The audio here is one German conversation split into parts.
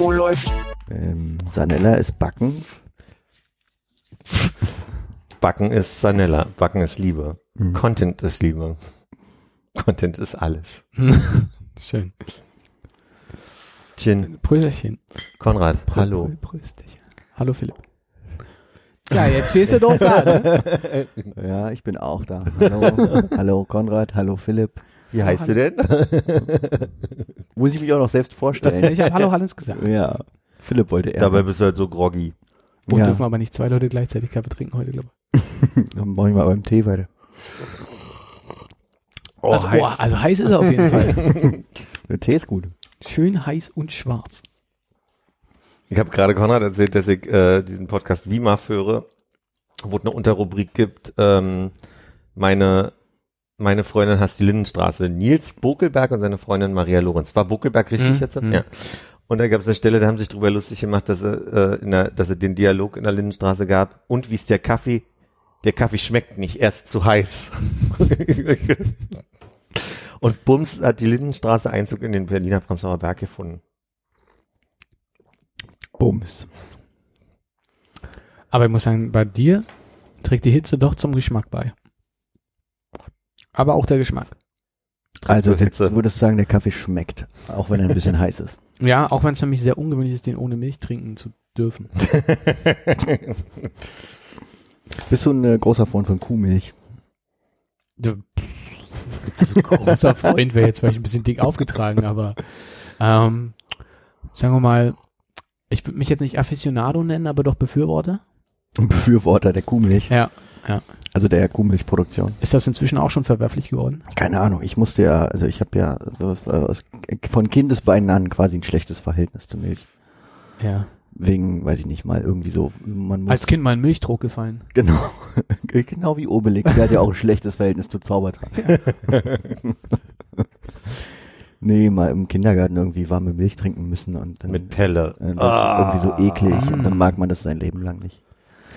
Oh, läuft. Ähm, Sanella ist Backen. Backen ist Sanella, Backen ist Liebe. Content ist Liebe. Content ist alles. Schön. Chin, Prösterchen. Konrad, Prö- hallo. Prö- Prösterchen. Hallo Philipp. Ja, jetzt stehst du doof da, ne? Ja, ich bin auch da. Hallo, hallo Konrad, hallo Philipp. Wie heißt du denn? Muss ich mich auch noch selbst vorstellen? Ich habe Hallo Hannes gesagt. ja, Philipp wollte er. Dabei bist du halt so groggy. Und ja, dürfen aber nicht zwei Leute gleichzeitig Kaffee trinken heute, glaube dann machen wir beim Tee weiter. ich. also, oh, also heiß ist er auf jeden Fall. Der Tee ist gut. Schön heiß und schwarz. Ich habe gerade Konrad erzählt, dass ich äh, diesen Podcast Wima führe, wo es eine Unterrubrik gibt, ähm, meine meine Freundin hasst die Lindenstraße. Nils Bokelberg und seine Freundin Maria Lorenz. War Bokelberg richtig Mhm, jetzt? mhm. Ja. Und da gab es eine Stelle, da haben sich drüber lustig gemacht, dass er, äh, in der, dass er den Dialog in der Lindenstraße gab. Und wie ist der Kaffee? Der Kaffee schmeckt nicht, er ist zu heiß. und Bums hat die Lindenstraße Einzug in den Berliner Prenzlauer Berg gefunden. Bums. Aber ich muss sagen, bei dir trägt die Hitze doch zum Geschmack bei. Aber auch der Geschmack. Also, du würdest sagen, der Kaffee schmeckt, auch wenn er ein bisschen heiß ist. Ja, auch wenn es für mich sehr ungewöhnlich ist, den ohne Milch trinken zu dürfen. Bist du ein äh, großer Freund von Kuhmilch? Also großer Freund wäre jetzt vielleicht ein bisschen dick aufgetragen, aber ähm, sagen wir mal, ich würde mich jetzt nicht Aficionado nennen, aber doch Befürworter. Ein Befürworter der Kuhmilch, Ja. Also der Kuhmilchproduktion. Ist das inzwischen auch schon verwerflich geworden? Keine Ahnung, ich musste ja, also ich habe ja von Kindesbeinen an quasi ein schlechtes Verhältnis zur Milch. Ja. Wegen, weiß ich nicht mal, irgendwie so, man muss, Als Kind mal ein Milchdruck gefallen. genau, genau wie Obelix, der hat ja auch ein schlechtes Verhältnis zu Zaubertrank. nee, mal im Kindergarten irgendwie warme Milch trinken müssen und dann, Mit Pelle. äh, das ist irgendwie so eklig und Ah. dann mag man das sein Leben lang nicht.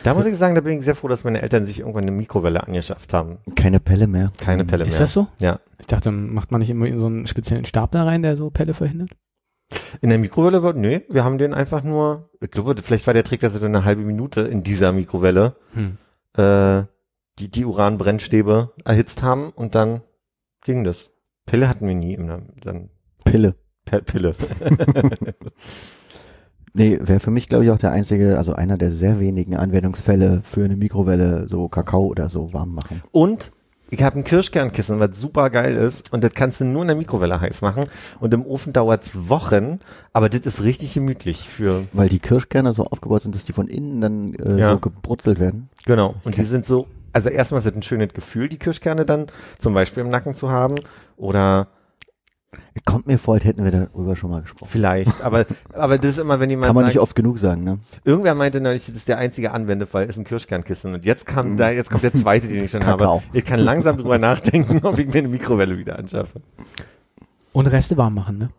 Da muss ich sagen, da bin ich sehr froh, dass meine Eltern sich irgendwann eine Mikrowelle angeschafft haben. Keine Pelle mehr. Keine Pelle Ist mehr. das so? Ja. Ich dachte, macht man nicht immer in so einen speziellen Stab da rein, der so Pelle verhindert? In der Mikrowelle war, nee, wir haben den einfach nur, ich glaube, vielleicht war der Trick, dass sie dann eine halbe Minute in dieser Mikrowelle Hm. äh, die, die Uranbrennstäbe erhitzt haben und dann ging das. Pille hatten wir nie, im, dann Pille. Pe Pille. Nee, wäre für mich, glaube ich, auch der einzige, also einer der sehr wenigen Anwendungsfälle für eine Mikrowelle, so Kakao oder so warm machen. Und ich habe ein Kirschkernkissen, was super geil ist und das kannst du nur in der Mikrowelle heiß machen und im Ofen dauert's Wochen, aber das ist richtig gemütlich für, Weil die Kirschkerne so aufgebaut sind, dass die von innen dann äh, Ja. so gebrutzelt werden. genau, und die sind so, also erstmal ist das ein schönes Gefühl, die Kirschkerne dann zum Beispiel im Nacken zu haben oder Kommt mir vor, als hätten wir darüber schon mal gesprochen. Vielleicht, aber, aber das ist immer, wenn jemand Kann man sagt, nicht oft genug sagen, ne? irgendwer meinte neulich, das ist der einzige Anwendefall, ist ein Kirschkernkissen. Und jetzt kam da, jetzt kommt der zweite, den ich schon habe. Ich kann langsam drüber nachdenken, ob ich mir eine Mikrowelle wieder anschaffe. Und Reste warm machen, ne?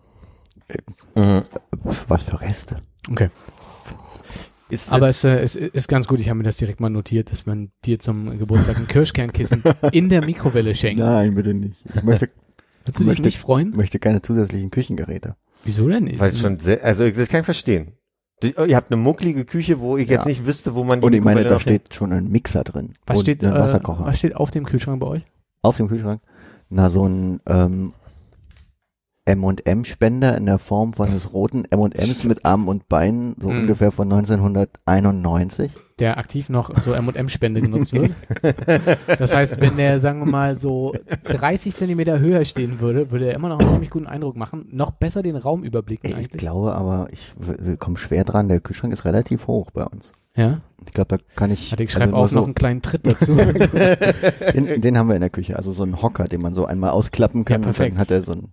Pff, Was für Reste. Okay. Ist, Aber es, äh, es ist ganz gut, ich habe mir das direkt mal notiert, dass man dir zum Geburtstag ein Kirschkernkissen in der Mikrowelle schenkt. Nein, bitte nicht. Ich möchte, Würdest du dich möchte- nicht freuen? möchte keine zusätzlichen Küchengeräte. Wieso denn nicht? weil es schon sehr, also das kann ich verstehen. Die- Ihr habt eine mucklige Küche, wo ich jetzt Ja. nicht wüsste, wo man die Und ich meine, Mikrowelle da noch steht schon ein Mixer drin. was und steht, ein äh, Wasserkocher. was steht auf dem Kühlschrank bei euch? Auf dem Kühlschrank? Na, so ein ähm, M&M-Spender in der Form von des roten M&Ms mit Armen und Beinen, so Mhm. ungefähr von 1991. Der aktiv noch so M&M-Spende genutzt wird. Das heißt, wenn der, sagen wir mal, so 30 Zentimeter höher stehen würde, würde er immer noch einen ziemlich guten Eindruck machen. Noch besser den Raum überblicken Ich eigentlich. glaube aber, ich komme schwer dran, der Kühlschrank ist relativ hoch bei uns. Ja? Ich glaube, da kann ich. Warte, ich schreibe also auch nur noch einen kleinen Tritt dazu. den, den haben wir in der Küche, also so einen Hocker, den man so einmal ausklappen kann Ja, und perfekt. dann hat er so ein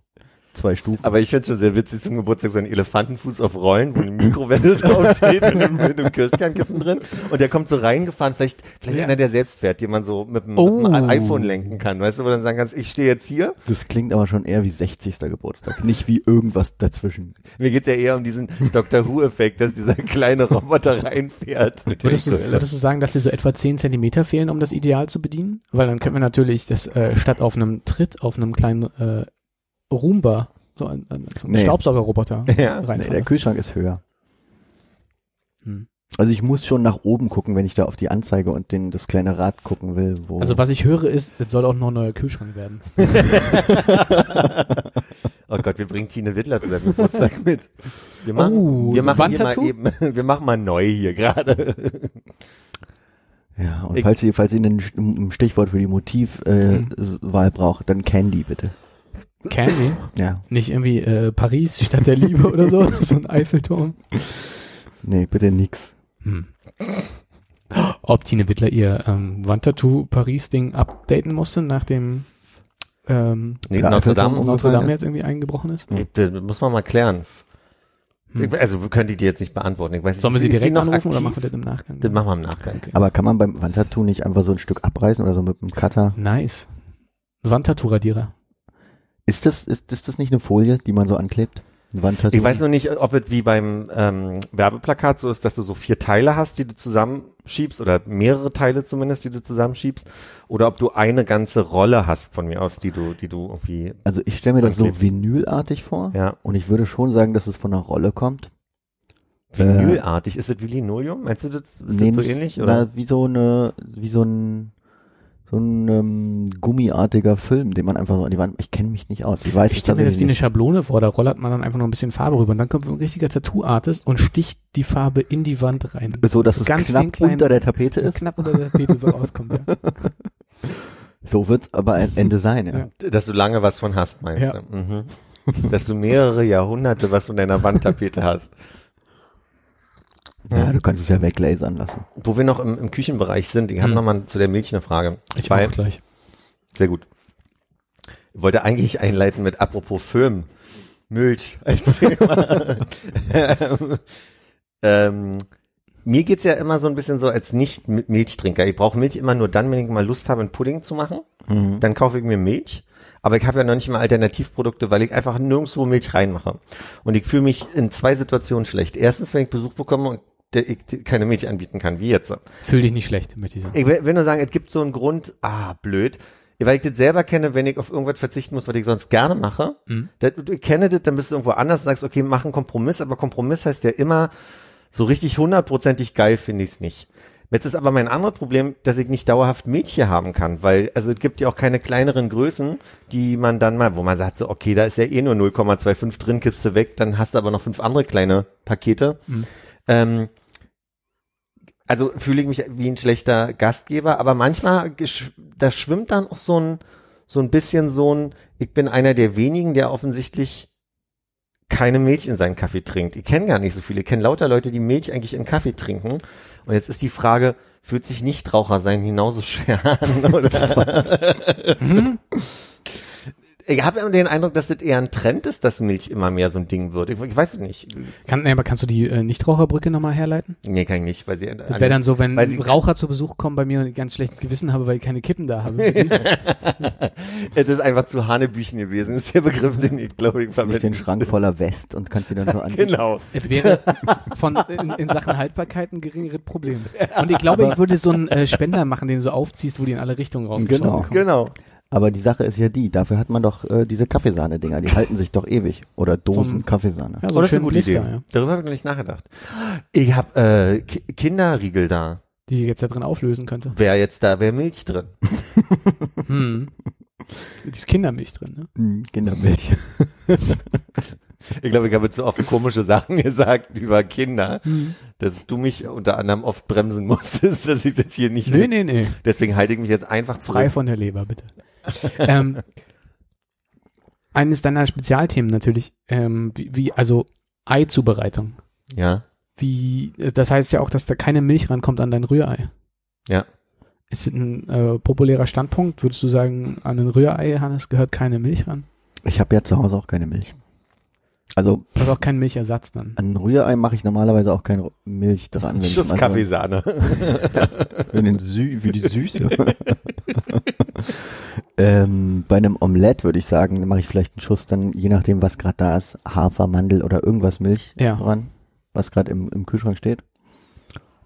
zwei Stufen. Aber ich finde schon sehr witzig zum Geburtstag so einen Elefantenfuß auf Rollen, wo eine Mikrowelle draufsteht mit einem, mit einem Kirschkernkissen drin. Und der kommt so reingefahren, vielleicht, vielleicht Ja. einer, der selbst fährt, den man so mit dem, Oh. mit iPhone lenken kann. Weißt du, wo du dann sagen kannst, ich stehe jetzt hier. Das klingt aber schon eher wie 60. Geburtstag, nicht wie irgendwas dazwischen. Mir geht's ja eher um diesen Doctor Who-Effekt, dass dieser kleine Roboter reinfährt. Würdest du, würdest du sagen, dass dir so etwa 10 Zentimeter fehlen, um das Ideal zu bedienen? Weil dann könnten wir natürlich das äh, statt auf einem Tritt auf einem kleinen äh, Roomba, so ein, ein, so ein Nee. Staubsaugerroboter Ja. Nee, der Kühlschrank ist höher. Hm. Also ich muss schon nach oben gucken, wenn ich da auf die Anzeige und den, das kleine Rad gucken will, wo. Also was ich höre ist, es soll auch noch ein neuer Kühlschrank werden. Oh Gott, wir bringen Tine Wittler zu seinem Geburtstag mit. Wir machen, Oh, wir so machen mal eben, wir machen mal neu hier gerade. ja, und Ich- falls ihr, falls ihr ein Stichwort für die Motivwahl äh, Hm. Wahl braucht, dann Candy bitte. Candy? Ja. Nicht irgendwie äh, Paris statt der Liebe oder so, so ein Eiffelturm. Nee, bitte nix. Hm. Ob Tine Wittler ihr ähm, Wandtattoo Paris-Ding updaten musste, nachdem ähm, Nee, Notre Dame, Notre Dame jetzt irgendwie eingebrochen ist? das muss man mal klären. Hm. Also könnte ich dir jetzt nicht beantworten. Ich weiß nicht, Sollen wir sie direkt noch anrufen oder aktiv? machen wir das im Nachgang? Das machen wir im Nachgang. Okay. Aber kann man beim Wandtattoo nicht einfach so ein Stück abreißen oder so mit einem Cutter? Nice. Wandtattoo-Radierer. Ist das, ist, ist das nicht eine Folie, die man so anklebt? Wandtattoo? Ich weiß nur nicht, ob es wie beim ähm, Werbeplakat so ist, dass du so vier Teile hast, die du zusammenschiebst oder mehrere Teile zumindest, die du zusammenschiebst, oder ob du eine ganze Rolle hast von mir aus, die du, die du irgendwie, Also ich stelle mir das so vinylartig vor ja, und ich würde schon sagen, dass es von einer Rolle kommt. vinylartig. Ist das wie Linoleum? Meinst du das? Ist das so ähnlich? Oder? Na, wie so eine, wie so ein, so ein ähm, gummiartiger Film, den man einfach so an die Wand. Ich kenne mich nicht aus. Ich weiß Ich stelle mir das wie eine Schablone vor, da rollert man dann einfach noch ein bisschen Farbe rüber und dann kommt ein richtiger Tattoo-Artist und sticht die Farbe in die Wand rein. so, dass es Ganz knapp fein klein- unter der Tapete ist. Knapp unter der Tapete so rauskommt. Ja. So wird's aber am Ende sein. Ja. Ja. Dass du lange was von hast, meinst Ja. du? Mhm. Dass du mehrere Jahrhunderte was von deiner Wandtapete hast. Ja, du kannst es ja weglasern lassen. Wo wir noch im, im Küchenbereich sind, ich habe Hm. noch mal zu der Milch eine Frage. Ich Weil- auch gleich. Sehr gut. Ich wollte eigentlich einleiten mit apropos Film. Milch. Erzähl mal. ähm, mir geht's ja immer so ein bisschen so als Nicht-Milchtrinker. Ich brauche Milch immer nur dann, wenn ich mal Lust habe, einen Pudding zu machen. Mhm. Dann kaufe ich mir Milch. Aber ich habe ja noch nicht mal Alternativprodukte, weil ich einfach nirgendwo Milch reinmache. Und ich fühle mich in zwei Situationen schlecht. Erstens, wenn ich Besuch bekomme und der, ich keine Milch anbieten kann, wie jetzt. Fühl dich nicht schlecht, möchte ich sagen. Ich will, nur sagen, es gibt so einen Grund, ah, blöd, weil ich das selber kenne, wenn ich auf irgendwas verzichten muss, was ich sonst gerne mache. Mhm. Das, du kenne das, dann bist du irgendwo anders und sagst, okay, mach einen Kompromiss, aber Kompromiss heißt ja immer, so richtig hundertprozentig geil finde ich es nicht. Jetzt ist aber mein anderes Problem, dass ich nicht dauerhaft Milch hier haben kann, weil, also es gibt ja auch keine kleineren Größen, die man dann mal, wo man sagt so, okay, da ist ja eh nur 0,25 drin, kippst du weg, dann hast du aber noch fünf andere kleine Pakete. Mhm. Ähm, also fühle ich mich wie ein schlechter Gastgeber, aber manchmal, da schwimmt dann auch so ein, so ein bisschen so ein, ich bin einer der wenigen, der offensichtlich keine Milch in seinen Kaffee trinkt. Ich kenne gar nicht so viele. Ich kenne lauter Leute, die Milch eigentlich in Kaffee trinken. Und jetzt ist die Frage, fühlt sich Nichtraucher sein genauso schwer an? Oder? Mhm. Ich habe immer den Eindruck, dass das eher ein Trend ist, dass Milch immer mehr so ein Ding wird. Ich, ich weiß es nicht. Kann, nee, aber kannst du die äh, Nichtraucherbrücke nochmal herleiten? Nee, kann ich nicht, weil sie Das wäre dann so, wenn weil sie- Raucher zu Besuch kommen bei mir und ich ganz schlechtes Gewissen habe, weil ich keine Kippen da habe. Es ist einfach zu Hanebüchen gewesen. Das ist der Begriff, den ich glaube ich verwende. den Schrank voller West und kannst sie dann so an. Genau. Es wäre von in, in Sachen Haltbarkeit ein geringeres Problem. Und ich glaube, ich würde so einen äh, Spender machen, den du so aufziehst, wo die in alle Richtungen rausgeschossen Genau. kommen. Genau. Aber die Sache ist ja die, dafür hat man doch äh, diese Kaffeesahne-Dinger, die halten sich doch ewig. Oder Dosen Zum- Kaffeesahne. Ja, so Oh, ein das ist eine gute Blister, Idee. ja, Darüber habe ich noch nicht nachgedacht. Ich habe äh, Ki Kinderriegel da. die ich jetzt da drin auflösen könnte. Wäre jetzt da, wäre Milch drin. Hm. Da ist Kindermilch drin, ne? Hm, Kindermilch. Ich glaube, ich habe zu oft komische Sachen gesagt über Kinder, Hm. dass du mich unter anderem oft bremsen musstest, dass ich das hier nicht. Nee, nee, nee. Deswegen halte ich mich jetzt einfach Frei zurück. von der Leber, bitte. ähm, eines deiner Spezialthemen natürlich, ähm, wie, wie also Ei-Zubereitung. Ja. Wie, das heißt ja auch, dass da keine Milch rankommt an dein Rührei. Ja. Ist das ein äh, populärer Standpunkt? Würdest du sagen, an ein Rührei, Hannes, gehört keine Milch ran? Ich habe ja zu Hause auch keine Milch. Also Das ist auch kein Milchersatz dann. an Rührei mache ich normalerweise auch keine Milch dran. Schuss Kaffeesahne. Für, den Sü für die Süße. ähm, bei einem Omelett würde ich sagen, mache ich vielleicht einen Schuss dann, je nachdem, was gerade da ist, Hafer, Mandel oder irgendwas Milch Ja. dran, was gerade im, im Kühlschrank steht.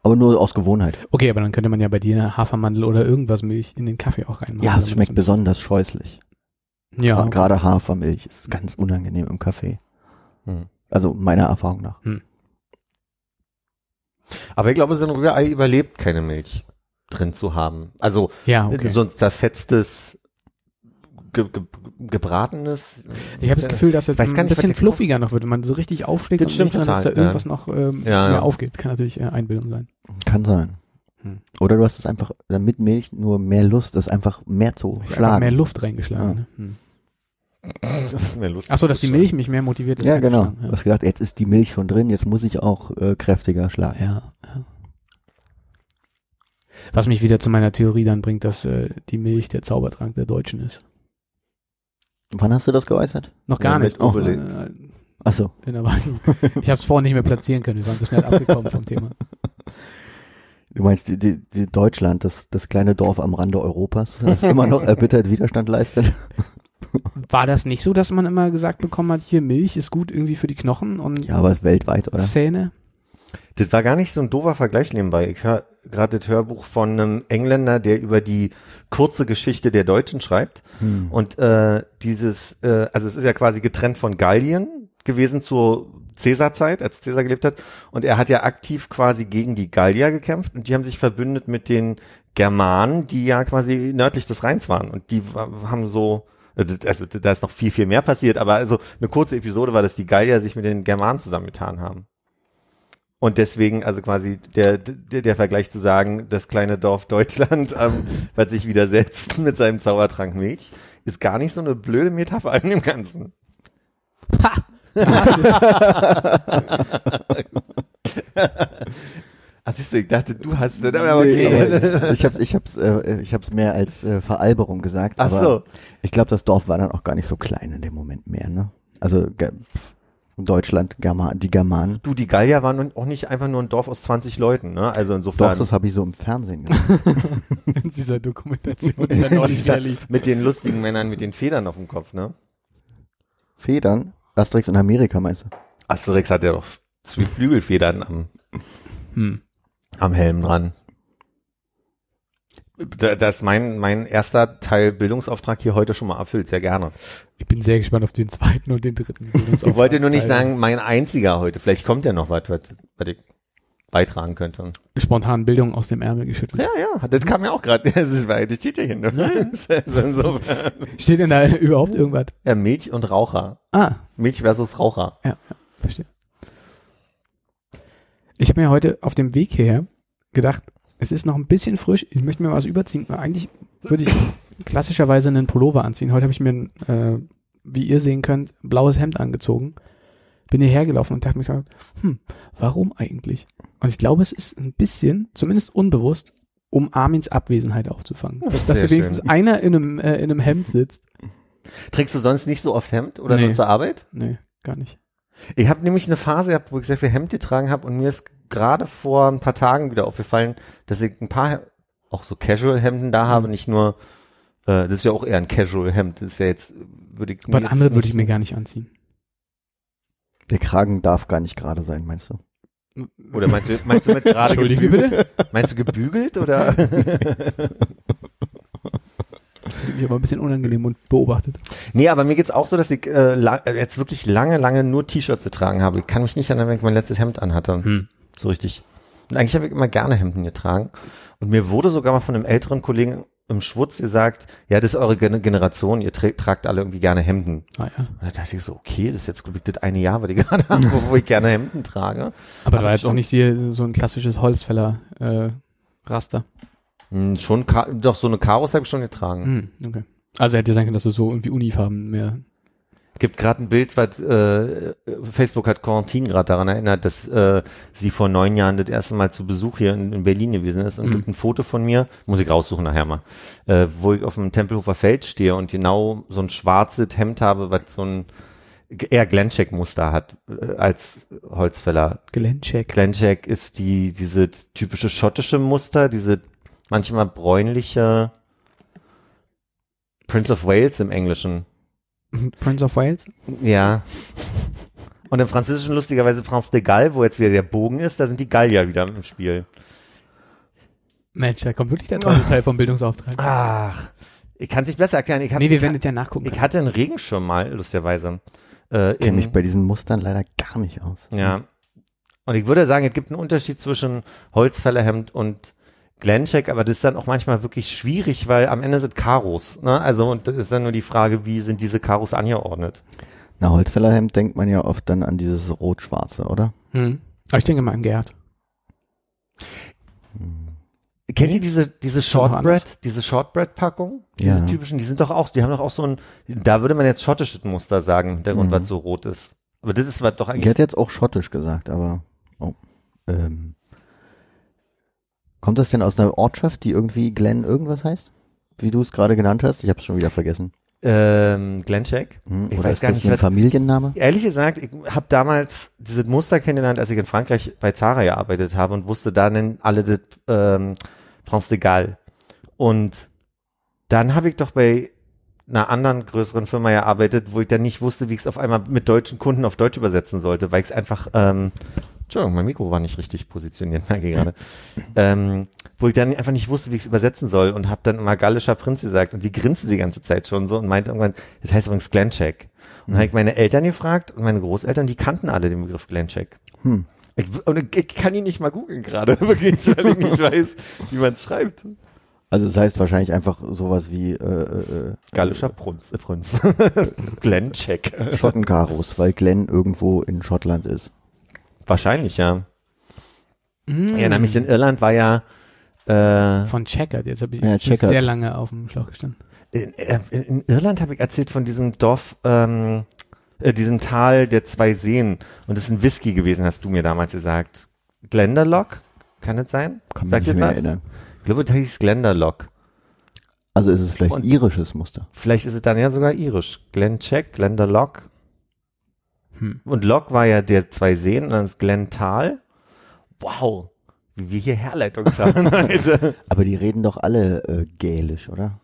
Aber nur aus Gewohnheit. Okay, aber dann könnte man ja bei dir Hafermandel oder irgendwas Milch in den Kaffee auch reinmachen. Ja, es schmeckt besonders scheußlich. Ja, Gerade Hafermilch ist ganz unangenehm im Kaffee. Hm. Also meiner Erfahrung nach. Aber ich glaube, so ein Rührei überlebt keine Milch drin zu haben. Also ja okay. so ein zerfetztes, ge ge gebratenes. Ich habe das Gefühl, dass es ein bisschen fluffiger noch wird, wenn man so richtig aufschlägt Das und stimmt nicht dran, dass da total, ja. irgendwas noch ähm, Ja, mehr ja. aufgeht. Kann natürlich äh, Einbildung sein. Kann sein. Hm. Oder du hast es einfach äh, mit Milch nur mehr Lust, es einfach mehr zu Ich hab einfach schlagen. mehr Luft reingeschlagen. Ja. Ne? Hm. Das ist mir lustig. Achso, dass die. Milch mich mehr motiviert ist. ja, genau. einzuschlagen. Du hast gedacht, jetzt ist die Milch schon drin, jetzt muss ich auch äh, kräftiger schlagen. Ja, ja. Was mich wieder zu meiner Theorie dann bringt, dass äh, die Milch der Zaubertrank der Deutschen ist. Wann hast du das geäußert? Noch gar Ja, nicht. War, äh, Achso. in der Wahrheit. ich habe es vorhin nicht mehr platzieren können. Wir waren so schnell abgekommen vom Thema. Du meinst die, die, die Deutschland, das, das kleine Dorf am Rande Europas, das immer noch erbittert Widerstand leistet? War das nicht so, dass man immer gesagt bekommen hat, hier Milch ist gut irgendwie für die Knochen und Ja, aber es ist weltweit, oder? Zähne? Das war gar nicht so ein doofer Vergleich nebenbei. Ich höre gerade das Hörbuch von einem Engländer, der über die kurze Geschichte der Deutschen schreibt. Hm. Und äh, dieses, äh, also es ist ja quasi getrennt von Gallien gewesen zur Cäsarzeit, als Cäsar gelebt hat. Und er hat ja aktiv quasi gegen die Gallier gekämpft und die haben sich verbündet mit den Germanen, die ja quasi nördlich des Rheins waren. Und die haben so, also da ist noch viel, viel mehr passiert, aber also eine kurze Episode war, dass die Gallier sich mit den Germanen zusammengetan haben. Und deswegen, also quasi der, der, der Vergleich zu sagen, das kleine Dorf Deutschland ähm, wird sich widersetzt mit seinem Zaubertrank Milch, ist gar nicht so eine blöde Metapher in dem Ganzen. Ach, siehst du, ich dachte, du hast das, aber Nee, okay. ich hab's, ich hab's, äh, ich hab's mehr als äh, Veralberung gesagt. Ach aber so. Ich glaube, das Dorf war dann auch gar nicht so klein in dem Moment mehr, ne? Also Ge- pf, Deutschland, German, die Germanen. Du, die Gallier waren nun auch nicht einfach nur ein Dorf aus 20 Leuten, ne? Also Doch, insofern das habe ich so im Fernsehen gesehen. in dieser Dokumentation, die dann wieder lief. mit den lustigen Männern mit den Federn auf dem Kopf, ne? Federn. Asterix in Amerika meinst du? Asterix hat ja doch zwei Flügelfedern am, Hm. Am Helm dran. Da, das ist mein, mein erster Teil Bildungsauftrag hier heute schon mal erfüllt, sehr gerne. Ich bin sehr gespannt auf den zweiten und den dritten. Ich wollte nur nicht sagen, mein einziger heute. Vielleicht kommt ja noch was, was, was ich beitragen könnte. Spontan Bildung aus dem Ärmel geschüttelt. Ja, ja, das kam ja auch gerade. Das, ist- das steht ja hin. Ne? Ja, ja. Steht denn da überhaupt irgendwas? Ja, Milch und Raucher. Ah, Milch versus Raucher. verstehe. Ich habe mir heute auf dem Weg hierher gedacht, es ist noch ein bisschen frisch. Ich möchte mir was überziehen. Eigentlich würde ich klassischerweise einen Pullover anziehen. Heute habe ich mir, ein, äh, wie ihr sehen könnt, ein blaues Hemd angezogen. Bin hierher gelaufen und dachte mir, so, hm, warum eigentlich? Und ich glaube, es ist ein bisschen, zumindest unbewusst, um Armins Abwesenheit aufzufangen. Das dass hier wenigstens schön. einer in einem, äh, in einem Hemd sitzt. Trägst du sonst nicht so oft Hemd oder Nee. nur zur Arbeit? Nee, gar nicht. Ich habe nämlich eine Phase gehabt, wo ich sehr viel Hemd getragen habe und mir ist gerade vor ein paar Tagen wieder aufgefallen, dass ich ein paar auch so Casual-Hemden da habe, nicht nur, äh, das ist ja auch eher ein Casual-Hemd, das ist ja jetzt, würde ich Aber jetzt andere würde ich mir gar nicht anziehen. Der Kragen darf gar nicht gerade sein, meinst du? Oder meinst du, meinst du mit gerade Entschuldige gebügelt? bitte? Meinst du gebügelt oder? Mich aber ein bisschen unangenehm und beobachtet. nee, aber mir geht's auch so, dass ich äh, äh, jetzt wirklich lange, lange nur T-Shirts getragen habe. Ich kann mich nicht erinnern, wenn ich mein letztes Hemd anhatte. Hm. So richtig. Und eigentlich habe ich immer gerne Hemden getragen. Und mir wurde sogar mal von einem älteren Kollegen im Schwutz gesagt, ja, das ist eure Gen Generation, ihr tra tragt alle irgendwie gerne Hemden. Ah, ja. Und da dachte ich so, okay, das ist jetzt ich, das eine Jahr, was ich gerade habe, wo- wo ich gerne Hemden trage. Aber, Aber da war jetzt auch nicht die, so ein klassisches Holzfäller-Raster. Hm, schon, Ka doch, so eine Karos habe ich schon getragen. Hm, okay. Also hätte sein können, dass du so irgendwie Unifarben mehr. Gibt gerade ein Bild, was äh, Facebook hat Quarantin gerade daran erinnert, dass äh, sie vor neun Jahren das erste Mal zu Besuch hier in, in Berlin gewesen ist und Mhm. gibt ein Foto von mir, muss ich raussuchen nachher mal, äh, wo ich auf dem Tempelhofer Feld stehe und genau so ein schwarzes Hemd habe, was so ein eher Glencheck-Muster hat äh, als Holzfäller. Glencheck. Glencheck ist die diese typische schottische Muster, diese manchmal bräunliche Prince of Wales im Englischen. Prince of Wales? Ja. Und im Französischen lustigerweise Prince de Galles, wo jetzt wieder der Bogen ist, da sind die Gallier wieder im Spiel. Mensch, da kommt wirklich der zweite Teil vom Bildungsauftrag. Ach, ich kann es nicht besser erklären. Ich, hab, nee, wir werden das ja nachgucken. ich hatte einen Regenschirm mal, lustigerweise. Äh, Kenne mich bei diesen Mustern leider gar nicht aus. Ja. Und ich würde sagen, es gibt einen Unterschied zwischen Holzfällerhemd und Glencheck, aber das ist dann auch manchmal wirklich schwierig, weil am Ende sind Karos. Ne? Also und das ist dann nur die Frage, wie sind diese Karos angeordnet? Na, Holzfällerhemd denkt man ja oft dann an dieses Rot-Schwarze, oder? Hm. Aber ich denke mal an Gerd. Kennt Nee. ihr diese, diese. Shortbread, diese Shortbread-Packung? Diese Ja. typischen, die sind doch auch, die haben doch auch so ein, da würde man jetzt schottisches Muster sagen, der Grund, Mhm. was so rot ist. Aber das ist was doch Ich eigentlich, hätte jetzt auch schottisch gesagt, aber oh, ähm, kommt das denn aus einer Ortschaft, die irgendwie Glen irgendwas heißt? Wie du es gerade genannt hast? Ich habe es schon wieder vergessen. ähm, Glencheck. Hm, Ich Oder weiß ist gar das nicht, ein Familienname? Ehrlich gesagt, ich habe damals dieses Muster kennengelernt, als ich in Frankreich bei Zara gearbeitet habe und wusste, da nennen alle das ähm, Prince de Galles. Und dann habe ich doch bei einer anderen größeren Firma gearbeitet, wo ich dann nicht wusste, wie ich es auf einmal mit deutschen Kunden auf Deutsch übersetzen sollte, weil ich es einfach, ähm, Entschuldigung, mein Mikro war nicht richtig positioniert, merke ich gerade, ähm, wo ich dann einfach nicht wusste, wie ich es übersetzen soll und habe dann immer gallischer Prinz gesagt und die grinste die ganze Zeit schon so und meinte irgendwann, das heißt übrigens Glencheck. Und dann habe ich meine Eltern gefragt und meine Großeltern, die kannten alle den Begriff Glencheck. Hm. Ich, und ich kann ihn nicht mal googeln gerade, wirklich, weil ich nicht weiß, wie man es schreibt. Also das heißt wahrscheinlich einfach sowas wie äh, äh, Gallischer Prinz. Äh, Prinz. Glencheck. äh, Schottenkaros, weil Glen irgendwo in Schottland ist. Wahrscheinlich, ja. Mm. Ja, nämlich in Irland war ja äh, Von Checkert. Jetzt habe ich Ja, sehr lange auf dem Schlauch gestanden. in, äh, in Irland habe ich erzählt von diesem Dorf, ähm, äh, diesem Tal der zwei Seen. Und das ist ein Whisky gewesen, hast du mir damals gesagt. Glenderlock? Kann das sein? Kann mich Sagt nicht ihr mehr was? erinnern. Ich glaube, das hieß Glenderlock. Also ist es vielleicht Und- irisches Muster. Vielleicht ist es dann ja sogar irisch. Glencheck, Glenderlock. Hm. Und Lock war ja der zwei Seen und dann ist Glental. Wow. Wie wir hier Herleitung schaffen heute. Aber die reden doch alle äh, gälisch, oder?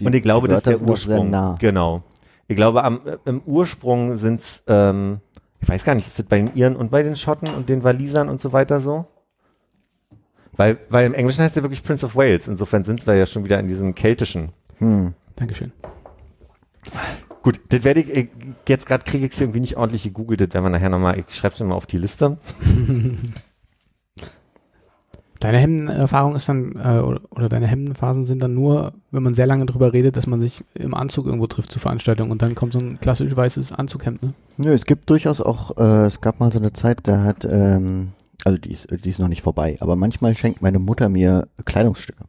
Die, und ich glaube, das ist der Ursprung. Nah. Genau. Ich glaube, am, äh, im Ursprung sind's, ähm, ich weiß gar nicht, ist das bei den Iren und bei den Schotten und den Walisern und so weiter so? Weil, weil im Englischen heißt er wirklich Prince of Wales. Insofern sind wir ja schon wieder in diesem keltischen. Hm. Dankeschön. Gut, das werde ich, ich jetzt gerade kriege ich es irgendwie nicht ordentlich gegoogelt, das werden wir nachher nochmal, ich schreibe es mir mal auf die Liste. Deine Hemdenerfahrung ist dann, äh, oder, oder deine Hemdenphasen sind dann nur, wenn man sehr lange drüber redet, dass man sich im Anzug irgendwo trifft zur Veranstaltung und dann kommt so ein klassisch weißes Anzughemd, ne? Nö, es gibt durchaus auch, äh, es gab mal so eine Zeit, da hat, ähm, also die ist, die ist noch nicht vorbei, aber manchmal schenkt meine Mutter mir Kleidungsstücke.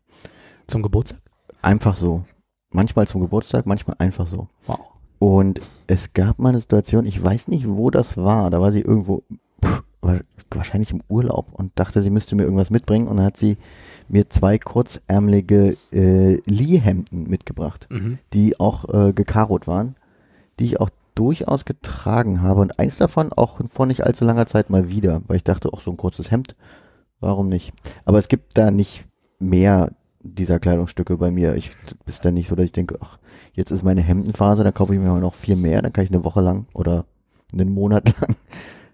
Zum Geburtstag? Einfach so. Manchmal zum Geburtstag, manchmal einfach so. Wow. Und es gab mal eine Situation, ich weiß nicht, wo das war. Da war sie irgendwo, pff, wahrscheinlich im Urlaub und dachte, sie müsste mir irgendwas mitbringen. Und dann hat sie mir zwei kurzärmelige äh, Lee-Hemden mitgebracht, Mhm. die auch äh, gekarot waren, die ich auch durchaus getragen habe. Und eins davon auch vor nicht allzu langer Zeit mal wieder, weil ich dachte, auch so ein kurzes Hemd, warum nicht? Aber es gibt da nicht mehr dieser Kleidungsstücke bei mir. Ich ist dann nicht so, dass ich denke, ach, jetzt ist meine Hemdenphase, dann kaufe ich mir mal noch vier mehr, dann kann ich eine Woche lang oder einen Monat lang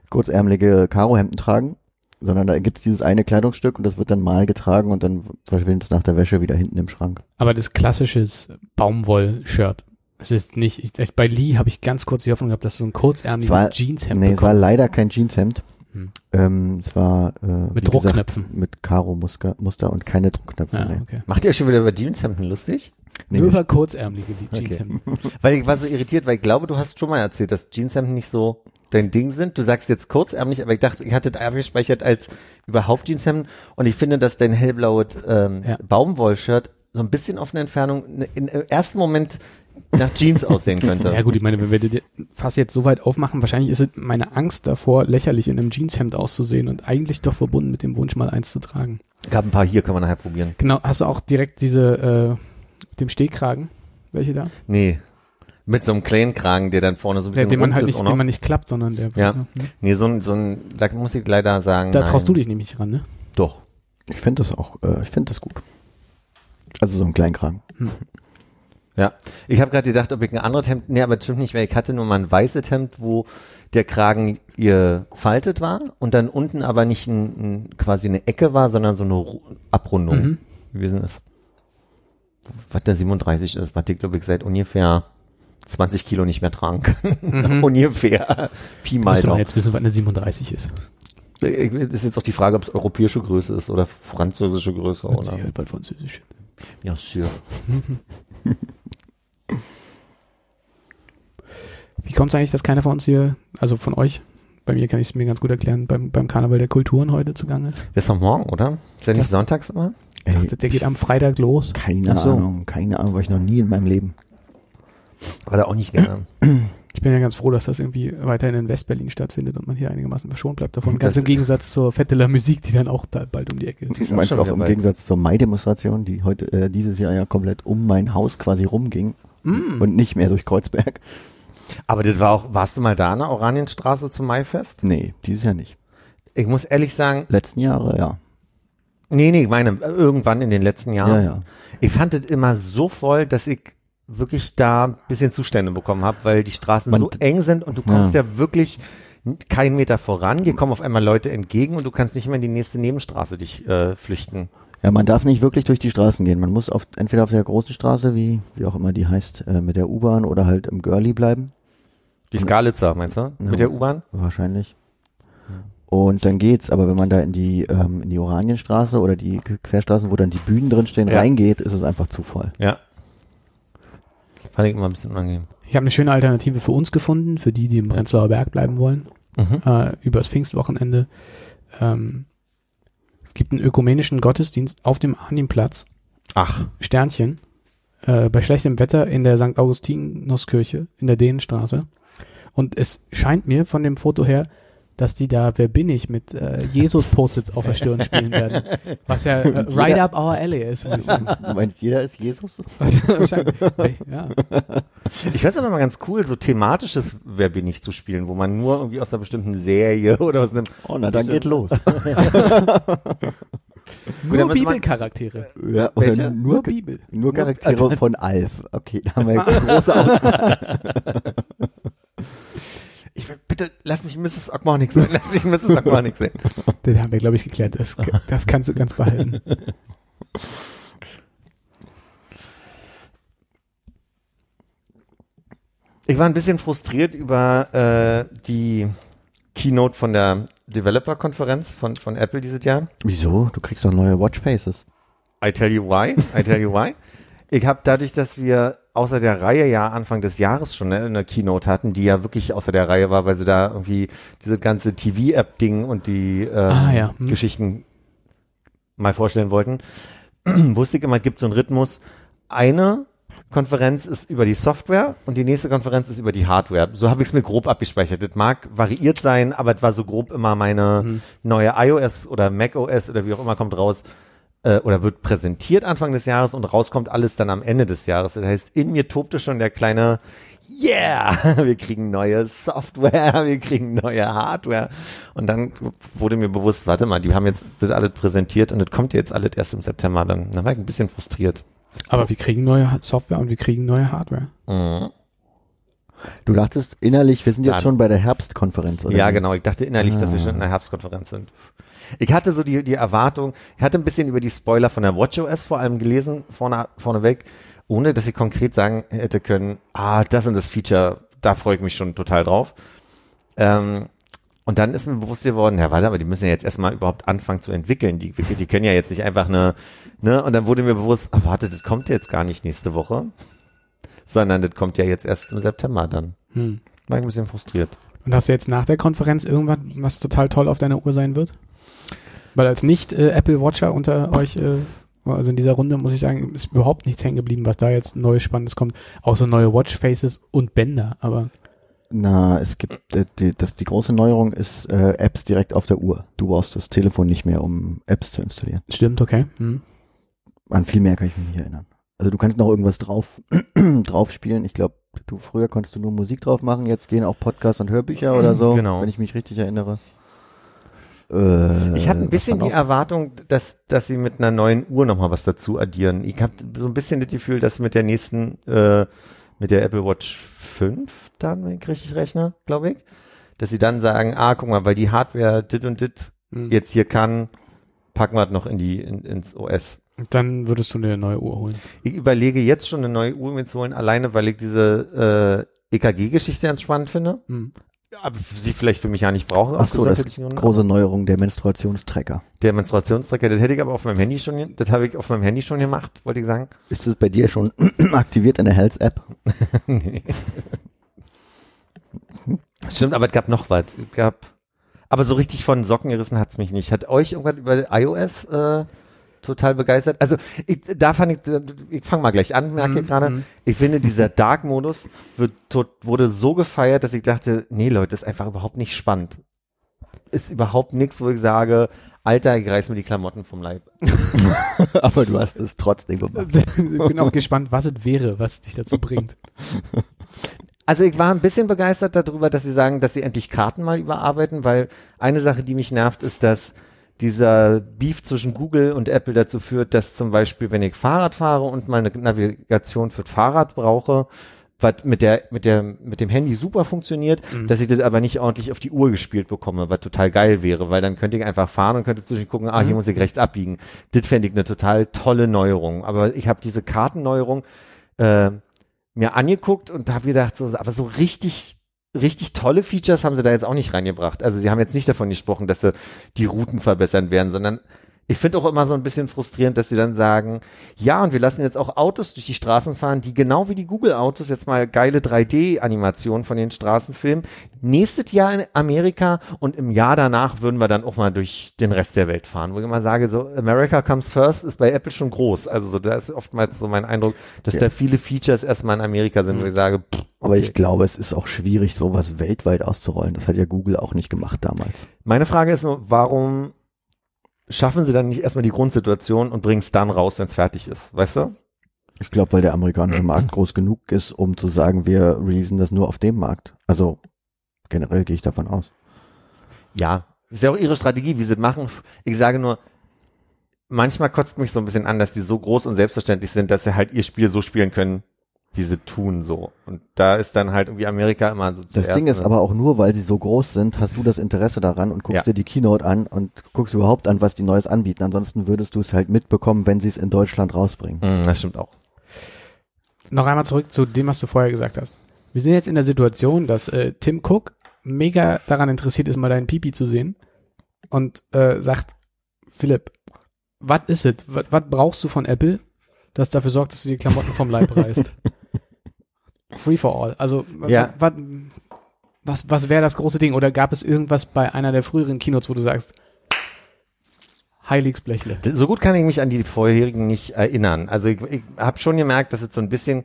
kurzärmelige Karohemden tragen, sondern da gibt's dieses eine Kleidungsstück und das wird dann mal getragen und dann verschwindet es nach der Wäsche wieder hinten im Schrank. Aber das klassisches Baumwoll-Shirt. Es ist nicht, ich, bei Lee habe ich ganz kurz die Hoffnung gehabt, dass du so ein kurzärmeliges Es war- Jeanshemd Nee, es war bekommst. leider kein Jeanshemd. Hm. Ähm, es war äh, wie Mit gesagt, Druckknöpfen. mit Karo-Muster Muster und keine Druckknöpfe. Ja, nee. okay. Macht ihr euch schon wieder über Jeanshemden lustig? Nee, Nur über kurzärmelige Jeanshemden. Weil ich war so irritiert, weil ich glaube, du hast schon mal erzählt, dass Jeanshemden nicht so dein Ding sind. Du sagst jetzt kurzärmlich, aber ich dachte, ich hatte das abgespeichert als überhaupt Jeanshemden. Und ich finde, dass dein hellblaues ähm, Ja. Baumwollshirt so ein bisschen auf eine Entfernung, ne- in, im ersten Moment nach Jeans aussehen könnte. Ja gut, ich meine, wenn wir das Fass jetzt so weit aufmachen, wahrscheinlich ist es meine Angst davor, lächerlich in einem Jeanshemd auszusehen und eigentlich doch verbunden mit dem Wunsch, mal eins zu tragen. Ich habe ein paar hier, können wir nachher probieren. Genau, hast du auch direkt diese, äh, dem Stehkragen? Welche da? Nee. Mit so einem kleinen Kragen, der dann vorne so ein Der, bisschen den man halt ist nicht, den man nicht klappt, sondern der. Ja. Hm? Nee, so ein, so ein, da muss ich leider sagen. Da nein. traust du dich nämlich nicht ran, ne? Doch. Ich finde das auch, äh, ich finde das gut. Also so ein Kleinkragen. Ja. Ich habe gerade gedacht, ob ich ein anderes Hemd, nee, aber das stimmt nicht, weil ich hatte nur mal ein weißes Hemd, wo der Kragen ihr faltet war und dann unten aber nicht ein, ein, quasi eine Ecke war, sondern so eine Ru- Abrundung Mhm. gewesen ist. Was der 37 ist, was ich glaube ich seit ungefähr 20 Kilo nicht mehr tragen kann. Mhm. ungefähr. Pi mal man Daumen. jetzt wissen, was eine 37 ist. Ich- Ist jetzt auch die Frage, ob es europäische Größe ist oder französische Größe oder. sie halt bald Französisch. Ja, sûr. Wie kommt es eigentlich, dass keiner von uns hier, also von euch, bei mir kann ich es mir ganz gut erklären, beim, beim Karneval der Kulturen heute zugange ist? Das ist doch morgen, oder? Ist ja nicht sonntags immer? Ich dachte, der geht am Freitag los. Keine so. Ahnung, keine Ahnung, war ich noch nie in meinem Leben. War da auch nicht gerne. Ich bin ja ganz froh, dass das irgendwie weiterhin in Westberlin stattfindet und man hier einigermaßen verschont bleibt davon. Das- Ganz im Gegensatz zur Fette la Musik, die dann auch da bald um die Ecke ist. Die ist Du auch meinst im bald. Gegensatz zur Mai-Demonstration, die heute, äh, dieses Jahr ja komplett um mein Haus quasi rumging Mm. und nicht mehr durch Kreuzberg. Aber das war auch, warst du mal da an der Oranienstraße zum Maifest? Nee, dieses Jahr nicht. Ich muss ehrlich sagen, Letzten Jahre, ja. nee, nee, ich meine, irgendwann in den letzten Jahren. Ja, ja. Ich fand es immer so voll, dass ich wirklich da ein bisschen Zustände bekommen habe, weil die Straßen Man- so eng sind und du kommst ja, wirklich keinen Meter voran. Dir kommen auf einmal Leute entgegen und du kannst nicht mehr in die nächste Nebenstraße dich äh, flüchten. Ja, man darf nicht wirklich durch die Straßen gehen. Man muss auf, entweder auf der großen Straße, wie, wie auch immer die heißt, äh, mit der U-Bahn oder halt im Girlie bleiben. Die Skalitzer, meinst du? Ja. Mit der U-Bahn? Wahrscheinlich. Und dann geht's, aber wenn man da in die, ähm, in die Oranienstraße oder die Querstraßen, wo dann die Bühnen drinstehen, Ja. reingeht, ist es einfach zu voll. Ja. Fand ich immer ein bisschen unangenehm. Ich habe eine schöne Alternative für uns gefunden, für die, die im Prenzlauer Berg bleiben wollen, Mhm. äh, übers Pfingstwochenende. Ähm, es gibt einen ökumenischen Gottesdienst auf dem Arnimplatz, Ach, Sternchen, äh, bei schlechtem Wetter in der St. Augustinuskirche in der Dänenstraße. Und es scheint mir von dem Foto her, dass die da Wer bin ich mit äh, Jesus-Post-its auf der Stirn spielen werden. Was ja äh, right Jeder- up our alley ist. Du meinst, jeder ist Jesus? Wahrscheinlich. ja. Ich fand's aber mal ganz cool, so thematisches Wer bin ich zu spielen, wo man nur irgendwie aus einer bestimmten Serie oder aus einem Oh, na dann geht los. Nur Bibelcharaktere. Ja, oder Welche? nur, Nur Bibel. nur Charaktere von Alf. Okay, da haben wir jetzt große Auswahl. Ich will, bitte lass mich Mrs. Ogmonic sein. Lass mich Mrs. Ogmonic sein. Das haben wir, glaube ich, geklärt. Das, das kannst du ganz behalten. Ich war ein bisschen frustriert über äh, die Keynote von der Developer-Konferenz von, von Apple dieses Jahr. Wieso? Du kriegst doch neue Watchfaces. I tell you why. I tell you why. Ich habe dadurch, dass wir außer der Reihe ja Anfang des Jahres schon ne, eine Keynote hatten, die ja wirklich außer der Reihe war, weil sie da irgendwie diese ganze TV-App-Ding und die ähm, Ah, ja. Hm. Geschichten mal vorstellen wollten, wusste ich immer, es gibt so einen Rhythmus. Eine Konferenz ist über die Software und die nächste Konferenz ist über die Hardware. So habe ich es mir grob abgespeichert. Das mag variiert sein, aber es war so grob immer meine Mhm. neue iOS oder macOS oder wie auch immer kommt raus äh, oder wird präsentiert Anfang des Jahres und rauskommt alles dann am Ende des Jahres. Das heißt, in mir tobte schon der kleine Yeah, wir kriegen neue Software, wir kriegen neue Hardware. Und dann wurde mir bewusst, warte mal, die haben jetzt das alles präsentiert und das kommt jetzt alles erst im September. Dann, dann war ich ein bisschen frustriert. Aber wir kriegen neue Software und wir kriegen neue Hardware. Mhm. Du dachtest innerlich, wir sind jetzt Dann- schon bei der Herbstkonferenz, oder? Ja, wie? genau. Ich dachte innerlich, dass wir Ah. schon in der Herbstkonferenz sind. Ich hatte so die, die Erwartung, ich hatte ein bisschen über die Spoiler von der WatchOS vor allem gelesen, vorne, vorneweg, ohne dass ich konkret sagen hätte können, ah, das und das Feature, da freue ich mich schon total drauf. Ähm, und dann ist mir bewusst geworden, ja, warte, aber die müssen ja jetzt erstmal überhaupt anfangen zu entwickeln. Die, die können ja jetzt nicht einfach eine, ne, und dann wurde mir bewusst, ah, warte, das kommt jetzt gar nicht nächste Woche, sondern das kommt ja jetzt erst im September dann. Hm. War ich ein bisschen frustriert. Und hast du jetzt nach der Konferenz irgendwann, was total toll auf deiner Uhr sein wird? Weil als nicht äh, Apple Watcher unter euch äh, Also in dieser Runde muss ich sagen, ist überhaupt nichts hängen geblieben, was da jetzt Neues Spannendes kommt. Außer neue Watchfaces und Bänder, aber Na, es gibt äh, die, das, die große Neuerung ist äh, Apps direkt auf der Uhr. Du brauchst das Telefon nicht mehr, um Apps zu installieren. stimmt, okay. Hm. An viel mehr kann ich mich nicht erinnern. Also du kannst noch irgendwas drauf drauf spielen. Ich glaube, du früher konntest du nur Musik drauf machen. Jetzt gehen auch Podcasts und Hörbücher oder so, Genau. wenn ich mich richtig erinnere. Äh, Ich hatte ein was bisschen die? Erwartung, dass, dass sie mit einer neuen Uhr nochmal was dazu addieren. Ich habe so ein bisschen das Gefühl, dass mit der nächsten, äh, mit der Apple Watch 5 dann, wenn ich richtig rechne, glaube ich, dass sie dann sagen, ah, guck mal, weil die Hardware dit und dit Hm. jetzt hier kann, packen wir es noch in die, in, ins OS. Dann würdest du eine neue Uhr holen. Ich überlege jetzt schon eine neue Uhr mir zu holen, alleine weil ich diese äh, EKG-Geschichte ganz spannend finde. Hm. Aber sie vielleicht für mich ja nicht brauche. Ach so, das Gründen. große Neuerung der Menstruationstracker. Der Menstruationstracker, das hätte ich aber auf meinem Handy schon, das habe ich auf meinem Handy schon gemacht, wollte ich sagen. Ist es bei dir schon aktiviert in der Health-App? nee. Stimmt, aber es gab noch was. Es gab, aber so richtig von Socken gerissen hat's mich nicht. Hat euch irgendwas über iOS äh, total begeistert? Also ich, da fand ich, ich fange mal gleich an, merke ich Mhm, gerade. mhm. Ich finde, dieser Dark-Modus wird tot, wurde so gefeiert, dass ich dachte, nee Leute, das ist einfach überhaupt nicht spannend. Ist überhaupt nichts, wo ich sage, Alter, ich reiß mir die Klamotten vom Leib. Aber du hast es trotzdem gemacht. Ich bin auch gespannt, was es wäre, was dich dazu bringt. Also ich war ein bisschen begeistert darüber, dass sie sagen, dass sie endlich Karten mal überarbeiten, weil eine Sache, die mich nervt, ist, dass dieser Beef zwischen Google und Apple dazu führt, dass zum Beispiel, wenn ich Fahrrad fahre und meine Navigation für Fahrrad brauche, was mit der, mit der, mit dem Handy super funktioniert, dass ich das aber nicht ordentlich auf die Uhr gespielt bekomme, was total geil wäre, weil dann könnte ich einfach fahren und könnte zwischen gucken, ah, hier muss ich rechts abbiegen. Das fände ich eine total tolle Neuerung. Aber ich habe diese Kartenneuerung, äh, mir angeguckt und habe gedacht, so, aber so richtig, richtig tolle Features haben sie da jetzt auch nicht reingebracht. Also sie haben jetzt nicht davon gesprochen, dass sie die Routen verbessern werden, sondern ich finde auch immer so ein bisschen frustrierend, dass sie dann sagen, ja, und wir lassen jetzt auch Autos durch die Straßen fahren, die genau wie die Google-Autos jetzt mal geile 3D-Animationen von den Straßen filmen. Nächstes Jahr in Amerika und im Jahr danach würden wir dann auch mal durch den Rest der Welt fahren. Wo ich immer sage, so America comes first ist bei Apple schon groß. Also so, da ist oftmals so mein Eindruck, dass Ja. da viele Features erstmal in Amerika sind, wo ich sage, pff, Aber ich okay. glaube, es ist auch schwierig, sowas weltweit auszurollen. Das hat ja Google auch nicht gemacht damals. Meine Frage ist nur, warum schaffen sie dann nicht erstmal die Grundsituation und bringen es dann raus, wenn es fertig ist, weißt du? Ich glaube, weil der amerikanische Markt groß genug ist, um zu sagen, wir releasen das nur auf dem Markt. Also generell gehe ich davon aus. Ja, ist ja auch ihre Strategie, wie sie es machen. Ich sage nur, manchmal kotzt mich so ein bisschen an, dass die so groß und selbstverständlich sind, dass sie halt ihr Spiel so spielen können, wie sie tun so. Und da ist dann halt irgendwie Amerika immer so Das Ding ist aber auch nur, weil sie so groß sind, hast du das Interesse daran und guckst Ja. dir die Keynote an und guckst überhaupt an, was die Neues anbieten. Ansonsten würdest du es halt mitbekommen, wenn sie es in Deutschland rausbringen. Mm, das stimmt auch. Noch einmal zurück zu dem, was du vorher gesagt hast. Wir sind jetzt in der Situation, dass äh, Tim Cook mega daran interessiert ist, mal deinen Pipi zu sehen und äh, sagt, Philipp, was ist es? Was brauchst du von Apple, das dafür sorgt, dass du die Klamotten vom Leib reißt? Free for all. Also Ja. was, was, was wäre das große Ding? Oder gab es irgendwas bei einer der früheren Keynotes, wo du sagst, Heiligsblechle. So gut kann ich mich an die vorherigen nicht erinnern. Also ich, ich habe schon gemerkt, dass es so ein bisschen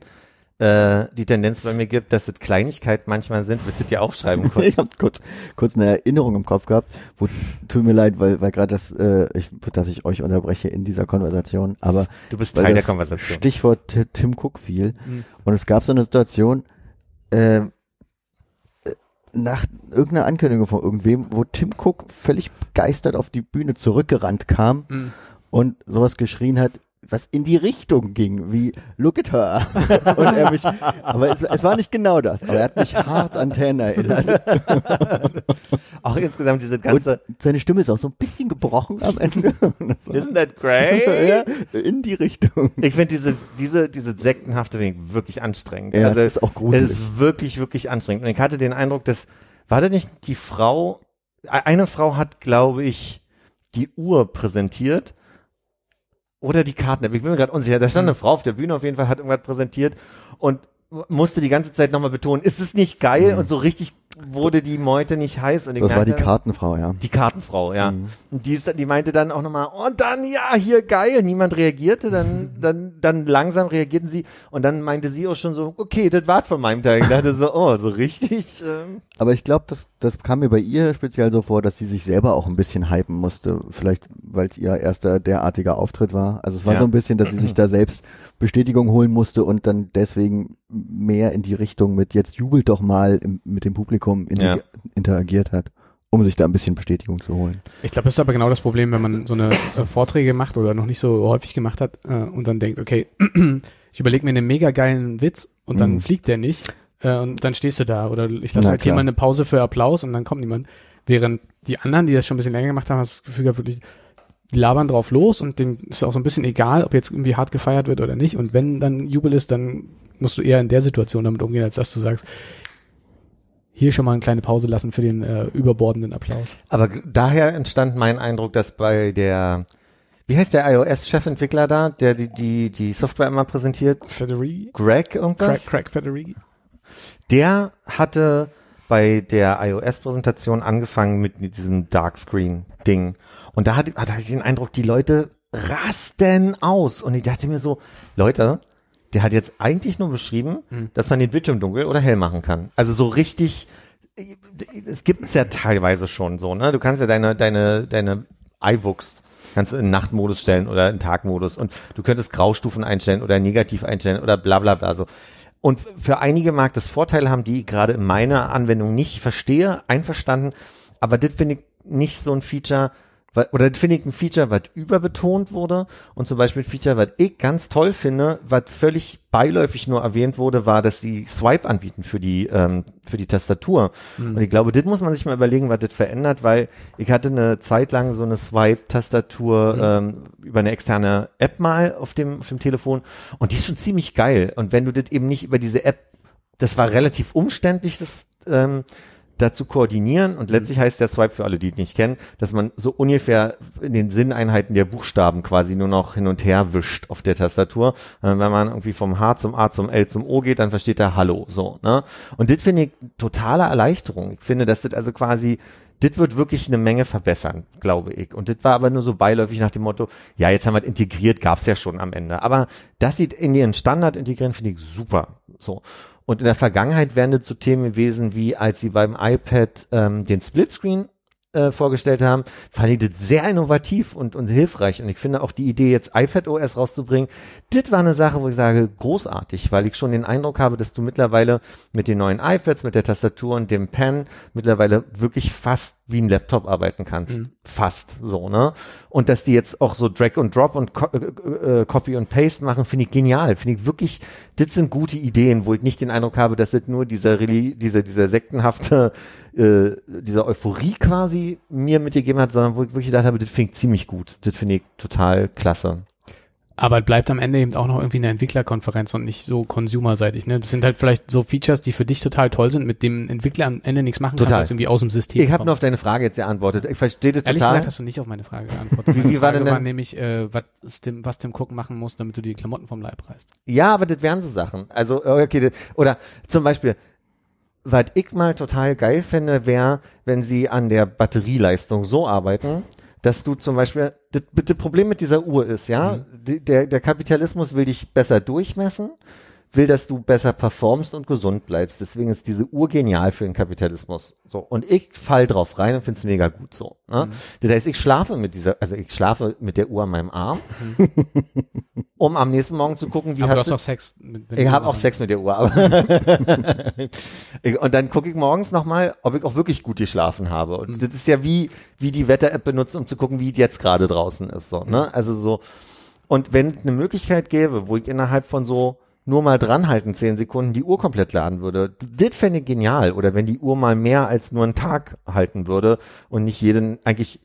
äh, die Tendenz bei mir gibt, dass es Kleinigkeiten manchmal sind. Willst du dir aufschreiben? kurz? Ich habe kurz, kurz eine Erinnerung im Kopf gehabt, wo tut mir leid, weil, weil gerade das, äh, ich, dass ich euch unterbreche in dieser Konversation, aber Du bist Teil der Konversation. Stichwort Ti- Tim Cook fiel. Mhm. Und es gab so eine Situation, äh, nach irgendeiner Ankündigung von irgendwem, wo Tim Cook völlig begeistert auf die Bühne zurückgerannt kam Mhm. und sowas geschrien hat, was in die Richtung ging, wie Look at her. und er mich, aber es, es war nicht genau das, aber er hat mich hart an Tan erinnert. Auch insgesamt diese ganze. Und seine Stimme ist auch so ein bisschen gebrochen am Ende. Das Isn't that great? ja, in die Richtung. Ich finde diese, diese, diese sektenhafte Wenig wirklich anstrengend. Ja, also es ist auch gruselig. Es ist wirklich, wirklich anstrengend. Und ich hatte den Eindruck, dass, war da nicht die Frau, eine Frau hat, glaube ich, die Uhr präsentiert oder die Karten. Ich bin mir gerade unsicher. Da stand eine Frau auf der Bühne auf jeden Fall, hat irgendwas präsentiert und musste die ganze Zeit nochmal betonen, ist es nicht geil? Und so richtig wurde die Meute nicht heiß. Und Das war die Kartenfrau, ja. Die Kartenfrau, ja. Mhm. Und die, ist, die meinte dann auch nochmal, und dann, ja, hier, geil. Niemand reagierte, dann, dann, dann langsam reagierten sie. Und dann meinte sie auch schon so, okay, das war's von meinem Teil. Ich dachte so, oh, so richtig. Ähm, Aber ich glaube, das, das kam mir bei ihr speziell so vor, dass sie sich selber auch ein bisschen hypen musste. Vielleicht, weil es ihr erster derartiger Auftritt war. Also es war Ja. so ein bisschen, dass sie sich da selbst Bestätigung holen musste und dann deswegen mehr in die Richtung mit jetzt jubelt doch mal im, mit dem Publikum inter Ja. interagiert hat, um sich da ein bisschen Bestätigung zu holen. Ich glaube, das ist aber genau das Problem, wenn man so eine äh, Vorträge macht oder noch nicht so häufig gemacht hat äh, und dann denkt, okay, ich überlege mir einen mega geilen Witz und dann Mhm. fliegt der nicht äh, und dann stehst du da oder ich lasse halt hier klar. mal eine Pause für Applaus und dann kommt niemand. Während die anderen, die das schon ein bisschen länger gemacht haben, hast das Gefühl gehabt, wirklich, die labern drauf los und denen ist auch so ein bisschen egal, ob jetzt irgendwie hart gefeiert wird oder nicht. Und wenn dann Jubel ist, dann musst du eher in der Situation damit umgehen, als dass du sagst, hier schon mal eine kleine Pause lassen für den äh, überbordenden Applaus. aber daher entstand mein Eindruck, dass bei der, wie heißt der iOS-Chefentwickler da, der die, die, die Software immer präsentiert? Federighi? Greg irgendwas? Craig, Craig Federighi? Der hatte bei der iOS-Präsentation angefangen mit diesem Darkscreen-Ding. Und da hatte, hatte ich den Eindruck, die Leute rasten aus. Und ich dachte mir so, Leute, der hat jetzt eigentlich nur beschrieben, dass man den Bildschirm dunkel oder hell machen kann. Also so richtig, es gibt es ja teilweise schon so, ne? Du kannst ja deine, deine, deine iBooks kannst in Nachtmodus stellen oder in Tagmodus und du könntest Graustufen einstellen oder negativ einstellen oder bla bla bla so. Und für einige mag das Vorteile haben, die ich gerade in meiner Anwendung nicht verstehe, einverstanden, aber das finde ich nicht so ein Feature, oder das finde ich ein Feature, was überbetont wurde und zum Beispiel ein Feature, was ich ganz toll finde, was völlig beiläufig nur erwähnt wurde, war, dass sie Swipe anbieten für die ähm, für die Tastatur. Und ich glaube, das muss man sich mal überlegen, was das verändert, weil ich hatte eine Zeit lang so eine Swipe-Tastatur ähm, über eine externe App mal auf dem auf dem Telefon und die ist schon ziemlich geil. Und wenn du das eben nicht über diese App, das war relativ umständlich, das ähm, dazu koordinieren und letztlich heißt der Swipe für alle, die es nicht kennen, dass man so ungefähr in den Sinneinheiten der Buchstaben quasi nur noch hin und her wischt auf der Tastatur. Wenn man irgendwie vom H zum A zum L zum O geht, dann versteht er Hallo, so, ne? Und das finde ich totale Erleichterung. Ich finde, dass das also quasi das wird wirklich eine Menge verbessern, glaube ich. Und das war aber nur so beiläufig nach dem Motto, ja, jetzt haben wir es integriert, gab's ja schon am Ende. Aber das sieht in ihren Standard integrieren, finde ich super. So. Und in der Vergangenheit wären das so Themen gewesen, wie als sie beim iPad ähm, den Splitscreen äh, vorgestellt haben, fand ich das sehr innovativ und, und hilfreich. Und ich finde auch die Idee, jetzt iPad OS rauszubringen, das war eine Sache, wo ich sage, großartig, weil ich schon den Eindruck habe, dass du mittlerweile mit den neuen iPads, mit der Tastatur und dem Pen mittlerweile wirklich fast wie ein Laptop arbeiten kannst. Fast so, ne? Und dass die jetzt auch so Drag und Drop und Co äh, äh, Copy und Paste machen, finde ich genial. Finde ich wirklich, das sind gute Ideen, wo ich nicht den Eindruck habe, dass das nur dieser, Reli- diese, dieser sektenhafte, äh, dieser Euphorie quasi mir mitgegeben hat, sondern wo ich wirklich gedacht habe, das finde ich ziemlich gut. Das finde ich total klasse. Aber es bleibt am Ende eben auch noch irgendwie eine Entwicklerkonferenz und nicht so consumerseitig. Ne? Das sind halt vielleicht so Features, die für dich total toll sind, mit dem Entwickler am Ende nichts machen kann, Total. weil es irgendwie aus dem System Ich habe nur auf deine Frage jetzt geantwortet. Ich verstehe das Ehrlich total. gesagt hast du nicht auf meine Frage geantwortet. Wie- Meine wie war Frage denn war nämlich, äh, was Tim, was Tim Cook machen muss, damit du die Klamotten vom Leib reißt. Ja, aber das wären so Sachen. Also, okay, das, oder zum Beispiel, was ich mal total geil fände, wäre, wenn sie an der Batterieleistung so arbeiten, dass du zum Beispiel, das, das Problem mit dieser Uhr ist, ja, die, der, der Kapitalismus will dich besser durchmessen, will, dass du besser performst und gesund bleibst. Deswegen ist diese Uhr genial für den Kapitalismus. So. Und ich fall drauf rein und find's mega gut so. Ne? Das heißt, ich schlafe mit dieser, also ich schlafe mit der Uhr an meinem Arm, um am nächsten Morgen zu gucken, wie Aber du hast hast du doch Sex. Mit, wenn ich habe auch Sex mit der Uhr, aber und dann gucke ich morgens nochmal, ob ich auch wirklich gut geschlafen habe. Und das ist ja wie wie die Wetter-App benutzt, um zu gucken, wie es jetzt gerade draußen ist. So, ne? Also so. Und wenn es eine Möglichkeit gäbe, wo ich innerhalb von so nur mal dranhalten, zehn Sekunden, die Uhr komplett laden würde, das fände ich genial. Oder wenn die Uhr mal mehr als nur einen Tag halten würde und nicht jeden, eigentlich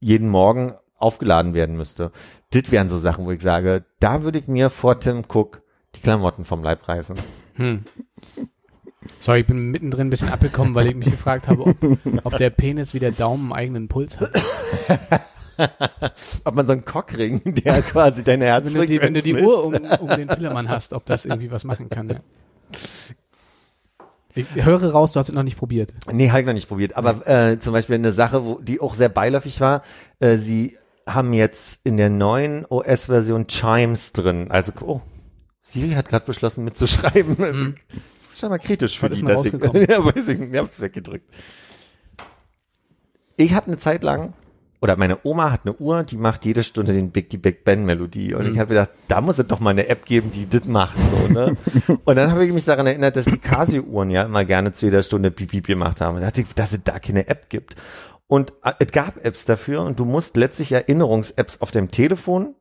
jeden Morgen aufgeladen werden müsste. Das wären so Sachen, wo ich sage, da würde ich mir vor Tim Cook die Klamotten vom Leib reißen. Hm. Sorry, ich bin mittendrin ein bisschen abgekommen, weil ich mich gefragt habe, ob, ob der Penis wie der Daumen einen eigenen Puls hat. Ob man so einen Cockring, der quasi deine Wenn du die, wenn du die. Uhr um, um den Pillemann hast, ob das irgendwie was machen kann. Ja. Ich höre raus, du hast es noch nicht probiert. Nee, habe ich noch nicht probiert. Aber äh, zum Beispiel eine Sache, wo, die auch sehr beiläufig war, äh, sie haben jetzt in der neuen OS-Version Chimes drin. Also, oh, Siri hat gerade beschlossen mitzuschreiben. Mhm. Das ist schon mal kritisch für Was die, dass ich, ja, weiß ich, ich hab's weggedrückt. Ich habe eine Zeit lang, oder meine Oma hat eine Uhr, die macht jede Stunde den Big, die Big Ben Melodie. Und ich habe gedacht, da muss es doch mal eine App geben, die das macht. So, ne? und dann habe ich mich daran erinnert, dass die Casio-Uhren ja immer gerne zu jeder Stunde Piep Piep gemacht haben. Und da dachte ich, dass es da keine App gibt. Und äh, es gab Apps dafür und du musst letztlich Erinnerungs-Apps auf dem Telefon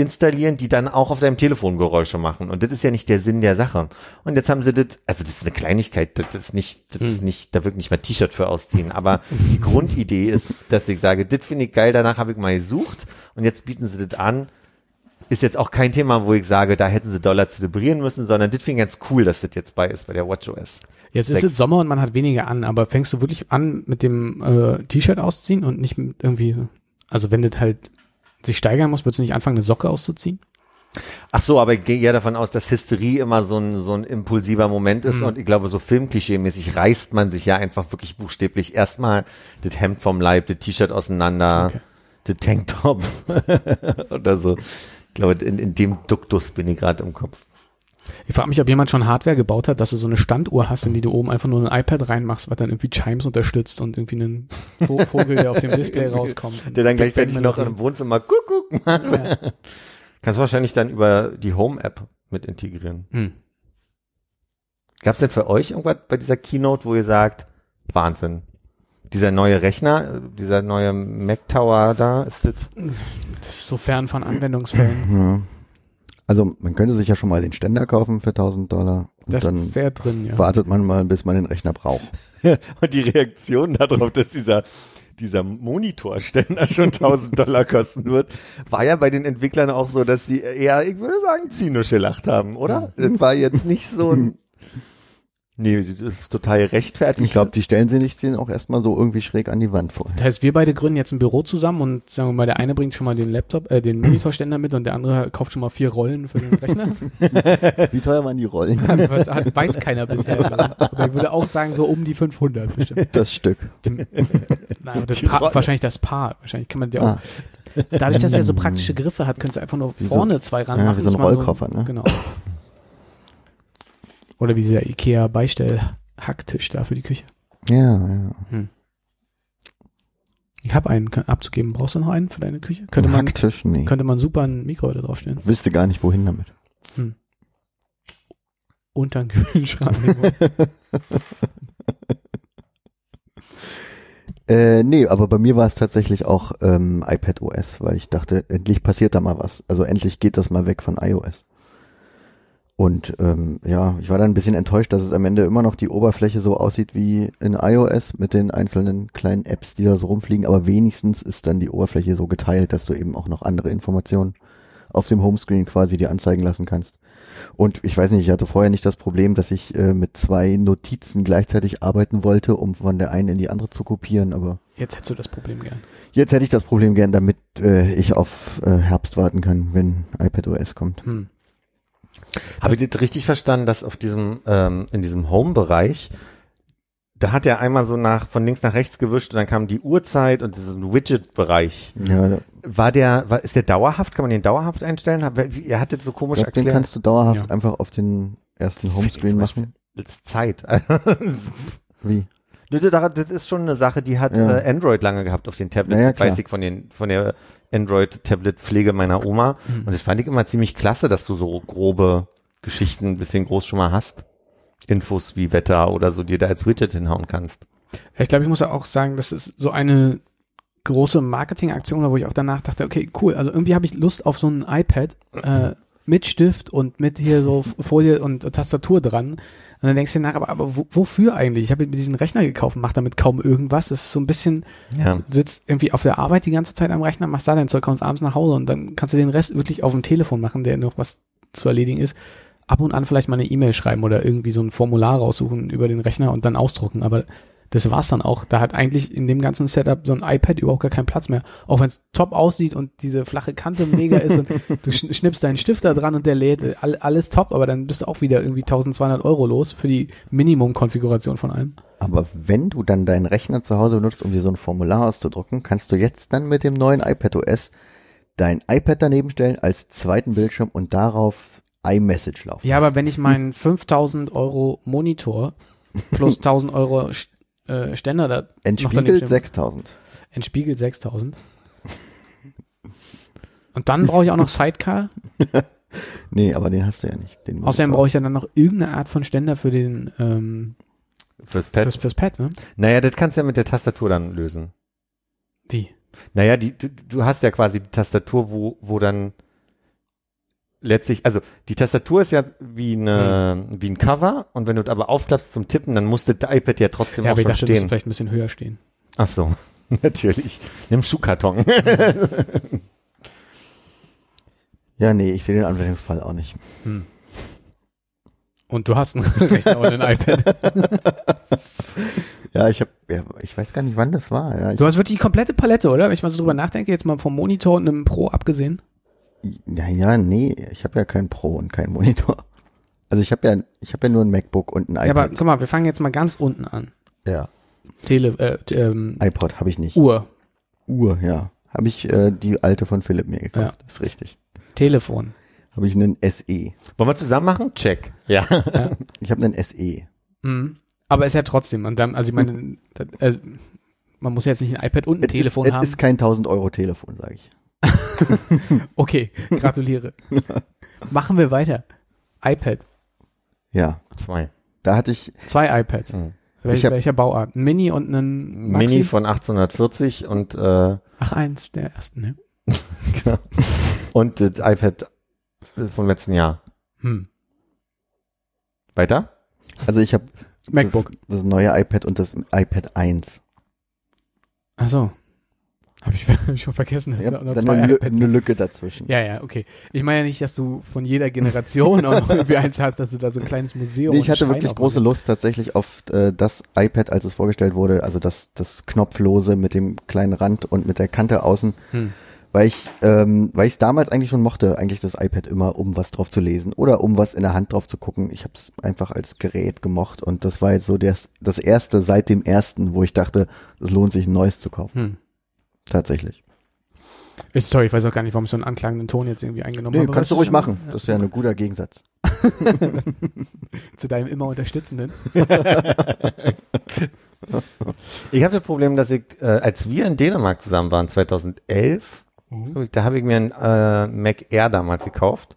installieren, die dann auch auf deinem Telefon Geräusche machen. Und das ist ja nicht der Sinn der Sache. Und jetzt haben sie das, also das ist eine Kleinigkeit, das ist nicht, das ist nicht, da wird nicht mal T-Shirt für ausziehen. Aber die Grundidee ist, dass ich sage, das finde ich geil, danach habe ich mal gesucht und jetzt bieten sie das an. Ist jetzt auch kein Thema, wo ich sage, da hätten sie Dollar zelebrieren müssen, sondern das finde ich ganz cool, dass das jetzt bei ist bei der WatchOS. Jetzt ist Sechs. es Sommer und man hat weniger an, aber fängst du wirklich an mit dem äh, T-Shirt ausziehen und nicht mit irgendwie, also wenn das halt sich steigern muss, würdest du nicht anfangen, eine Socke auszuziehen? Ach so, aber ich gehe ja davon aus, dass Hysterie immer so ein, so ein impulsiver Moment ist Mhm. und ich glaube, so filmklischee-mäßig reißt man sich ja einfach wirklich buchstäblich erstmal das Hemd vom Leib, das T-Shirt auseinander, Okay. das Tanktop oder so. Ich glaube, in, in dem Duktus bin ich gerade im Kopf. Ich frage mich, ob jemand schon Hardware gebaut hat, dass du so eine Standuhr hast, in die du oben einfach nur ein iPad reinmachst, was dann irgendwie Chimes unterstützt und irgendwie einen Vo- Vogel, der auf dem Display rauskommt. Der dann gleichzeitig noch im Wohnzimmer Kuckuck macht. Ja. Kannst du wahrscheinlich dann über die Home-App mit integrieren. Hm. Gab es denn für euch irgendwas bei dieser Keynote, wo ihr sagt, Wahnsinn, dieser neue Rechner, dieser neue Mac Tower da, ist das Das ist so fern von Anwendungsfällen. Ja. Also man könnte sich ja schon mal den Ständer kaufen für 1000 Dollar und Das dann wäre drin, ja. wartet man mal, bis man den Rechner braucht. Und die Reaktion darauf, dass dieser, dieser Monitorständer schon 1000 Dollar kosten wird, war ja bei den Entwicklern auch so, dass sie eher, ich würde sagen, zynisch gelacht haben, oder? Das war jetzt nicht so ein, nee, das ist total rechtfertigt. Ich glaube, die stellen sie nicht den auch erstmal so irgendwie schräg an die Wand vor. Das heißt, wir beide gründen jetzt ein Büro zusammen und sagen wir mal, der eine bringt schon mal den Laptop, äh, den Monitorständer mit und der andere kauft schon mal vier Rollen für den Rechner. Wie teuer waren die Rollen? Was hat, weiß keiner bisher. Aber ich würde auch sagen, so um die 500 bestimmt. Das Stück. Nein, das Paar, Rolle. wahrscheinlich das Paar. Wahrscheinlich kann man ja auch. Ah, Dadurch, dass er so praktische Griffe hat, könntest du einfach nur Wie so- vorne zwei ranmachen. ja, wie so ein Rollkoffer, ne? Genau. Oder wie dieser Ikea Beistell-Hacktisch da für die Küche. ja, ja. Ich habe einen kann, abzugeben. Brauchst du noch einen für deine Küche? Könnte Ein man, Hacktisch? Nee. könnte man super ein Mikro da draufstellen. Wüsste gar nicht, wohin damit. Unter den Kühlschrank. Äh, nee, aber bei mir war es tatsächlich auch ähm, iPad OS, weil ich dachte, endlich passiert da mal was. Also endlich geht das mal weg von iOS. Und ähm, ja, ich war dann ein bisschen enttäuscht, dass es am Ende immer noch die Oberfläche so aussieht wie in iOS mit den einzelnen kleinen Apps, die da so rumfliegen, aber wenigstens ist dann die Oberfläche so geteilt, dass du eben auch noch andere Informationen auf dem Homescreen quasi dir anzeigen lassen kannst. Und ich weiß nicht, ich hatte vorher nicht das Problem, dass ich äh, mit zwei Notizen gleichzeitig arbeiten wollte, um von der einen in die andere zu kopieren, aber Jetzt hättest du das Problem gern. Jetzt hätte ich das Problem gern, damit äh, ich auf äh, Herbst warten kann, wenn iPad OS kommt. Hm. Habe ich das richtig verstanden, dass auf diesem, ähm, in diesem Home-Bereich, da hat er einmal so nach, von links nach rechts gewischt und dann kam die Uhrzeit und diesen Widget-Bereich. Ja, War der, war, ist der dauerhaft? Kann man den dauerhaft einstellen? Hab- wie- Ihr hattet so komisch glaub, den erklärt. kannst du dauerhaft Ja. einfach auf den ersten Homescreen machen. Das ist Zeit. Wie? Das ist schon eine Sache, die hat Ja. äh, Android lange gehabt auf den Tablets, Naja, das weiß ich von den von der Android-Tablet-Pflege meiner Oma. Mhm. Und das fand ich immer ziemlich klasse, dass du so grobe Geschichten ein bisschen groß schon mal hast. Infos wie Wetter oder so, dir da als Widget hinhauen kannst. Ich glaube, ich muss ja auch sagen, das ist so eine große Marketingaktion, wo ich auch danach dachte, okay, cool, also irgendwie habe ich Lust auf so ein iPad äh, mit Stift und mit hier so Folie und Tastatur dran. Und dann denkst du dir nach, aber, aber wo, wofür eigentlich? Ich habe mir diesen Rechner gekauft und mache damit kaum irgendwas. Das ist so ein bisschen, Ja. sitzt irgendwie auf der Arbeit die ganze Zeit am Rechner, machst da dein Zeug, kommst abends nach Hause und dann kannst du den Rest wirklich auf dem Telefon machen, der noch was zu erledigen ist. Ab und an vielleicht mal eine E-Mail schreiben oder irgendwie so ein Formular raussuchen über den Rechner und dann ausdrucken. Aber Das war's dann auch. Da hat eigentlich in dem ganzen Setup so ein iPad überhaupt gar keinen Platz mehr. Auch wenn es top aussieht und diese flache Kante mega ist und du schn- schnippst deinen Stift da dran und der lädt, all, alles top, aber dann bist du auch wieder irgendwie 1200 Euro los für die Minimum-Konfiguration von allem. Aber wenn du dann deinen Rechner zu Hause benutzt, um dir so ein Formular auszudrucken, kannst du jetzt dann mit dem neuen iPad OS dein iPad daneben stellen als zweiten Bildschirm und darauf iMessage laufen. Ja, aber wenn ich meinen 5000 Euro Monitor plus 1000 Euro äh, Ständer da Entspiegelt stehen- 6000. entspiegelt 6000. Und dann brauche ich auch noch Sidecar. Nee, aber den hast du ja nicht. Den Außerdem brauche ich dann noch irgendeine Art von Ständer für den ähm, Fürs Pad. fürs, fürs Pad, ne? naja, das kannst du ja mit der Tastatur dann lösen. Wie? Naja, die, du, du hast ja quasi die Tastatur, wo, wo dann letztlich, also die Tastatur ist ja wie eine, Hm. wie ein Cover und wenn du aber aufklappst zum Tippen, dann musste das iPad ja trotzdem Ja, auch aber ich schon dachte, das müsste stehen. vielleicht ein bisschen höher stehen. Ach so, natürlich. Nimm Schuhkarton. Ja, nee, ich sehe den Anwendungsfall auch nicht. Und du hast einen Rechner und ein iPad. Ja, ich habe, ja, ich weiß gar nicht, wann das war. Ja, ich, Du hast wirklich die komplette Palette, oder? Wenn ich mal so drüber nachdenke, jetzt mal vom Monitor und einem Pro abgesehen. Ja, ja, nee, ich habe ja keinen Pro und keinen Monitor. Also ich habe ja, ich habe ja nur ein MacBook und ein Ja, aber iPad. guck mal, wir fangen jetzt mal ganz unten an. Ja, Tele, äh, ähm, iPod habe ich nicht. Uhr, Uhr, ja. Habe ich äh, die alte von Philipp mir gekauft. Ja. Das ist richtig. Telefon. Habe ich einen SE. Wollen wir zusammen machen? Check. Ja. Ja. Ich habe einen. SE. Mhm. Aber ist ja trotzdem, und dann, also ich meine, das, äh, man muss jetzt nicht ein iPad und ein Es Telefon ist, haben. Es ist kein 1000 Euro Telefon, sage ich. Okay, gratuliere. Machen wir weiter. iPad. Ja, Zwei. da hatte ich, Zwei iPads. Mhm. Wel Ich hab- welcher Bauart? Ein Mini und ein Maxi? Mini von 1840 und, äh, Ach, eins der ersten, ne? genau. und das iPad vom letzten Jahr. Hm. Weiter? also ich habe MacBook. das neue iPad und das iPad 1. Ach so. Hab ich schon vergessen. dass Ja, da auch noch dann zwei eine, Lü eine Lücke dazwischen. Ja, ja, okay. Ich meine ja nicht, dass du von jeder Generation auch noch irgendwie eins hast, dass du da so ein kleines Museum Nee, ich hatte Schrein wirklich große Lust tatsächlich auf äh, das iPad, als es vorgestellt wurde, also das, das Knopflose mit dem kleinen Rand und mit der Kante außen, Hm. weil ich, ähm, weil ich es damals eigentlich schon mochte, eigentlich das iPad immer, um was drauf zu lesen oder um was in der Hand drauf zu gucken. Ich habe es einfach als Gerät gemocht und das war jetzt so das, das erste seit dem ersten, wo ich dachte, es lohnt sich ein neues zu kaufen. Hm. Tatsächlich. Ich, sorry, ich weiß auch gar nicht, warum ich so einen anklagenden Ton jetzt irgendwie eingenommen Nee, habe. kannst du ruhig machen. schon- Das ist ja ein guter Gegensatz. Zu deinem immer Unterstützenden. Ich habe das Problem, dass ich, äh, als wir in Dänemark zusammen waren, 2011, da habe ich mir ein äh, Mac Air damals gekauft,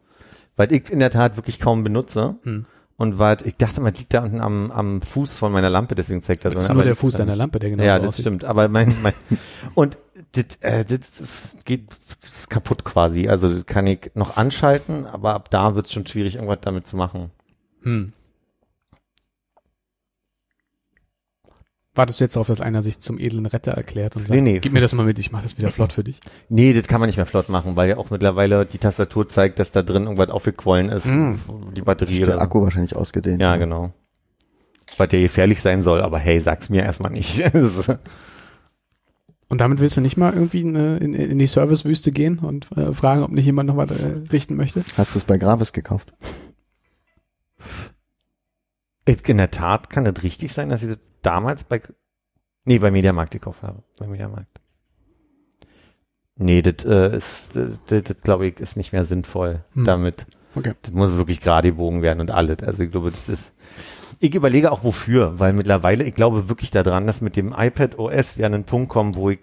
weil ich in der Tat wirklich kaum benutze. Hm. Und weil ich dachte, man liegt da unten am, am Fuß von meiner Lampe, deswegen zeigt das Das ist aber nur der Fuß deiner. Lampe, der genau ja, so das aussieht. stimmt. Aber mein, mein und das, äh, das, das geht das ist kaputt quasi. Also das kann ich noch anschalten, aber ab da wird es schon schwierig, irgendwas damit zu machen. Hm. Wartest du jetzt darauf, dass einer sich zum edlen Retter erklärt und sagt, Nee, nee. gib mir das mal mit, ich mach das wieder flott für dich. Nee, das kann man nicht mehr flott machen, weil ja auch mittlerweile die Tastatur zeigt, dass da drin irgendwas aufgequollen ist. Mm. Die Batterie Ist der Akku wahrscheinlich ausgedehnt. Ja, genau. Was ja gefährlich sein soll, aber hey, sag's mir erstmal nicht. Und damit willst du nicht mal irgendwie in, äh, in, in die Servicewüste gehen und äh, fragen, ob nicht jemand noch was äh, richten möchte? Hast du es bei Gravis gekauft? In der Tat kann das richtig sein, dass ich das damals bei, nee, bei Mediamarkt gekauft habe. Bei Mediamarkt. Nee, das äh, ist, das, glaube ich, ist nicht mehr sinnvoll Hm. damit. Okay. Das muss wirklich gerade gebogen werden und alles. Also ich glaube, das ist, ich überlege auch wofür, weil mittlerweile, ich glaube wirklich daran, dass mit dem iPad OS wir an einen Punkt kommen, wo ich,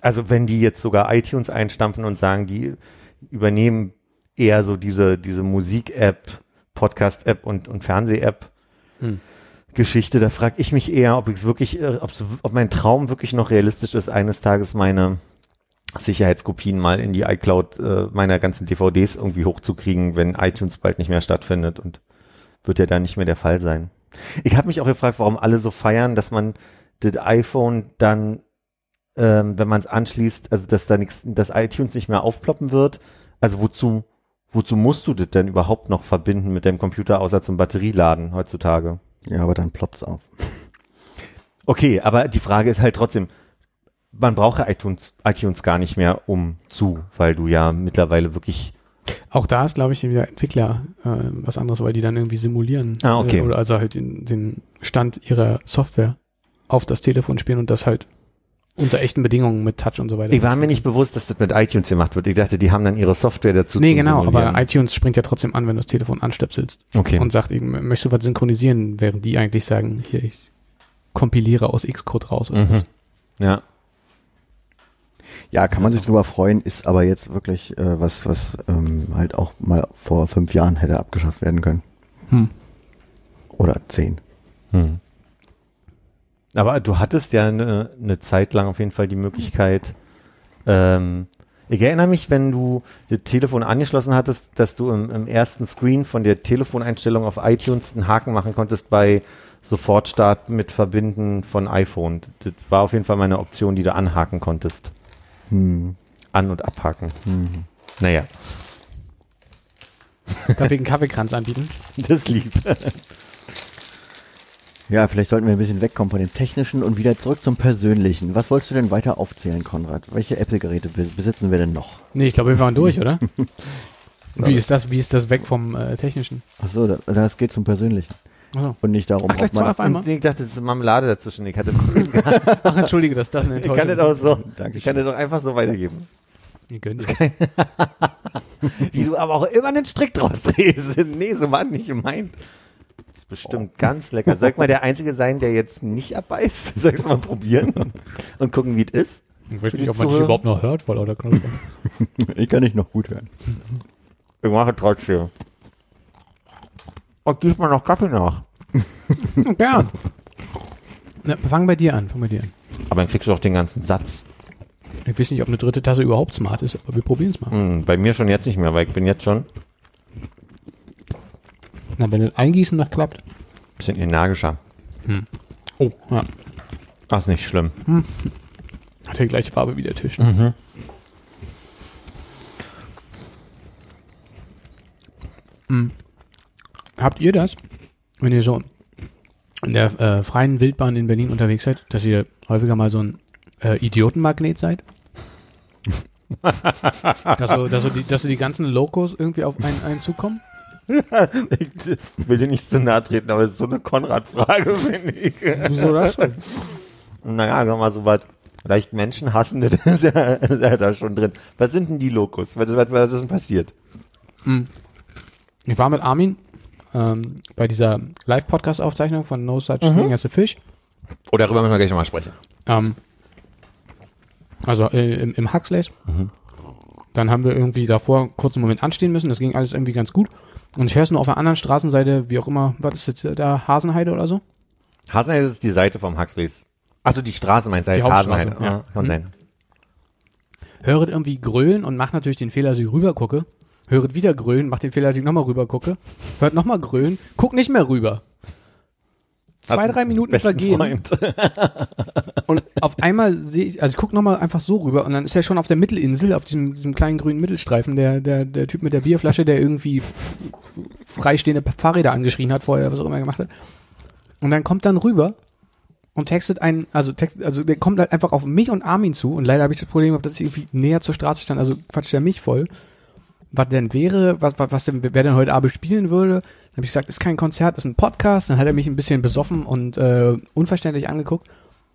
also wenn die jetzt sogar iTunes einstampfen und sagen, die übernehmen eher so diese, diese Musik-App, Podcast-App und, und Fernseh-App, Hm. Geschichte, da frage ich mich eher, ob ich wirklich, äh, ob, mein Traum wirklich noch realistisch ist, eines Tages meine Sicherheitskopien mal in die iCloud äh, meiner ganzen DVDs irgendwie hochzukriegen, wenn iTunes bald nicht mehr stattfindet und wird ja dann nicht mehr der Fall sein. Ich habe mich auch gefragt, warum alle so feiern, dass man das iPhone dann, ähm, wenn man es anschließt, also dass da nichts, dass iTunes nicht mehr aufploppen wird. Also wozu, wozu musst du das denn überhaupt noch verbinden mit deinem Computer, außer zum Batterieladen heutzutage? Ja, aber dann ploppt's auf. Okay, aber die Frage ist halt trotzdem, man braucht ja iTunes, iTunes gar nicht mehr um zu, weil du ja mittlerweile wirklich Auch da ist, glaube ich, wieder Entwickler äh, was anderes, weil die dann irgendwie simulieren. Ah, okay. Äh, oder also halt den, den Stand ihrer Software auf das Telefon spielen und das halt unter echten Bedingungen mit Touch und so weiter. Ich war mir nicht bewusst, dass das mit iTunes gemacht wird. Ich dachte, die haben dann ihre Software dazu Nee, genau, aber iTunes springt ja trotzdem an, wenn du das Telefon anstöpselst Okay. und sagt, eben, möchtest du was synchronisieren, während die eigentlich sagen, hier, ich kompiliere aus Xcode raus oder Mhm. was. Ja. Ja, kann man sich drüber freuen, ist aber jetzt wirklich äh, was, was ähm, halt auch mal vor fünf Jahren hätte abgeschafft werden können. Hm. Oder zehn. Hm. Aber du hattest ja eine, eine Zeit lang auf jeden Fall die Möglichkeit, ähm, ich erinnere mich, wenn du das Telefon angeschlossen hattest, dass du im, im ersten Screen von der Telefoneinstellung auf iTunes einen Haken machen konntest bei Sofortstart mit Verbinden von iPhone. Das war auf jeden Fall meine Option, die du anhaken konntest. Hm. An- und abhaken. Naja, Darf ich einen Kaffeekranz anbieten? das lieb. Ja, vielleicht sollten wir ein bisschen wegkommen von dem Technischen und wieder zurück zum Persönlichen. Was wolltest du denn weiter aufzählen, Konrad? Welche Apple-Geräte bes- besitzen wir denn noch? Nee, ich glaube, wir waren durch, oder? Wie ist das, wie ist das weg vom äh, Technischen? Achso, da, das geht zum Persönlichen. Achso. Und nicht darum, Ach, gleich ob man- zwei auf einmal? Ich dachte, das ist Marmelade dazwischen. Ich hatte, Ach, entschuldige, dass das eine ich Enttäuschung kann das auch so, Dankeschön. ich kann das doch einfach so weitergeben. Wie du aber auch immer einen Strick draus drehst. nee, so war nicht gemeint. Das ist bestimmt ganz lecker. Soll ich mal der Einzige sein, der jetzt nicht abbeißt? Soll ich mal probieren und gucken, wie es ist? Ich weiß nicht, ob man dich überhaupt noch hört, vor lauter Knopf. Ich kann nicht noch gut hören. Ich mache trotzdem. Und gib mal noch Kaffee nach. Gern. Na, fang bei dir an, fang bei dir an. Aber dann kriegst du doch den ganzen Satz. Ich weiß nicht, ob eine dritte Tasse überhaupt smart ist, aber wir probieren es mal. Hm, bei mir schon jetzt nicht mehr, weil ich bin jetzt schon Na, wenn das Eingießen noch klappt. bisschen energischer. Oh, ja. Ach, ist nicht schlimm. Hat ja die gleiche Farbe wie der Tisch. Hm. Habt ihr das, wenn ihr so in der äh, freien Wildbahn in Berlin unterwegs seid, dass ihr häufiger mal so ein äh, Idiotenmagnet seid? dass, so, dass, so die, dass so die ganzen Locos irgendwie auf einen, einen zukommen? Ich will dir nicht zu nahe treten, aber es ist so eine Konrad-Frage, finde ich. Wieso das schon? Naja, sag mal so was. Leicht Menschen hassen, das ist ja, ist ja da schon drin. Was sind denn die Lokus? Was, was, was ist denn passiert? Ich war mit Armin ähm, bei dieser Live-Podcast-Aufzeichnung von No Such Thing as a Fish. Oh, darüber müssen wir gleich nochmal sprechen. Ähm, also äh, im, im Huxleys. Dann haben wir irgendwie davor einen kurzen Moment anstehen müssen. Das ging alles irgendwie ganz gut. Und ich höre es nur auf der anderen Straßenseite, wie auch immer, was ist das da, Hasenheide oder so? Hasenheide ist die Seite vom Huxleys. Achso, die Straße meinst du, heißt Hasenheide. ja. Ja, kann Hm. sein. Höret irgendwie grölen und macht natürlich den Fehler, dass ich rüber gucke. Höret wieder grölen, macht den Fehler, dass ich nochmal rüber gucke. Hört nochmal grölen, guck nicht mehr rüber. Zwei, drei Minuten vergehen. Und auf einmal sehe ich, also ich gucke nochmal einfach so rüber und dann ist er schon auf der Mittelinsel, auf diesem, diesem kleinen grünen Mittelstreifen, der, der, der Typ mit der Bierflasche, der irgendwie freistehende Fahrräder angeschrien hat vorher, was auch immer er gemacht hat. Und dann kommt dann rüber und textet einen, also, text, also der kommt halt einfach auf mich und Armin zu und leider habe ich das Problem dass ich irgendwie näher zur Straße stand, also quatscht er mich voll. Was denn wäre, was, was, was denn, wer denn heute Abend spielen würde. Dann habe ich gesagt, ist kein Konzert, ist ein Podcast. Dann hat er mich ein bisschen besoffen und äh, unverständlich angeguckt.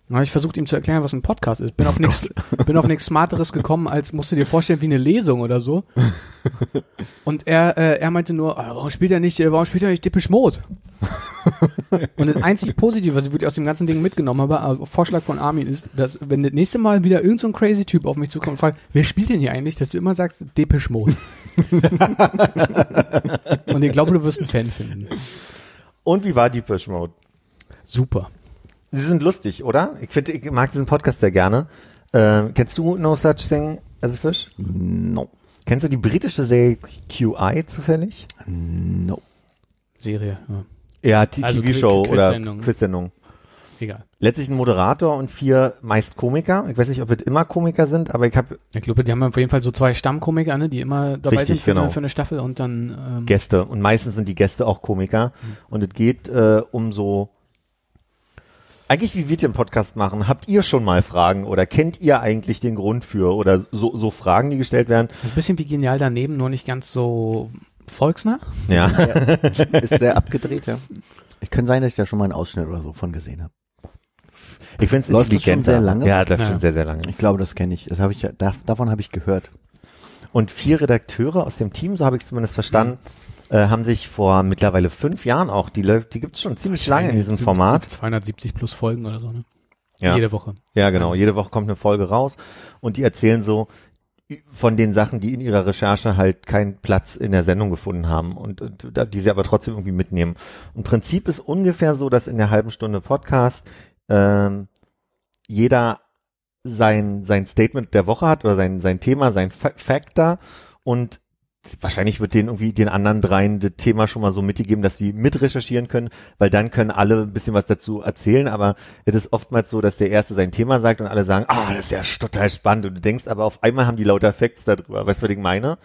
Dann habe ich versucht, ihm zu erklären, was ein Podcast ist. Bin auf nichts, bin auf nichts Smarteres gekommen, als musst du dir vorstellen, wie eine Lesung oder so. Und er, äh, er meinte nur, ah, warum spielt er nicht, äh, warum spielt er nicht Dippisch Mode? Und das einzig Positive, was ich wirklich aus dem ganzen Ding mitgenommen habe, also Vorschlag von Armin ist, dass wenn das nächste Mal wieder irgendein so ein crazy Typ auf mich zukommt und fragt, wer spielt denn hier eigentlich, dass du immer sagst, Depeche Mode. und ich glaube, du wirst einen Fan finden. Und wie war Deepish Mode? Super. Sie sind lustig, oder? Ich finde, ich mag diesen Podcast sehr gerne. Ähm, kennst du No Such Thing as a Fish? No. Kennst du die britische Serie QI zufällig? No. Serie, ja. Ja, Also TV-Show Quiz- oder Quizsendung. Egal. Letztlich ein Moderator und vier meist Komiker. Ich weiß nicht, ob es immer Komiker sind, aber ich habe Ich glaube, die haben auf jeden Fall so zwei Stammkomiker, ne, die immer dabei Richtig, sind für, genau. eine, für eine Staffel und dann ähm, Gäste und meistens sind die Gäste auch Komiker und es geht äh, um so Eigentlich, wie wir den Podcast machen, habt ihr schon mal Fragen oder kennt ihr eigentlich den Grund für oder so, so Fragen, die gestellt werden? Das ist ein bisschen wie genial daneben, nur nicht ganz so volksnah. Ja. Ist sehr abgedreht, ja. Ich kann sein, dass ich da schon mal einen Ausschnitt oder so von gesehen habe. Ich finde es Läuft das schon sehr lange? Ja, das läuft Ja. schon sehr, sehr lange. Ich glaube, das kenne ich. Das habe ich davon habe ich gehört. Und vier Redakteure aus dem Team, so habe ich es zumindest verstanden, äh, haben sich vor mittlerweile fünf Jahren auch, die läuft, die gibt es schon ziemlich lange in diesem Format. 270 plus Folgen oder so, ne? Ja. Jede Woche. Ja, genau. Jede Woche kommt eine Folge raus und die erzählen so von den Sachen, die in ihrer Recherche halt keinen Platz in der Sendung gefunden haben und, und die sie aber trotzdem irgendwie mitnehmen. Und Prinzip ist ungefähr so, dass in der halben Stunde Podcast ähm, jeder sein sein Statement der Woche hat oder sein sein Thema, sein Fa Fact da und wahrscheinlich wird den irgendwie den anderen dreien das Thema schon mal so mitgegeben, dass sie mitrecherchieren können, weil dann können alle ein bisschen was dazu erzählen, aber es ist oftmals so, dass der Erste sein Thema sagt und alle sagen, ah, das ist ja total spannend und du denkst aber auf einmal haben die lauter Facts darüber, weißt du, was ich meine?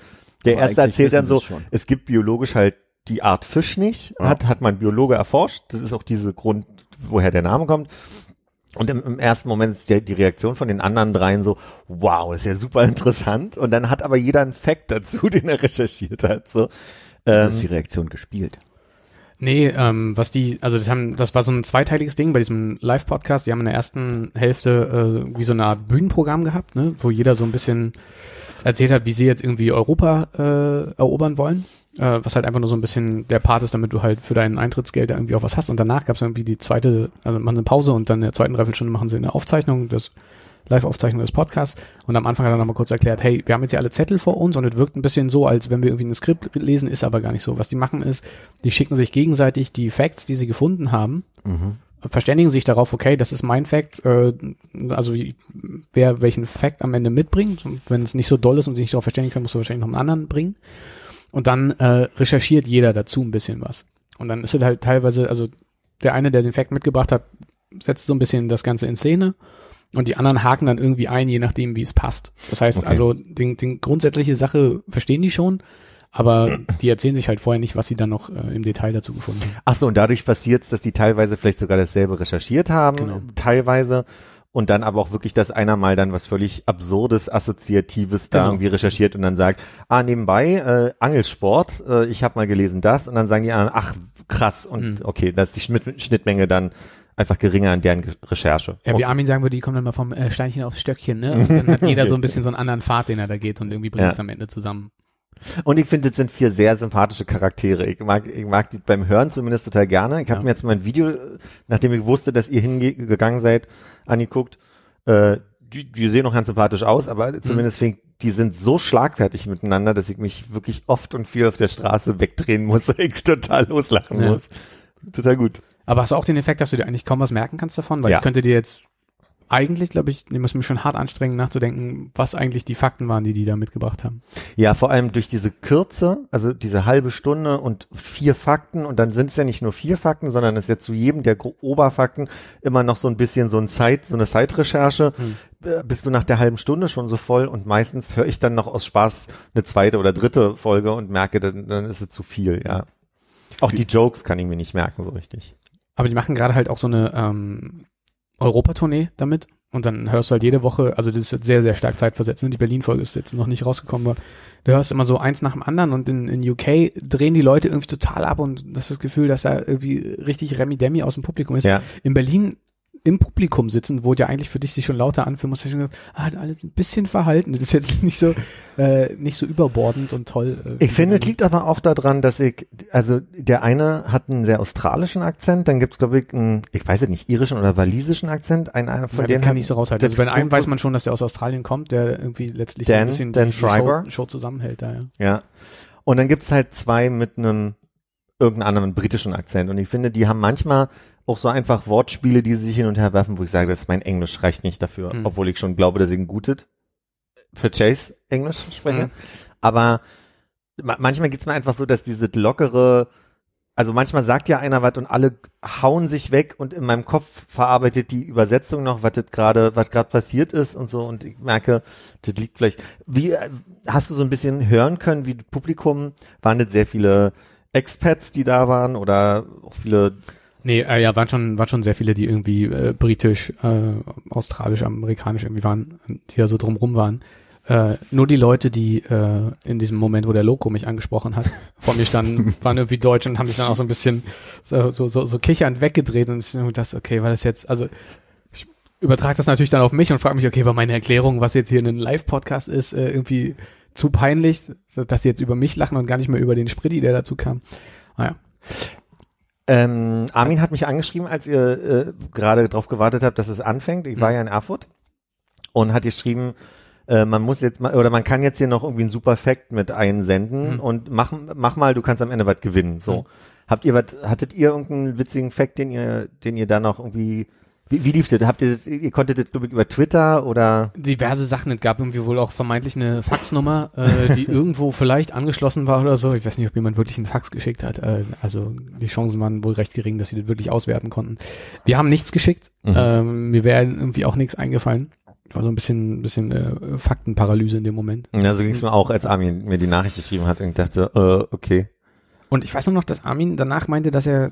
Der Aber Erste erzählt dann so, es gibt biologisch halt die Art Fisch nicht, Ja. hat, hat man Biologe erforscht, das ist auch diese Grund, woher der Name kommt. Und im, im ersten Moment ist die, die Reaktion von den anderen dreien so, wow, das ist ja super interessant. Und dann hat aber jeder einen Fact dazu, den er recherchiert hat. So. Das Ähm, ist die Reaktion gespielt. Nee, ähm, was die, also das haben, das war so ein zweiteiliges Ding bei diesem Live-Podcast. Die haben in der ersten Hälfte äh, wie so eine Art Bühnenprogramm gehabt, ne, wo jeder so ein bisschen erzählt hat, wie sie jetzt irgendwie Europa äh, erobern wollen. Äh, was halt einfach nur so ein bisschen der Part ist, damit du halt für dein Eintrittsgeld da irgendwie auch was hast. Und danach gab es irgendwie die zweite, also machen eine Pause und dann in der zweiten Dreiviertelstunde machen sie eine Aufzeichnung des Live-Aufzeichnung des Podcasts. Und am Anfang hat er nochmal kurz erklärt, hey, wir haben jetzt hier alle Zettel vor uns und es wirkt ein bisschen so, als wenn wir irgendwie ein Skript lesen, ist aber gar nicht so. Was die machen ist, die schicken sich gegenseitig die Facts, die sie gefunden haben, Mhm. verständigen sich darauf, okay, das ist mein Fact, äh, also wie- wer welchen Fact am Ende mitbringt. Und wenn es nicht so doll ist und sich nicht darauf verständigen können, musst du wahrscheinlich noch einen anderen bringen. Und dann äh, recherchiert jeder dazu ein bisschen was. Und dann ist es halt teilweise, also der eine, der den Fact mitgebracht hat, setzt so ein bisschen das Ganze in Szene und die anderen haken dann irgendwie ein, je nachdem, wie es passt. Das heißt Okay. also, den, den grundsätzliche Sache verstehen die schon, aber die erzählen sich halt vorher nicht, was sie dann noch äh, im Detail dazu gefunden haben. Ach so, und dadurch passiert's, dass die teilweise vielleicht sogar dasselbe recherchiert haben, Genau. teilweise. Und dann aber auch wirklich, dass einer mal dann was völlig Absurdes, Assoziatives da Genau. irgendwie recherchiert und dann sagt, ah, nebenbei, äh, Angelsport, äh, ich habe mal gelesen das. Und dann sagen die anderen, ach, krass. Und Mhm. okay, da ist die Schnitt, Schnittmenge dann einfach geringer an deren Ge- Recherche. Ja, wie. Armin sagen würde, die kommen dann mal vom äh, Steinchen aufs Stöckchen, ne? Und dann hat jeder so ein bisschen so einen anderen Pfad, den er da geht und irgendwie bringt Ja. es am Ende zusammen. Und ich finde, das sind vier sehr sympathische Charaktere. Ich mag, ich mag die beim Hören zumindest total gerne. Ich habe Ja. mir jetzt mal ein Video, nachdem ich wusste, dass ihr hingegangen seid, angeguckt. Äh, die, die sehen noch ganz sympathisch aus, aber zumindest finde ich, die sind so schlagfertig miteinander, dass ich mich wirklich oft und viel auf der Straße wegdrehen muss, ich total loslachen Ja. muss. Total gut. Aber hast du auch den Effekt, dass du dir eigentlich kaum was merken kannst davon? Weil Ja. ich könnte dir jetzt eigentlich, glaube ich, ich muss mich schon hart anstrengen, nachzudenken, was eigentlich die Fakten waren, die die da mitgebracht haben. Ja, vor allem durch diese Kürze, also diese halbe Stunde und vier Fakten und dann sind es ja nicht nur vier Fakten, sondern es ist ja zu jedem der Oberfakten immer noch so ein bisschen so ein Zeit, so eine Zeitrecherche. Äh, Bist du nach der halben Stunde schon so voll und meistens höre ich dann noch aus Spaß eine zweite oder dritte Folge und merke, dann, dann ist es zu viel, ja. Auch die Jokes kann ich mir nicht merken so richtig. Aber die machen gerade halt auch so eine ähm, Europatournee damit. Und dann hörst du halt jede Woche, also das ist jetzt sehr, sehr stark zeitversetzt. Ne? Die Berlin-Folge ist jetzt noch nicht rausgekommen, aber du hörst immer so eins nach dem anderen und in, in UK drehen die Leute irgendwie total ab und das ist das Gefühl, dass da irgendwie richtig Remi-Demi aus dem Publikum ist. Ja. In Berlin im Publikum sitzen, wo ja eigentlich für dich sich schon lauter anfühlen muss, ich schon gesagt, ah, alle ein bisschen verhalten. Das ist jetzt nicht so, äh, nicht so überbordend und toll. Äh, Ich finde, es liegt aber auch daran, dass ich, also der eine hat einen sehr australischen Akzent, dann gibt's glaube ich, einen, ich weiß es nicht, irischen oder walisischen Akzent, ein, einer von ja, denen den kann hat- ich so raushalten. Also bei einem weiß man schon, dass der aus Australien kommt, der irgendwie letztlich Dan- ein bisschen Dan die, die? Show, Show zusammenhält da, ja. Ja. Und dann gibt's halt zwei mit einem irgendeinem anderen britischen Akzent. Und ich finde, die haben manchmal auch so einfach Wortspiele, die sie sich hin und her werfen, wo ich sage, das ist mein Englisch reicht nicht dafür, Mhm. obwohl ich schon glaube, dass ich ein gutes Purchase Englisch spreche. Mhm. Aber ma manchmal geht's mir einfach so, dass diese lockere, also manchmal sagt ja einer was und alle hauen sich weg und in meinem Kopf verarbeitet die Übersetzung noch, was gerade, was gerade passiert ist und so und ich merke, das liegt vielleicht. Wie äh, hast du so ein bisschen hören können, wie das Publikum waren das sehr viele Expats, die da waren oder auch viele Nee, äh, ja, waren schon, waren schon sehr viele, die irgendwie äh, britisch, äh, australisch, amerikanisch irgendwie waren, die da so drumrum waren. Äh, nur die Leute, die äh, in diesem Moment, wo der Loco mich angesprochen hat, vor mir standen, waren irgendwie deutsch und haben sich dann auch so ein bisschen so, so, so, so kichernd weggedreht und ich dachte, okay, war das jetzt, also ich übertrage das natürlich dann auf mich und frage mich, okay, war meine Erklärung, was jetzt hier ein Live-Podcast ist, äh, irgendwie zu peinlich, dass die jetzt über mich lachen und gar nicht mehr über den Spritti, der dazu kam. Naja. Ähm, Armin hat mich angeschrieben, als ihr äh, gerade darauf gewartet habt, dass es anfängt. Ich war Mhm. ja in Erfurt und hat geschrieben, äh, man muss jetzt mal, oder man kann jetzt hier noch irgendwie einen super Fact mit einsenden Mhm. und mach, mach mal, du kannst am Ende was gewinnen. So. Mhm. Habt ihr was, hattet ihr irgendeinen witzigen Fact, den ihr, den ihr da noch irgendwie, wie, wie lief das? Habt ihr, das- ihr konntet das glaube ich über Twitter oder? diverse Sachen. Es gab irgendwie wohl auch vermeintlich eine Faxnummer, äh, die irgendwo vielleicht angeschlossen war oder so. Ich weiß nicht, ob jemand wirklich einen Fax geschickt hat. Äh, also die Chancen waren wohl recht gering, dass sie das wirklich auswerten konnten. Wir haben nichts geschickt. Mhm. Ähm, mir wäre irgendwie auch nichts eingefallen. War so ein bisschen, bisschen äh, Faktenparalyse in dem Moment. Ja, so ging es mir auch, als Armin mir die Nachricht geschrieben hat und ich dachte, äh, okay. Und ich weiß nur noch, dass Armin danach meinte, dass er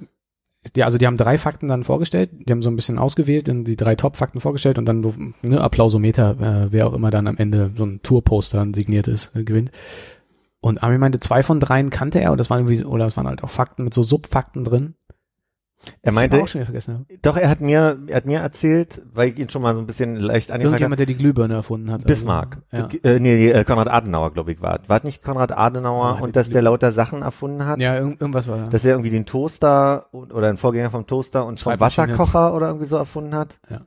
ja, also die haben drei Fakten dann vorgestellt, die haben so ein bisschen ausgewählt, dann die drei Top-Fakten vorgestellt und dann ne, Applausometer, äh, wer auch immer dann am Ende so ein Tourposter ein signiertes äh, gewinnt. Und Armin meinte, zwei von dreien kannte er und das waren irgendwie, oder das waren halt auch Fakten mit so Subfakten drin. Er ich meinte, auch schon wieder vergessen habe. doch, er hat mir, er hat mir erzählt, weil ich ihn schon mal so ein bisschen leicht angefragt habe, Irgendjemand, der die Glühbirne erfunden hat. Bismarck. Also, Äh, nee, nee, äh, Konrad Adenauer, glaube ich, war. War nicht Konrad Adenauer Oh, und dass der lauter Sachen erfunden hat? ja. ja, irgend, irgendwas war da. Dass er irgendwie den Toaster und- oder ein Vorgänger vom Toaster und vom Schreibmaschine. Wasserkocher oder irgendwie so erfunden hat. Ja.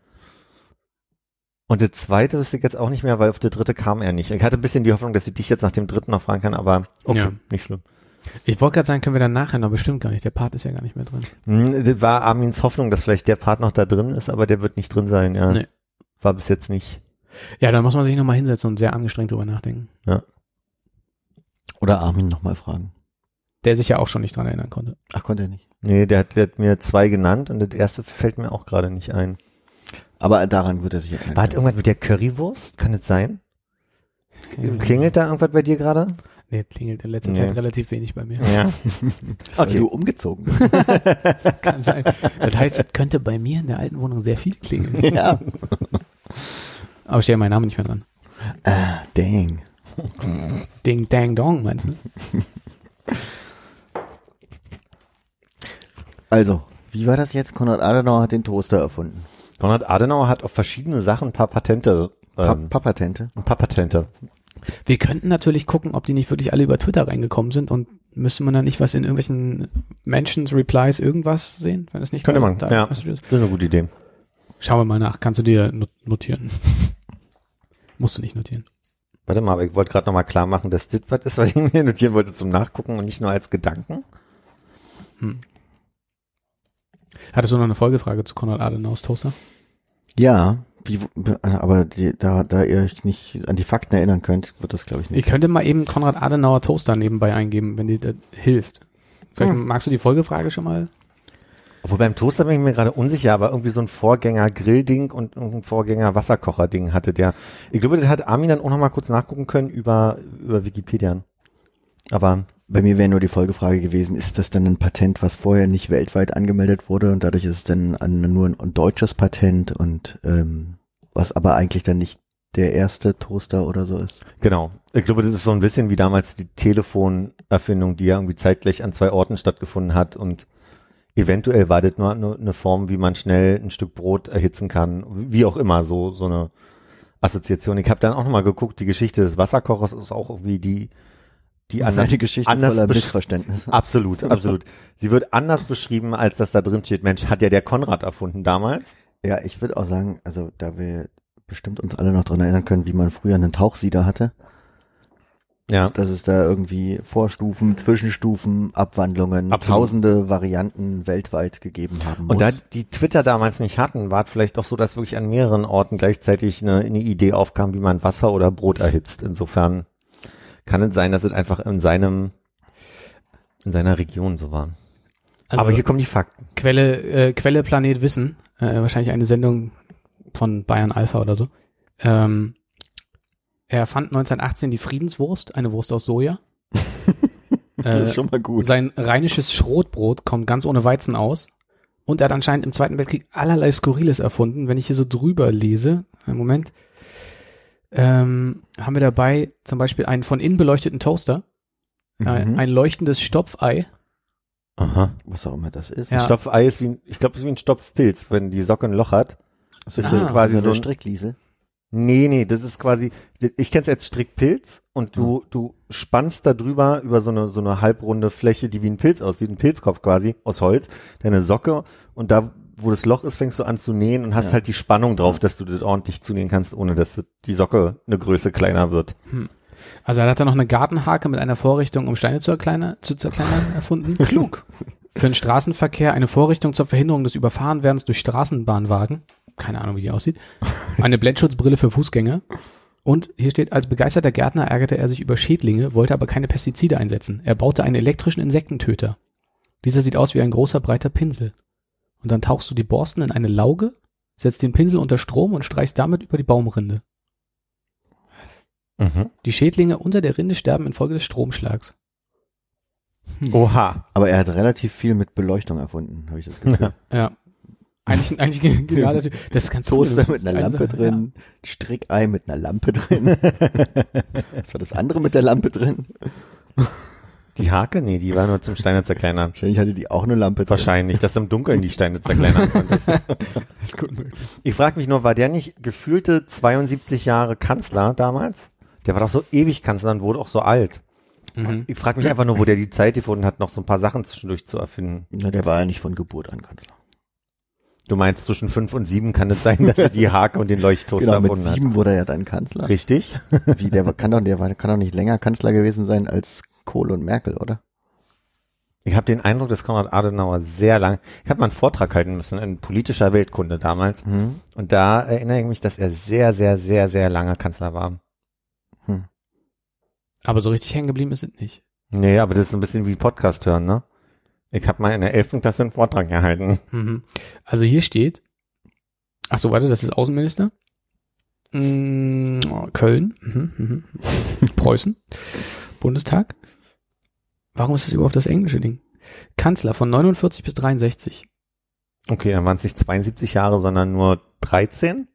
Und der zweite wüsste ich jetzt auch nicht mehr, weil auf der dritte kam er nicht. Ich hatte ein bisschen die Hoffnung, dass ich dich jetzt nach dem dritten noch fragen kann, aber okay, Ja. nicht schlimm. Ich wollte gerade sagen, können wir dann nachher noch, bestimmt gar nicht. Der Part ist ja gar nicht mehr drin. Hm, das war Armins Hoffnung, dass vielleicht der Part noch da drin ist, aber der wird nicht drin sein, ja. Nee. War bis jetzt nicht. Ja, dann muss man sich nochmal hinsetzen und sehr angestrengt drüber nachdenken. Oder Armin nochmal fragen. Der sich ja auch schon nicht dran erinnern konnte. Ach, konnte er nicht. Nee, der hat, der hat mir zwei genannt und das erste fällt mir auch gerade nicht ein. Aber daran wird er sich erinnern. War das irgendwas mit der Currywurst? Kann das sein? Klingelt da irgendwas bei dir gerade? Nee, klingelt in letzter Nee. Zeit relativ wenig bei mir. Ja. Weil Okay. du umgezogen bist. Kann sein. Das heißt, es könnte bei mir in der alten Wohnung sehr viel klingeln. ja. Aber steht ja mein Name nicht mehr dran. Ah, dang. Ding, dang, dong, meinst du? Also, wie war das jetzt? Konrad Adenauer hat den Toaster erfunden. Konrad Adenauer hat auf verschiedene Sachen ein paar Patente. Pa Ähm, Papatente. ein paar Patente. Wir könnten natürlich gucken, ob die nicht wirklich alle über Twitter reingekommen sind und müsste man da nicht was in irgendwelchen Mentions, Replies, irgendwas sehen, wenn es nicht Könnte man, da ja. Messages- Das ist eine gute Idee. Schauen wir mal nach. Kannst du dir not- notieren? Musst du nicht notieren. Warte mal, aber ich wollte gerade nochmal klar machen, dass das was ist, was ich mir notieren wollte zum Nachgucken und nicht nur als Gedanken. Hattest du noch eine Folgefrage zu Konrad Adenauers Toaster? Ja, wie, aber die, da, da ihr euch nicht an die Fakten erinnern könnt, wird das glaube ich Ich nicht. könnte mal eben Konrad Adenauer Toaster nebenbei eingeben, wenn dir das hilft. Vielleicht Hm. magst du die Folgefrage schon mal? Obwohl beim Toaster bin ich mir gerade unsicher, aber irgendwie so ein Vorgänger Grillding und ein Vorgänger Wasserkocher-Ding hatte der. Ich glaube, das hat Armin dann auch nochmal kurz nachgucken können über, über Wikipedia. Aber Bei mir wäre nur die Folgefrage gewesen, ist das dann ein Patent, was vorher nicht weltweit angemeldet wurde und dadurch ist es dann nur ein, ein deutsches Patent und ähm, was aber eigentlich dann nicht der erste Toaster oder so ist. Genau. Ich glaube, das ist so ein bisschen wie damals die Telefonerfindung, die ja irgendwie zeitgleich an zwei Orten stattgefunden hat und eventuell war das nur nur eine Form, wie man schnell ein Stück Brot erhitzen kann, wie auch immer, so, so eine Assoziation. Ich habe dann auch nochmal geguckt, die Geschichte des Wasserkochers ist auch irgendwie die, die anders, Eine Geschichte anders voller Missverständnisse. Absolut, absolut. Sie wird anders beschrieben, als das da drin steht. Mensch, hat ja der Konrad erfunden damals. Ja, ich würde auch sagen, also da wir bestimmt uns alle noch dran erinnern können, wie man früher einen Tauchsieder hatte, Ja. dass es da irgendwie Vorstufen, Zwischenstufen, Abwandlungen, Absolut. tausende Varianten weltweit gegeben haben muss. Und da die Twitter damals nicht hatten, war es vielleicht auch so, dass wirklich an mehreren Orten gleichzeitig eine, eine Idee aufkam, wie man Wasser oder Brot erhitzt. Insofern kann es sein, dass es einfach in seinem, in seiner Region so war. Also Aber hier kommen die Fakten. Quelle, äh, Quelle Planet Wissen, äh, wahrscheinlich eine Sendung von Bayern Alpha oder so. Ähm, er erfand 1918 die Friedenswurst, eine Wurst aus Soja. das Äh, ist schon mal gut. Sein rheinisches Schrotbrot kommt ganz ohne Weizen aus. Und er hat anscheinend im Zweiten Weltkrieg allerlei Skurriles erfunden. Wenn ich hier so drüber lese, einen Moment, ähm, haben wir dabei zum Beispiel einen von innen beleuchteten Toaster, ein, Mhm. ein leuchtendes Stopfei. Aha. Was auch immer das ist. Ja. Stopfei ist wie ein, ich glaube, es ist wie ein Stopfpilz, wenn die Socke ein Loch hat. Das ist Ah. das quasi so eine ein, Strickliesel. Nee, nee, das ist quasi, ich kenn's als Strickpilz und du, du spannst da drüber über so eine, so eine halbrunde Fläche, die wie ein Pilz aussieht, ein Pilzkopf quasi aus Holz, deine Socke und da, wo das Loch ist, fängst du an zu nähen und hast Ja. halt die Spannung drauf, dass du das ordentlich zunähen kannst, ohne dass die Socke eine Größe kleiner wird. Also er hat da noch eine Gartenhake mit einer Vorrichtung, um Steine zu, erkleiner, zu zerkleinern, erfunden. Klug. Für den Straßenverkehr eine Vorrichtung zur Verhinderung des Überfahrenwerdens durch Straßenbahnwagen. Keine Ahnung, wie die aussieht. Eine Blendschutzbrille für Fußgänger. Und hier steht, als begeisterter Gärtner ärgerte er sich über Schädlinge, wollte aber keine Pestizide einsetzen. Er baute einen elektrischen Insektentöter. Dieser sieht aus wie ein großer, breiter Pinsel. Und dann tauchst du die Borsten in eine Lauge, setzt den Pinsel unter Strom und streichst damit über die Baumrinde. Mhm. Die Schädlinge unter der Rinde sterben infolge des Stromschlags. Oha. Aber er hat relativ viel mit Beleuchtung erfunden, habe ich das Gefühl. Ja. Eigentlich, eigentlich ein genialer Typ. Das ist ganz cool. Toaster Das mit ist einer also- Lampe drin, Strickei mit einer Lampe drin. Was war das andere mit der Lampe drin? Die Hake? Nee, die war nur zum Steine zerkleinern. Wahrscheinlich hatte die auch eine Lampe drin. Wahrscheinlich, dass du im Dunkeln die Steine zerkleinern konntest. Ist gut möglich. Ich frage mich nur, war der nicht gefühlte 72 Jahre Kanzler damals? Der war doch so ewig Kanzler und wurde auch so alt. Mhm. Ich frage mich einfach nur, wo der die Zeit gefunden hat, noch so ein paar Sachen zwischendurch zu erfinden. Na, der war ja nicht von Geburt an Kanzler. Du meinst, zwischen fünf und sieben kann es sein, dass er die Hake und den Leuchttoaster Genau, mit erfunden hat. sieben wurde er ja dann Kanzler. Richtig? Wie, der war- kann doch, der war, kann doch nicht länger Kanzler gewesen sein als Kohl und Merkel, oder? Ich habe den Eindruck, dass Konrad Adenauer sehr lang, ich habe mal einen Vortrag halten müssen in politischer Weltkunde damals. Hm? Und da erinnere ich mich, dass er sehr, sehr, sehr, sehr lange Kanzler war. Aber so richtig hängen geblieben ist es nicht. Nee, aber das ist ein bisschen wie Podcast hören, ne? Ich habe mal in der 11. Klasse einen Vortrag gehalten. Mhm. Also hier steht, ach so, warte, das ist Außenminister. Mm, Köln, mhm, mhm. Preußen, Bundestag. Warum ist das überhaupt das englische Ding? Kanzler von 49 bis 63. Okay, dann waren es nicht 72 Jahre, sondern nur 13?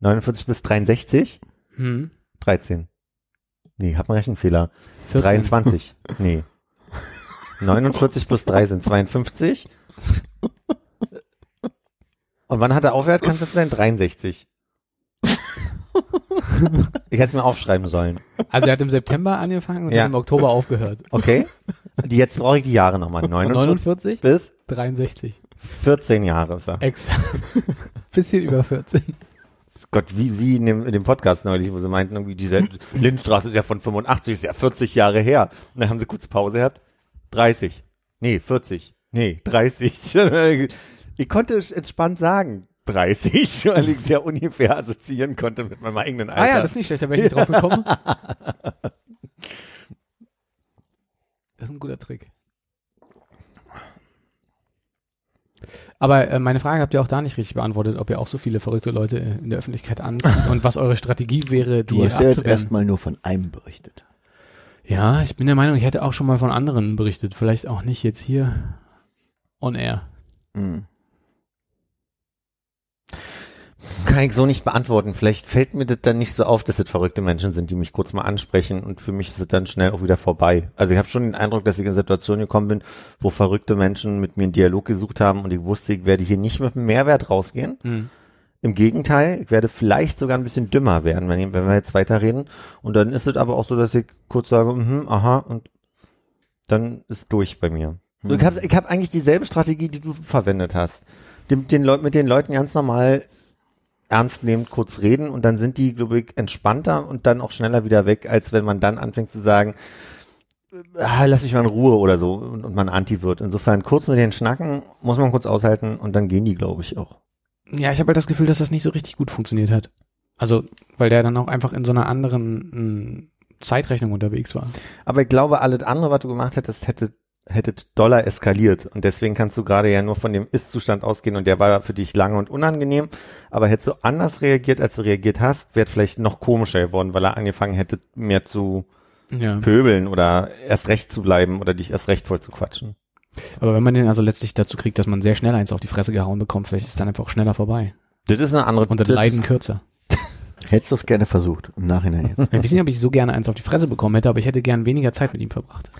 49 bis 63? Hm. 13. Nee, hab einen Rechenfehler. 14. 23. Nee. 49 plus 3 sind 52. Und wann hat er aufgehört? Kann es sein? 63. Ich hätte es mir aufschreiben sollen. Also er hat im September angefangen und Ja. dann im Oktober aufgehört. Okay? Die, jetzt brauche ich die Jahre nochmal. Von 49 49 bis 63. 14 Jahre ist er. Exakt. Bisschen über 14. Gott, wie, wie in dem, in dem Podcast neulich, wo sie meinten, irgendwie, diese Lindenstraße ist ja von 85, ist ja 40 Jahre her. Und dann haben sie kurz Pause gehabt. 30. Nee, 40. Nee, 30. ich konnte es entspannt sagen. 30, weil ich es ja ungefähr assoziieren konnte mit meinem eigenen Alter. Ah ja, das ist nicht schlecht, da wäre ich nicht drauf gekommen. Das ist ein guter Trick. Aber äh, meine Frage habt ihr auch da nicht richtig beantwortet, ob ihr auch so viele verrückte Leute äh, in der Öffentlichkeit anzieht und was eure Strategie wäre, die Du hast ja jetzt abzuwehren. erstmal nur von einem berichtet. Ja, ich bin der Meinung, ich hätte auch schon mal von anderen berichtet. Vielleicht auch nicht jetzt hier on air. Hm. Kann ich so nicht beantworten. Vielleicht fällt mir das dann nicht so auf, dass es verrückte Menschen sind, die mich kurz mal ansprechen und für mich ist es dann schnell auch wieder vorbei. Also ich habe schon den Eindruck, dass ich in Situationen gekommen bin, wo verrückte Menschen mit mir einen Dialog gesucht haben und ich wusste, ich werde hier nicht mit einem Mehrwert rausgehen. Hm. Im Gegenteil, ich werde vielleicht sogar ein bisschen dümmer werden, wenn, wenn wir jetzt weiterreden. Und dann ist es aber auch so, dass ich kurz sage, mhm, aha, und dann ist durch bei mir. Hm. Ich habe ich hab eigentlich dieselbe Strategie, die du verwendet hast. Den, den Leut, mit den Leuten ganz normal ernst nehmend kurz reden und dann sind die, glaube ich, entspannter und dann auch schneller wieder weg, als wenn man dann anfängt zu sagen, ah, lass mich mal in Ruhe oder so und, und man anti wird. Insofern kurz mit den Schnacken, muss man kurz aushalten und dann gehen die, glaube ich, auch. Ja, ich habe halt das Gefühl, dass das nicht so richtig gut funktioniert hat. Also, weil der dann auch einfach in so einer anderen mh, Zeitrechnung unterwegs war. Aber ich glaube, alles andere, was du gemacht hättest, hätte hätte Dollar eskaliert. Und deswegen kannst du gerade ja nur von dem Ist-Zustand ausgehen und der war für dich lange und unangenehm. Aber hättest du anders reagiert, als du reagiert hast, wäre vielleicht noch komischer geworden, weil er angefangen hätte, mehr zu Ja. pöbeln oder erst recht zu bleiben oder dich erst recht voll zu quatschen. Aber wenn man den also letztlich dazu kriegt, dass man sehr schnell eins auf die Fresse gehauen bekommt, vielleicht ist es dann einfach auch schneller vorbei. Das ist eine andere Und das das- Leiden kürzer. Hättest du es gerne versucht, im Nachhinein jetzt. Ich weiß nicht, ob ich so gerne eins auf die Fresse bekommen hätte, aber ich hätte gern weniger Zeit mit ihm verbracht.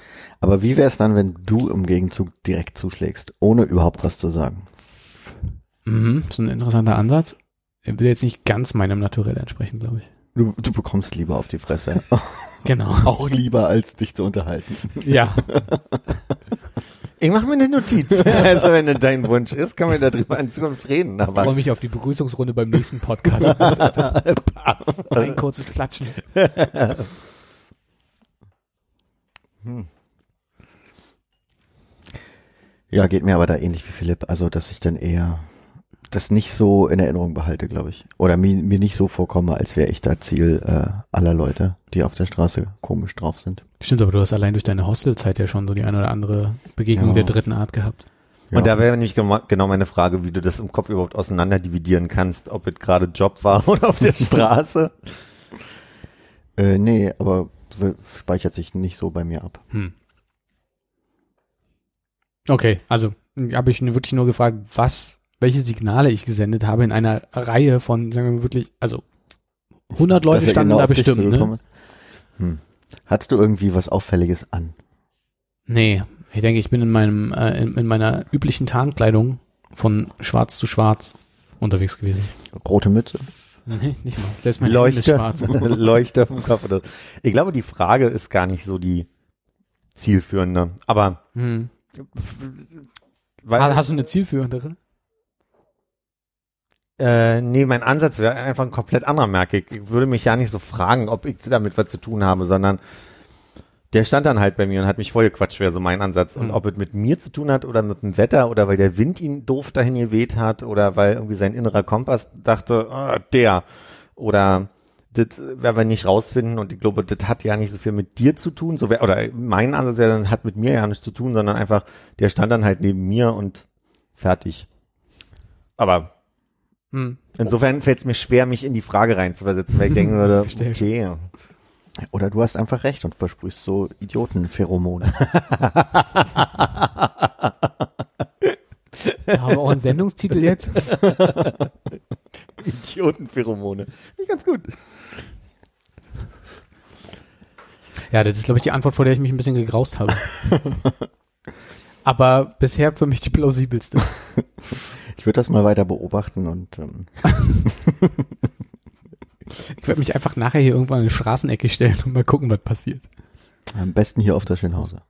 Aber wie wäre es dann, wenn du im Gegenzug direkt zuschlägst, ohne überhaupt was zu sagen? Mhm, das ist ein interessanter Ansatz. Er will jetzt nicht ganz meinem Naturell entsprechen, glaube ich. Du, du bekommst lieber auf die Fresse. Genau. Auch lieber, als dich zu unterhalten. Ja. Ich mache mir eine Notiz. also wenn das dein Wunsch ist, kann man darüber in Zukunft reden. Ich freue Aber mich auf die Begrüßungsrunde beim nächsten Podcast. Ein kurzes Klatschen. Ja, geht mir aber da ähnlich wie Philipp. Also, dass ich dann eher das nicht so in Erinnerung behalte, glaube ich. Oder mir, mir nicht so vorkomme, als wäre ich da Ziel äh, aller Leute, die auf der Straße komisch drauf sind. Stimmt, aber du hast allein durch deine Hostelzeit ja schon so die eine oder andere Begegnung Ja. der dritten Art gehabt. Ja. Und da wäre nämlich genau meine Frage, wie du das im Kopf überhaupt auseinander dividieren kannst, ob es gerade Job war oder auf der Straße. Äh, nee, aber speichert sich nicht so bei mir ab. Hm. Okay, also habe ich wirklich nur gefragt, was, welche Signale ich gesendet habe in einer Reihe von, sagen wir mal wirklich, also 100 Leute Dass standen genau da bestimmt, ne? Hm. Hattest du irgendwie was Auffälliges an? Nee, ich denke, ich bin in meinem, äh, in, in meiner üblichen Tarnkleidung von schwarz zu schwarz unterwegs gewesen. Rote Mütze? Nee, nicht mal. Selbst mein Hemd ist Leuchte, schwarz. Leuchte auf dem Kopf. Oder. Ich glaube, die Frage ist gar nicht so die zielführende. Aber Hm. Weil, Hast du eine zielführendere? Äh, nee, mein Ansatz wäre einfach ein komplett anderer, merke ich. Ich würde mich ja nicht so fragen, ob ich damit was zu tun habe, sondern der stand dann halt bei mir und hat mich vollgequatscht, wäre so mein Ansatz. Und Mhm. ob es mit mir zu tun hat oder mit dem Wetter oder weil der Wind ihn doof dahin geweht hat oder weil irgendwie sein innerer Kompass dachte, ah, der. Oder das werden wir nicht rausfinden und ich glaube, das hat ja nicht so viel mit dir zu tun. So wär, oder mein Ansatz wäre dann, hat mit mir ja nichts zu tun, sondern einfach, der stand dann halt neben mir und fertig. Aber Hm. Insofern fällt es mir schwer, mich in die Frage reinzuversetzen, weil ich denken würde, okay, Oder du hast einfach recht und versprühst so Idiotenpheromone. Haben wir auch einen Sendungstitel jetzt? Idiotenpheromone. Finde ich ganz gut. Ja, das ist, glaube ich, die Antwort, vor der ich mich ein bisschen gegraust habe. Aber bisher für mich die plausibelste. Ich würde das mal weiter beobachten und ähm, Ich werde mich einfach nachher hier irgendwann in eine Straßenecke stellen und mal gucken, was passiert. am besten hier auf der Schönhause.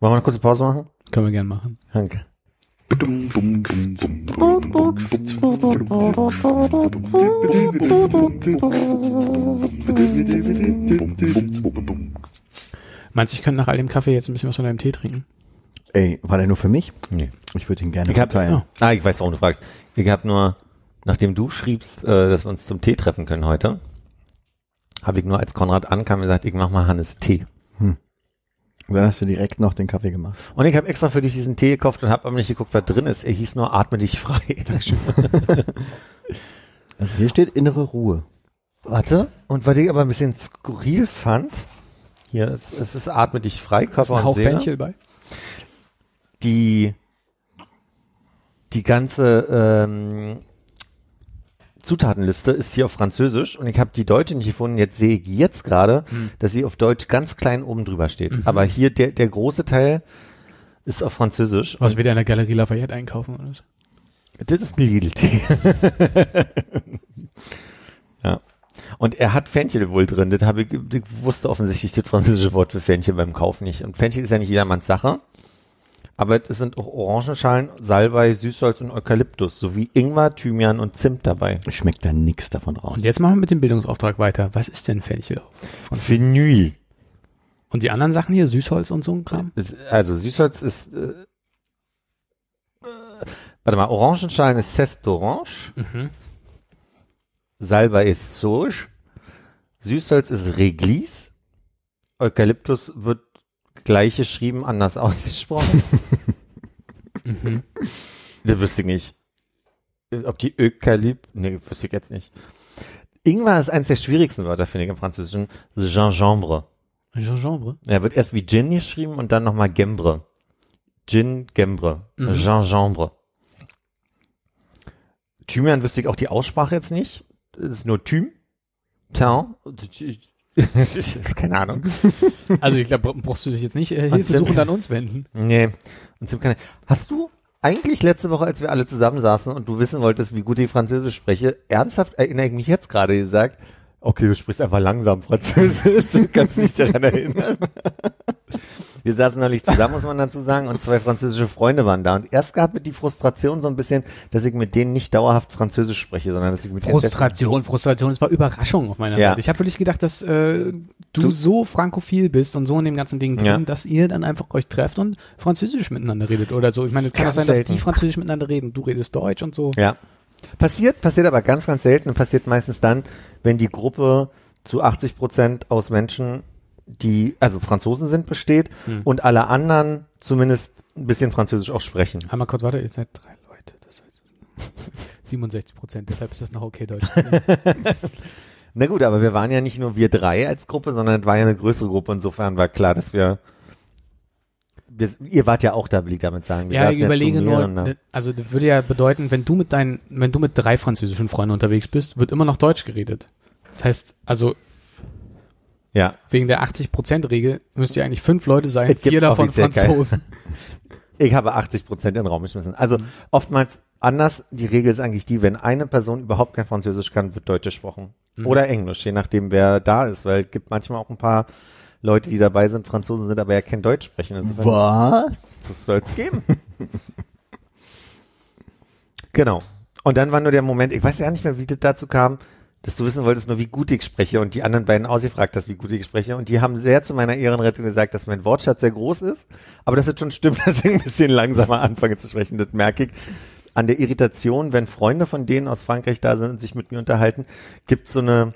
Wollen wir eine kurze Pause machen? Können wir gern machen. Danke. Meinst du, ich könnte nach all dem Kaffee jetzt ein bisschen was von deinem Tee trinken? Ey, war der nur für mich? Nee. Ich würde ihn gerne Ich hab, verteilen. ah, ich weiß, warum du fragst. Ich habe nur, nachdem du schriebst, äh, dass wir uns zum Tee treffen können heute, habe ich nur als Konrad ankam gesagt, ich mach mal Hannes Tee. Und dann hast du direkt noch den Kaffee gemacht. Und ich habe extra für dich diesen Tee gekauft und habe aber nicht geguckt, was drin ist. Er hieß nur Atme dich frei. Dankeschön. Also hier steht innere Ruhe. Warte. Und was ich aber ein bisschen skurril fand, hier, es, es ist Atme dich frei, Ist Körper ein und Seele. Fenchel bei? die die ganze ähm, Zutatenliste ist hier auf Französisch und ich habe die deutsche nicht gefunden. Jetzt sehe ich jetzt gerade, dass sie auf Deutsch ganz klein oben drüber steht. Aber hier der der große Teil ist auf Französisch. Was wir da in der Galerie Lafayette einkaufen oder so? Das ist ein Lidl-Tee. ja. Und er hat Fenchel wohl drin. Das habe ich, ich wusste offensichtlich das französische Wort für Fenchel beim Kauf nicht. Und Fenchel ist ja nicht jedermanns Sache. Aber es sind auch Orangenschalen, Salbei, Süßholz und Eukalyptus sowie Ingwer, Thymian und Zimt dabei. Schmeckt da nix davon raus. Und jetzt machen wir mit dem Bildungsauftrag weiter. Was ist denn Fenchel? Von Phenyl. und die anderen Sachen hier, Süßholz und so ein Kram? Also Süßholz ist, äh, äh, warte mal, Orangenschalen ist Ceste d'Orange, Mhm. Salbei ist Sauge, Süßholz ist Réglisse, Eukalyptus wird gleich geschrieben, anders ausgesprochen. Mhm. Das wüsste ich nicht. Ob die Eukalypt, nee, wüsste ich jetzt nicht. Ingwer ist eines der schwierigsten Wörter, finde ich, im Französischen. Gingembre. Gingembre? Er wird erst wie Gin geschrieben und dann nochmal Gembre. Gin Gembre. Mhm. Gingembre. Thymian wüsste ich auch die Aussprache jetzt nicht. Es ist nur Thym. Thym. Keine Ahnung. Also ich glaube, brauchst du dich jetzt nicht äh, Hilfe suchen an uns wenden. Nee. Und kann Hast du eigentlich letzte Woche, als wir alle zusammensaßen und du wissen wolltest, wie gut ich Französisch spreche, ernsthaft erinnere ich mich jetzt gerade gesagt, okay, du sprichst einfach langsam Französisch, du kannst dich daran erinnern. Wir saßen neulich zusammen, muss man dazu sagen, und zwei französische Freunde waren da. Und erst gab es die Frustration so ein bisschen, dass ich mit denen nicht dauerhaft Französisch spreche, sondern dass ich mit denen Frustration, Frustration, es war Überraschung auf meiner Ja. Seite. Ich habe wirklich gedacht, dass äh, du, so frankophil bist und so in dem ganzen Ding drin, Ja. dass ihr dann einfach euch trefft und Französisch miteinander redet oder so. Ich meine, es kann auch sein, dass selten. die Französisch miteinander reden, du redest Deutsch und so. Ja. Passiert, passiert aber ganz, ganz selten und passiert meistens dann, wenn die Gruppe zu 80 Prozent aus Menschen, die, also Franzosen sind, besteht Hm. und alle anderen zumindest ein bisschen Französisch auch sprechen. Einmal kurz, warte, ihr seid drei Leute. Das heißt 67 Prozent, deshalb ist das noch okay, Deutsch zu. Na gut, aber wir waren ja nicht nur wir drei als Gruppe, sondern es war ja eine größere Gruppe. Insofern war klar, dass wir, wir ihr wart ja auch da, will ich damit sagen. Wir Ja, ich überlege nur, ne, also das würde ja bedeuten, wenn du mit deinen, wenn du mit drei französischen Freunden unterwegs bist, wird immer noch Deutsch geredet. Das heißt, also Ja, wegen der 80%-Regel müsst ihr eigentlich fünf Leute sein, Es vier davon. Franzosen. ich habe 80 Prozent in den Raum geschmissen. Also Mhm. oftmals anders. Die Regel ist eigentlich die, wenn eine Person überhaupt kein Französisch kann, wird Deutsch gesprochen. Mhm. Oder Englisch, je nachdem, wer da ist. Weil es gibt manchmal auch ein paar Leute, die dabei sind, Franzosen sind, aber ja kein Deutsch sprechen. Insofern Was? Das soll es geben. genau. Und dann war nur der Moment, ich weiß ja nicht mehr, wie das dazu kam, dass du wissen wolltest, nur wie gut ich spreche und die anderen beiden ausgefragt hast, wie gut ich spreche. Und die haben sehr zu meiner Ehrenrettung gesagt, dass mein Wortschatz sehr groß ist, aber dass es schon stimmt, dass ich ein bisschen langsamer anfange zu sprechen. Das merke ich an der Irritation, wenn Freunde von denen aus Frankreich da sind und sich mit mir unterhalten, gibt so eine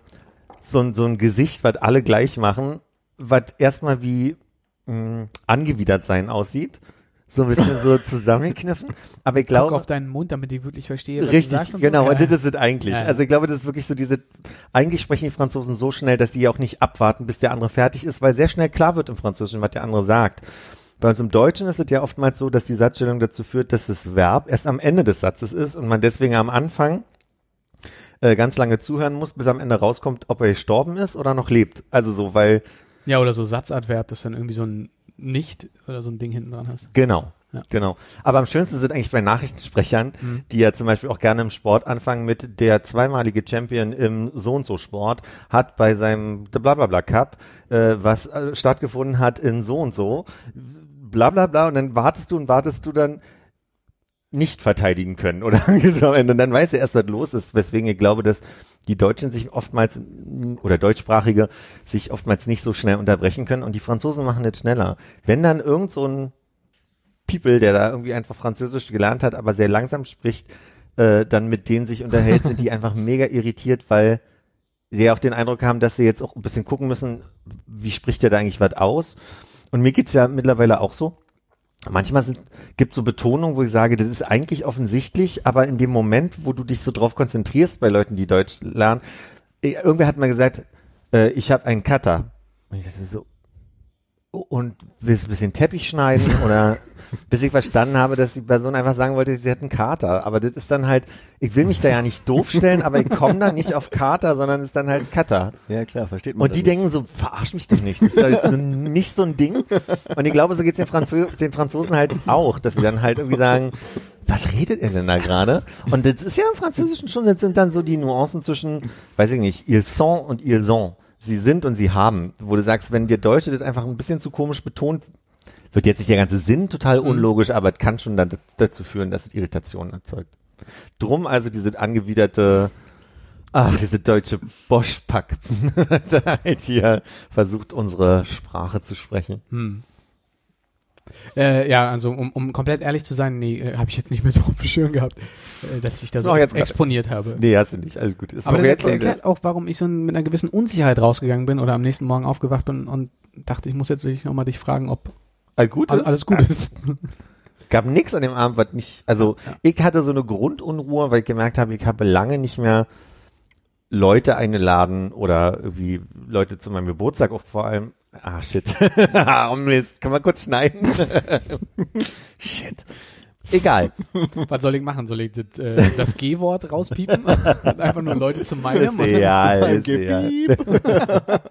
so ein, so ein Gesicht, was alle gleich machen, was erstmal wie mh, angewidert sein aussieht. So ein bisschen so zusammengekniffen. Aber ich Guck glaube, auf deinen Mund, damit ich wirklich verstehe, was du Richtig, sagst und genau, so. und das ist es eigentlich. Ja, ja. Also ich glaube, das ist wirklich so diese, eigentlich sprechen die Franzosen so schnell, dass sie auch nicht abwarten, bis der andere fertig ist, weil sehr schnell klar wird im Französischen, was der andere sagt. Bei uns im Deutschen ist es ja oftmals so, dass die Satzstellung dazu führt, dass das Verb erst am Ende des Satzes ist und man deswegen am Anfang äh, ganz lange zuhören muss, bis am Ende rauskommt, ob er gestorben ist oder noch lebt. Also so, weil, Ja, oder so Satzadverb, dass dann irgendwie so ein Nicht oder so ein Ding hinten dran hast. genau. Ja. Genau. Aber am schönsten sind eigentlich bei Nachrichtensprechern, Mhm. die ja zum Beispiel auch gerne im Sport anfangen mit der zweimalige Champion im so und so Sport hat bei seinem Blablabla Cup, äh, was äh, stattgefunden hat in so und so, bla bla bla und dann wartest du und wartest du dann nicht verteidigen können oder und dann weiß er erst, was los ist, weswegen ich glaube, dass die Deutschen sich oftmals oder Deutschsprachige sich oftmals nicht so schnell unterbrechen können und die Franzosen machen das schneller. Wenn dann irgend so ein People, der da irgendwie einfach Französisch gelernt hat, aber sehr langsam spricht, äh, dann mit denen sich unterhält, sind die einfach mega irritiert, weil sie ja auch den Eindruck haben, dass sie jetzt auch ein bisschen gucken müssen, wie spricht der da eigentlich was aus. Und mir geht's ja mittlerweile auch so. Manchmal gibt so Betonungen, wo ich sage, das ist eigentlich offensichtlich, aber in dem Moment, wo du dich so drauf konzentrierst bei Leuten, die Deutsch lernen, eh, irgendwer hat mal gesagt, äh, ich habe einen Cutter. Und ich dachte so, oh, und willst du ein bisschen Teppich schneiden oder bis ich verstanden habe, dass die Person einfach sagen wollte, sie hat einen Kater. Aber das ist dann halt, ich will mich da ja nicht doof stellen, aber ich komme da nicht auf Kater, sondern es ist dann halt Cutter. Ja, klar, versteht man. Und die das denken so, verarsch mich doch nicht. Das ist halt so, nicht so ein Ding. Und ich glaube, so geht's den, Franzo den Franzosen halt auch, dass sie dann halt irgendwie sagen, was redet er denn da gerade? Und das ist ja im Französischen schon, das sind dann so die Nuancen zwischen, weiß ich nicht, ils sont und ils ont. Sie sind und sie haben. Wo du sagst, wenn dir Deutsche das einfach ein bisschen zu komisch betont, wird jetzt nicht der ganze Sinn total unlogisch, aber es kann schon dann das- dazu führen, dass es Irritationen erzeugt. Drum also diese angewiderte, ach, diese deutsche Boschpack, halt hier versucht, unsere Sprache zu sprechen. Hm. Äh, ja, also um, um komplett ehrlich zu sein, nee, äh, habe ich jetzt nicht mehr so auf dem Schirm gehabt, äh, dass ich da so Auch jetzt exponiert habe. Nee, hast du nicht, alles gut. Ist Aber das jetzt erklärt, erklärt auch, warum ich so mit einer gewissen Unsicherheit rausgegangen bin oder am nächsten Morgen aufgewacht bin und dachte, ich muss jetzt wirklich nochmal dich fragen, ob all, ist. alles gut ist. gab nichts an dem Abend, was nicht, also ich hatte so eine Grundunruhe, weil ich gemerkt habe, ich habe lange nicht mehr Leute eingeladen oder irgendwie Leute zu meinem Geburtstag auch vor allem Ah, shit. oh Mist. Kann man kurz schneiden? shit. Egal. Was soll ich machen? Soll ich das, äh, das G-Wort rauspiepen? Und einfach nur Leute zum meinen? Ist egal, ist egal.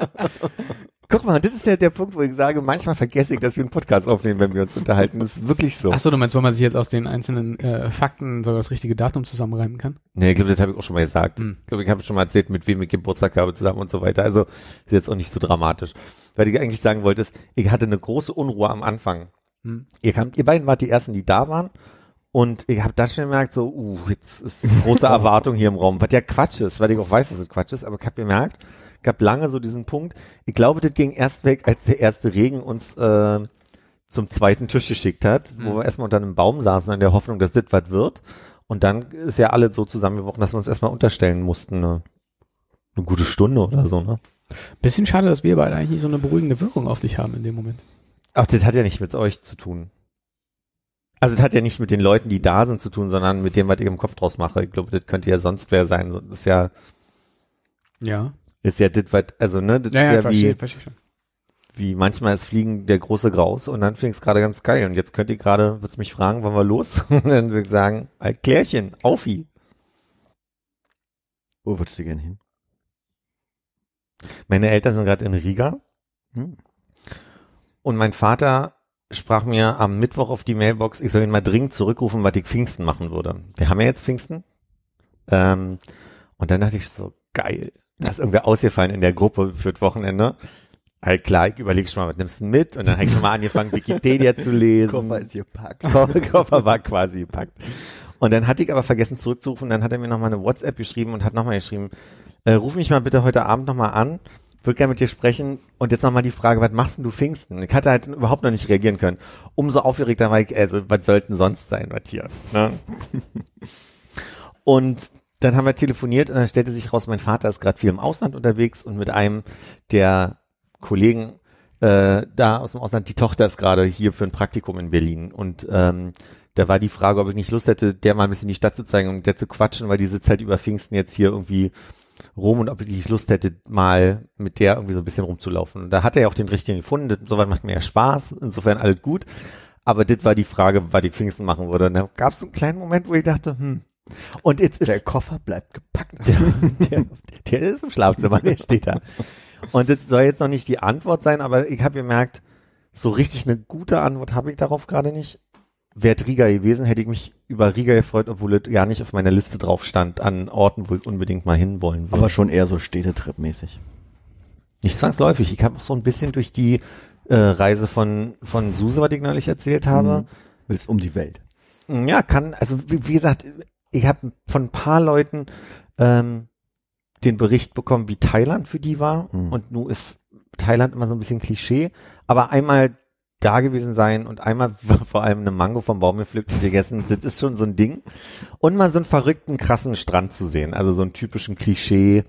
Guck mal, das ist der, der Punkt, wo ich sage, manchmal vergesse ich, dass wir einen Podcast aufnehmen, wenn wir uns unterhalten. Das ist wirklich so. Ach so, du meinst, weil man sich jetzt aus den einzelnen äh, Fakten so das richtige Datum zusammenreimen kann? Nee, ich glaube, das habe ich auch schon mal gesagt. Hm. Ich glaube, ich habe schon mal erzählt, mit wem ich Geburtstag habe zusammen und so weiter. Also ist jetzt auch nicht so dramatisch. Weil ich eigentlich sagen wollte, ist, ich hatte eine große Unruhe am Anfang. Hm. Ihr, kamt, ihr beiden wart die ersten, die da waren. Und ich habe dann schon gemerkt, so, uh, jetzt ist eine große Erwartung hier im Raum, was ja Quatsch ist, weil ich auch weiß, dass es Quatsch ist, aber ich habe gemerkt, gab lange so diesen Punkt, ich glaube, das ging erst weg, als der erste Regen uns äh, zum zweiten Tisch geschickt hat, wo Mhm. wir erstmal unter einem Baum saßen, in der Hoffnung, dass das was wird. Und dann ist ja alle so zusammengebrochen, dass wir uns erstmal unterstellen mussten, eine, eine gute Stunde oder so, ne? Bisschen schade, dass wir beide eigentlich nicht so eine beruhigende Wirkung auf dich haben in dem Moment. Ach, das hat ja nicht mit euch zu tun. Also das hat ja nicht mit den Leuten, die da sind, zu tun, sondern mit dem, was ich im Kopf draus mache. Ich glaube, das könnte ja sonst wer sein. Das ist ja, Ja. Ist ja das, was, also ne, das Ja, ja, ist ja verstehe, wie, verstehe schon. wie manchmal ist Fliegen der große Graus und dann fing es gerade ganz geil. Und jetzt könnt ihr gerade, wird's mich fragen, wann wir los? Und dann würde ich sagen, ein Klärchen, Aufi. Wo würdest du gern hin? Meine Eltern sind gerade in Riga Hm. und mein Vater sprach mir am Mittwoch auf die Mailbox, ich soll ihn mal dringend zurückrufen, was ich Pfingsten machen würde. Wir haben ja jetzt Pfingsten. Ähm, und dann dachte ich so, geil, da ist irgendwer ausgefallen in der Gruppe für das Wochenende. Halt klar, ich überlege schon mal, was nimmst du mit? Und dann habe ich schon mal angefangen, Wikipedia zu lesen. Koffer ist gepackt. Koffer, Koffer war quasi gepackt. Und dann hatte ich aber vergessen zurückzurufen. Dann hat er mir nochmal eine WhatsApp geschrieben und hat nochmal geschrieben, äh, ruf mich mal bitte heute Abend nochmal an. Würde gerne mit dir sprechen. Und jetzt nochmal die Frage, was machst denn du Pfingsten? Ich hatte halt überhaupt noch nicht reagieren können. Umso aufgeregter war ich, also was sollten sonst sein, was hier. Ne? und dann haben wir telefoniert und dann stellte sich raus, mein Vater ist gerade viel im Ausland unterwegs und mit einem der Kollegen äh, da aus dem Ausland, die Tochter ist gerade hier für ein Praktikum in Berlin und ähm, da war die Frage, ob ich nicht Lust hätte, der mal ein bisschen die Stadt zu zeigen und mit der zu quatschen, weil die sitzt halt über Pfingsten jetzt hier irgendwie rum und ob ich nicht Lust hätte, mal mit der irgendwie so ein bisschen rumzulaufen. Und da hat er ja auch den richtigen gefunden, das, soweit macht mir ja Spaß, insofern alles gut. Aber das war die Frage, was ich Pfingsten machen würde. Und da gab es einen kleinen Moment, wo ich dachte, hm. Und jetzt ist Der Koffer bleibt gepackt. der, der, der ist im Schlafzimmer, der steht da. Und das soll jetzt noch nicht die Antwort sein, aber ich habe gemerkt, so richtig eine gute Antwort habe ich darauf gerade nicht. Wäre Riga gewesen, hätte ich mich über Riga gefreut, obwohl es ja nicht auf meiner Liste drauf stand, an Orten, wo ich unbedingt mal hinwollen würde. Aber schon eher so Städtetrip-mäßig. nicht zwangsläufig. Ich habe auch so ein bisschen durch die äh, Reise von, von Suse, was ich neulich erzählt habe, Mhm. Willst um die Welt. Ja, kann, also wie, wie gesagt, ich habe von ein paar Leuten ähm, den Bericht bekommen, wie Thailand für die war. Hm. Und nun ist Thailand immer so ein bisschen Klischee, aber einmal da gewesen sein und einmal vor allem eine Mango vom Baum gepflückt und gegessen, das ist schon so ein Ding. Und mal so einen verrückten, krassen Strand zu sehen, also so einen typischen Klischee,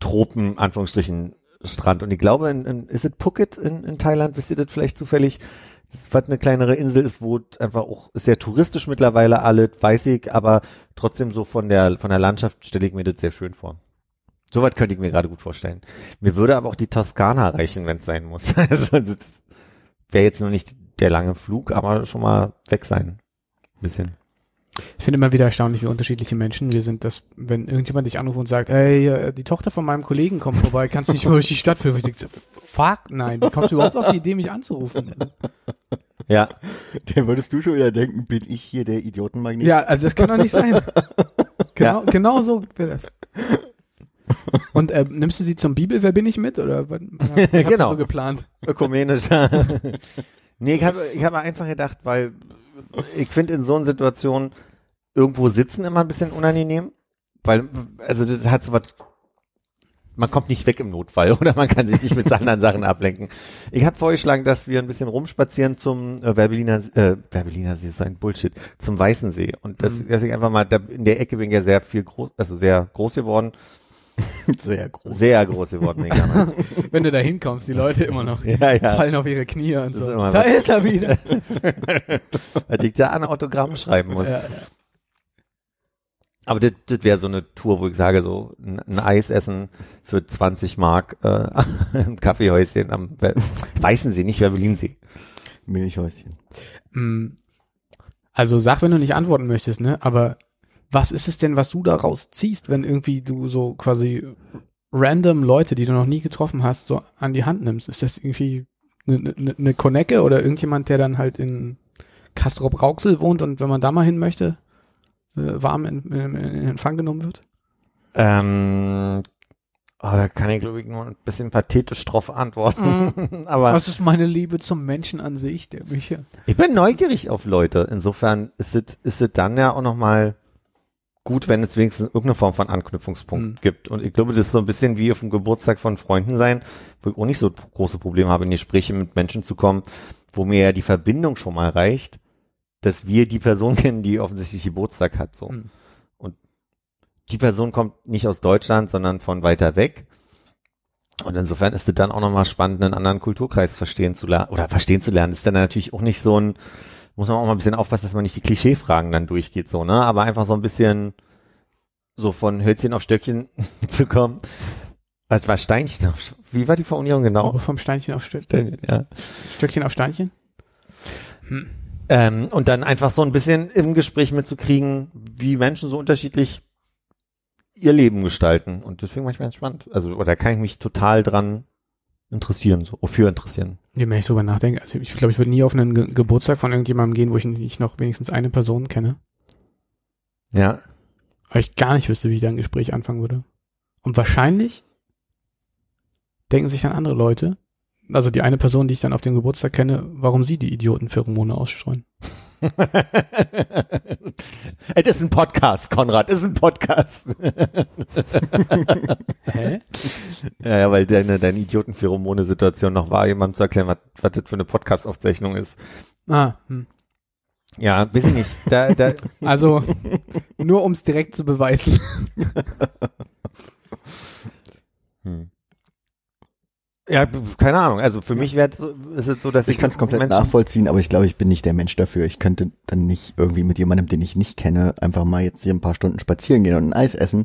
Tropen, Anführungsstrichen, Strand. Und ich glaube, in, in, ist es Phuket in, in Thailand, wisst ihr das vielleicht zufällig? Was eine kleinere Insel ist, wo einfach auch sehr touristisch mittlerweile alle, weiß ich, aber trotzdem so von der von der Landschaft stelle ich mir das sehr schön vor. Soweit könnte ich mir gerade gut vorstellen. Mir würde aber auch die Toskana reichen, wenn es sein muss. Also das wäre jetzt noch nicht der lange Flug, aber schon mal weg sein. Ein bisschen. Ich finde immer wieder erstaunlich, wie unterschiedliche Menschen wir sind, dass, wenn irgendjemand dich anruft und sagt, ey, äh, die Tochter von meinem Kollegen kommt vorbei, kannst du nicht mal durch die Stadt führen? Ich denke, fuck, nein, wie kommst du überhaupt auf die Idee, mich anzurufen? Ja, Dann würdest du schon wieder denken, bin ich hier der Idiotenmagnet? Ja, also das kann doch nicht sein. Genau, genau so wäre das. Und äh, nimmst du sie zum Bibel, wer bin ich mit? Oder was, was Genau. so geplant? ökumenischer. nee, ich habe ich hab einfach gedacht, weil ich finde in so einer Situation irgendwo sitzen immer ein bisschen unangenehm, weil, also das hat so was, man kommt nicht weg im Notfall oder man kann sich nicht mit anderen Sachen ablenken. Ich habe vorgeschlagen, dass wir ein bisschen rumspazieren zum äh, Werbeliner, äh, Werbeliner See ist ein Bullshit, zum Weißen See und das, Mhm. dass ich einfach mal, da, in der Ecke bin ich ja sehr viel groß, also sehr groß geworden, Sehr groß. sehr groß geworden bin ich damals. Wenn du da hinkommst, die Leute immer noch, die Ja, ja. fallen auf ihre Knie und Das so. ist Da was. ist er wieder. Weil ich da an Autogramm schreiben muss. Ja, Aber das, das wäre so eine Tour, wo ich sage, so ein, ein Eis essen für 20 Mark äh, im Kaffeehäuschen am We- Weißensee, nicht Berlinsee. Milchhäuschen. Mm, Also sag, wenn du nicht antworten möchtest, ne? Aber was ist es denn, was du daraus ziehst, wenn irgendwie du so quasi random Leute, die du noch nie getroffen hast, so an die Hand nimmst? Ist das irgendwie eine ne, ne Konecke oder irgendjemand, der dann halt in Castrop Rauxel wohnt und wenn man da mal hin möchte, äh, warm in, in, in Empfang genommen wird? Ähm, oh, da kann ich glaube ich nur ein bisschen pathetisch drauf antworten. Aber Was ist meine Liebe zum Menschen an sich, der mich ja ich bin neugierig auf Leute. Insofern ist es ist es dann ja auch noch mal gut, wenn es wenigstens irgendeine Form von Anknüpfungspunkt Mhm. gibt. Und ich glaube, das ist so ein bisschen wie auf dem Geburtstag von Freunden sein, wo ich auch nicht so große Probleme habe, in Gespräche mit Menschen zu kommen, wo mir ja die Verbindung schon mal reicht, dass wir die Person kennen, die offensichtlich Geburtstag hat. So. Mhm. Und die Person kommt nicht aus Deutschland, sondern von weiter weg. Und insofern ist es dann auch nochmal spannend, einen anderen Kulturkreis verstehen zu lernen, oder verstehen zu lernen. Ist dann natürlich auch nicht so ein, muss man auch mal ein bisschen aufpassen, dass man nicht die Klischeefragen dann durchgeht, so, ne? Aber einfach so ein bisschen so von Hölzchen auf Stöckchen zu kommen. Was war Steinchen auf, wie war die Formulierung genau? Aber vom Steinchen auf Stöckchen, Ja. Stöckchen auf Steinchen? Hm. Ähm, und dann einfach so ein bisschen im Gespräch mitzukriegen, wie Menschen so unterschiedlich ihr Leben gestalten. Und deswegen manchmal ganz spannend. Also, oder da kann ich mich total dran interessieren, so, für interessieren. Je mehr ich drüber nachdenke, also ich glaube, ich würde nie auf einen Ge Geburtstag von irgendjemandem gehen, wo ich nicht noch wenigstens eine Person kenne. Ja. Weil ich gar nicht wüsste, wie ich da ein Gespräch anfangen würde. Und wahrscheinlich denken sich dann andere Leute, also die eine Person, die ich dann auf dem Geburtstag kenne, warum sie die Idiotenpheromone ausstreuen. Es ist ein Podcast, Konrad, es ist ein Podcast. Hä? Ja, ja, weil deine, deine Idiotenpheromone-Situation noch war, jemandem zu erklären, was, was das für eine Podcast-Aufzeichnung ist. Ah, hm. Ja, weiß ich nicht. Da, da, Also nur um es direkt zu beweisen. Ja, keine Ahnung. Also für mich wäre so, ist es so, dass ich, Ich kann es komplett Menschen- nachvollziehen, aber ich glaube, ich bin nicht der Mensch dafür. Ich könnte dann nicht irgendwie mit jemandem, den ich nicht kenne, einfach mal jetzt hier ein paar Stunden spazieren gehen und ein Eis essen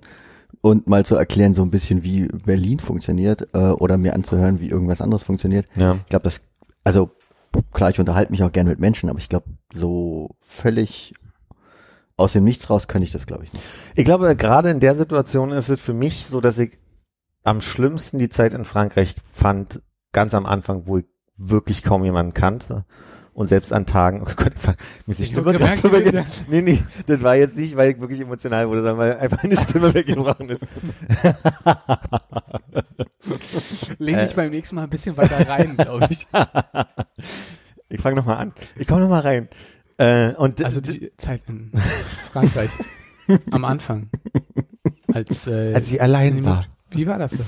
und mal zu erklären, so ein bisschen, wie Berlin funktioniert äh, oder mir anzuhören, wie irgendwas anderes funktioniert. Ja. Ich glaube, das, also klar, ich unterhalte mich auch gern mit Menschen, aber ich glaube, so völlig aus dem Nichts raus könnte ich das, glaube ich, nicht. Ich glaube, gerade in der Situation ist es für mich so, dass ich am schlimmsten die Zeit in Frankreich fand, ganz am Anfang, wo ich wirklich kaum jemanden kannte. Und selbst an Tagen, oh Gott, mir ist die Stimme gerade so Nee, nee, das war jetzt nicht, weil ich wirklich emotional wurde, sondern weil einfach eine Stimme weggebrochen ist. Lehn dich Äh. beim nächsten Mal ein bisschen weiter rein, glaube ich. Ich fange nochmal an. Ich komme nochmal rein. Äh, und Also die Zeit in Frankreich am Anfang. Als, äh, als ich allein war. Wie war das so?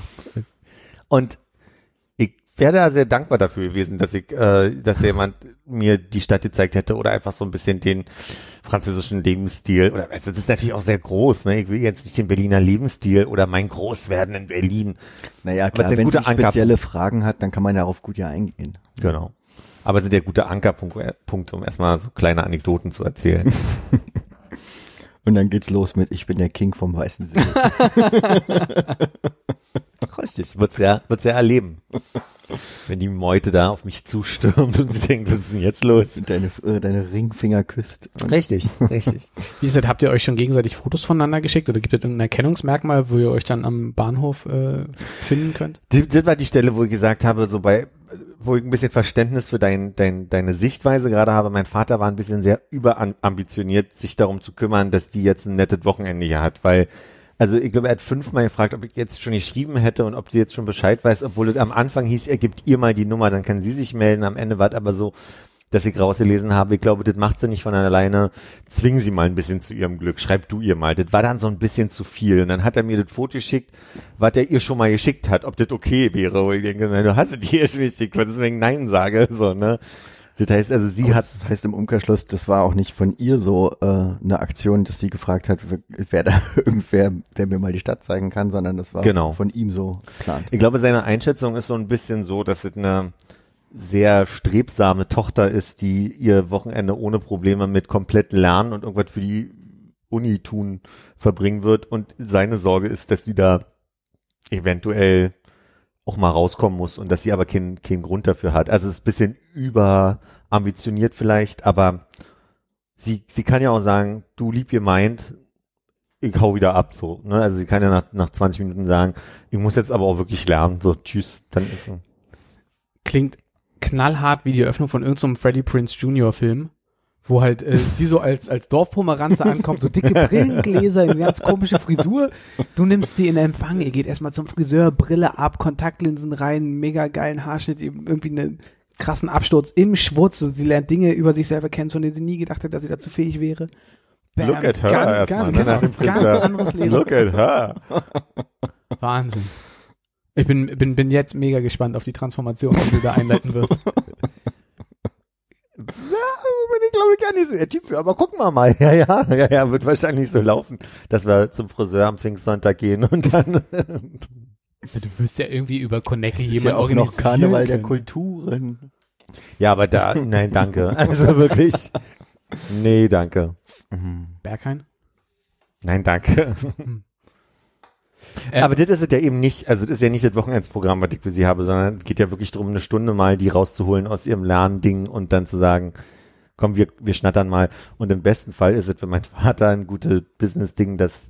Und ich wäre da sehr dankbar dafür gewesen, dass ich, äh, dass jemand mir die Stadt gezeigt hätte oder einfach so ein bisschen den französischen Lebensstil oder also das ist natürlich auch sehr groß, ne? Ich will jetzt nicht den Berliner Lebensstil oder mein Großwerden in Berlin. Naja, klar, wenn gute sie spezielle Fragen hat, dann kann man darauf gut ja eingehen. Genau. Aber es sind ja gute Ankerpunkte, Punkte, um erstmal so kleine Anekdoten zu erzählen. Und dann geht's los mit, ich bin der King vom Weißen See. Richtig, wird's ja, wird's ja erleben. Wenn die Meute da auf mich zustürmt und sie denkt, was ist denn jetzt los? und deine, äh, deine Ringfinger küsst. Richtig, richtig. Wie ist das, habt ihr euch schon gegenseitig Fotos voneinander geschickt oder gibt es irgendein Erkennungsmerkmal, wo ihr euch dann am Bahnhof äh, finden könnt? Das war die Stelle, wo ich gesagt habe, so bei, wo ich ein bisschen Verständnis für dein, dein, deine Sichtweise gerade habe. Mein Vater war ein bisschen sehr überambitioniert, sich darum zu kümmern, dass die jetzt ein nettes Wochenende hier hat, weil, also ich glaube, er hat fünfmal gefragt, ob ich jetzt schon geschrieben hätte und ob sie jetzt schon Bescheid weiß, obwohl es am Anfang hieß, er gibt ihr mal die Nummer, dann kann sie sich melden. Am Ende war es aber so, dass ich rausgelesen habe, ich glaube, das macht sie nicht von alleine, zwingen sie mal ein bisschen zu ihrem Glück, schreib du ihr mal. Das war dann so ein bisschen zu viel. Und dann hat er mir das Foto geschickt, was er ihr schon mal geschickt hat, ob das okay wäre. Und ich denke, na, du hast es ihr schon geschickt, weil deswegen Nein sage, so, ne. Das heißt also, sie Aber hat, das heißt im Umkehrschluss, das war auch nicht von ihr so äh, eine Aktion, dass sie gefragt hat, wer- wer da irgendwer, der mir mal die Stadt zeigen kann, sondern das war Genau. von ihm so geplant. ich glaube, seine Einschätzung ist so ein bisschen so, dass es eine sehr strebsame Tochter ist, die ihr Wochenende ohne Probleme mit komplett Lernen und irgendwas für die Uni-Tun verbringen wird und seine Sorge ist, dass sie da eventuell auch mal rauskommen muss und dass sie aber keinen keinen Grund dafür hat. Also es ist bisschen überambitioniert vielleicht, aber sie, sie kann ja auch sagen, du lieb ihr meint, ich hau wieder ab, so, ne? Also sie kann ja nach, nach 20 Minuten sagen, ich muss jetzt aber auch wirklich lernen, so, tschüss, dann ist so. Klingt knallhart wie die Eröffnung von irgendeinem Freddie Prince Jr. Film, wo halt äh, sie so als, als Dorfpomeranze ankommt, so dicke Brillengläser, eine ganz komische Frisur. Du nimmst sie in Empfang, ihr geht erstmal zum Friseur, Brille ab, Kontaktlinsen rein, mega geilen Haarschnitt, irgendwie einen krassen Absturz im Schwutz und sie lernt Dinge über sich selber kennen, von denen sie nie gedacht hat, dass sie dazu fähig wäre. Bam, Look at her ganz, ganz, ne, genau, ganz Friseur. anderes Leben. Look at her. Wahnsinn. Ich bin, bin, bin jetzt mega gespannt auf die Transformation, die du da einleiten wirst. Ja, bin ich glaube ich gar nicht so der Typ für, aber gucken wir mal. Ja, ja, ja, ja, wird wahrscheinlich so laufen, dass wir zum Friseur am Pfingstsonntag gehen und dann Du wirst ja irgendwie über Konecke Es ist jemand ja auch noch Karneval der können. Kulturen. Ja, aber da, nein, danke. Also wirklich. Nee, danke. Berghain? Nein, danke. Äh, aber das ist es ja eben nicht, also das ist ja nicht das Wochenendsprogramm, was ich für sie habe, sondern es geht ja wirklich darum, eine Stunde mal die rauszuholen aus ihrem Lernding und dann zu sagen, komm, wir, wir schnattern mal. Und im besten Fall ist es für meinen Vater ein gutes Business-Ding, dass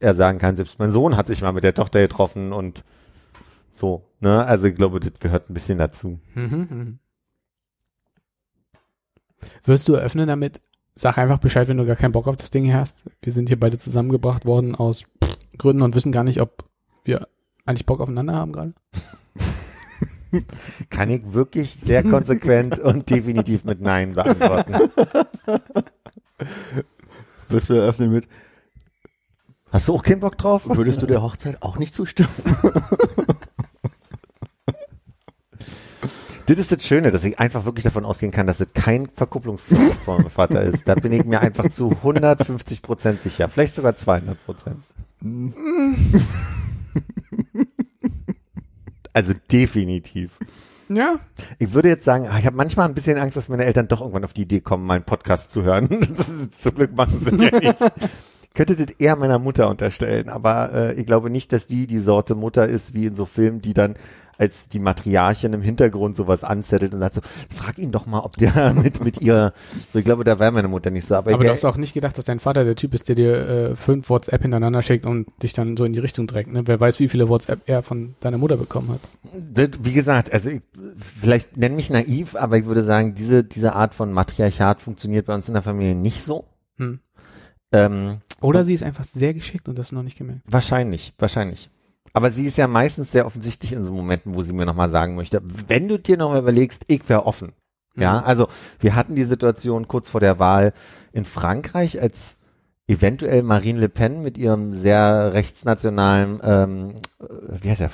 er sagen kann, selbst mein Sohn hat sich mal mit der Tochter getroffen und so, ne? Also ich glaube, das gehört ein bisschen dazu. Mhm, mhm. Wirst du eröffnen damit? Sag einfach Bescheid, wenn du gar keinen Bock auf das Ding hast. Wir sind hier beide zusammengebracht worden aus Gründen und wissen gar nicht, ob wir eigentlich Bock aufeinander haben gerade. Kann ich wirklich sehr konsequent und definitiv mit Nein beantworten. Wirst du eröffnen mit, Hast du auch keinen Bock drauf? würdest du der Hochzeit auch nicht zustimmen? Das ist das Schöne, dass ich einfach wirklich davon ausgehen kann, dass das kein Verkupplungsvater ist. Da bin ich mir einfach zu 150 Prozent sicher. Vielleicht sogar 200 Prozent. Also definitiv. Ja. Ich würde jetzt sagen, ah, ich habe manchmal ein bisschen Angst, dass meine Eltern doch irgendwann auf die Idee kommen, meinen Podcast zu hören. Das ist, zum Glück machen sie das ja nicht. Könnte das eher meiner Mutter unterstellen, aber äh, ich glaube nicht, dass die die Sorte Mutter ist, wie in so Filmen, die dann als die Matriarchin im Hintergrund sowas anzettelt und sagt so, frag ihn doch mal, ob der mit mit ihr, so ich glaube, da wäre meine Mutter nicht so. Aber, Aber du hast auch nicht gedacht, dass dein Vater der Typ ist, der dir äh, fünf WhatsApp hintereinander schickt und dich dann so in die Richtung trägt. Ne? Wer weiß, wie viele WhatsApp er von deiner Mutter bekommen hat. Das, wie gesagt, also ich, vielleicht nenn mich naiv, aber ich würde sagen, diese, diese Art von Matriarchat funktioniert bei uns in der Familie nicht so. Hm. Ähm, Oder sie ist einfach sehr geschickt und das noch nicht gemerkt. wahrscheinlich, wahrscheinlich. Aber sie ist ja meistens sehr offensichtlich in so Momenten, wo sie mir nochmal sagen möchte, wenn du dir nochmal überlegst, ich wäre offen. Ja, Mhm. also wir hatten die Situation kurz vor der Wahl in Frankreich, als eventuell Marine Le Pen mit ihrem sehr rechtsnationalen, ähm, äh, wie heißt der,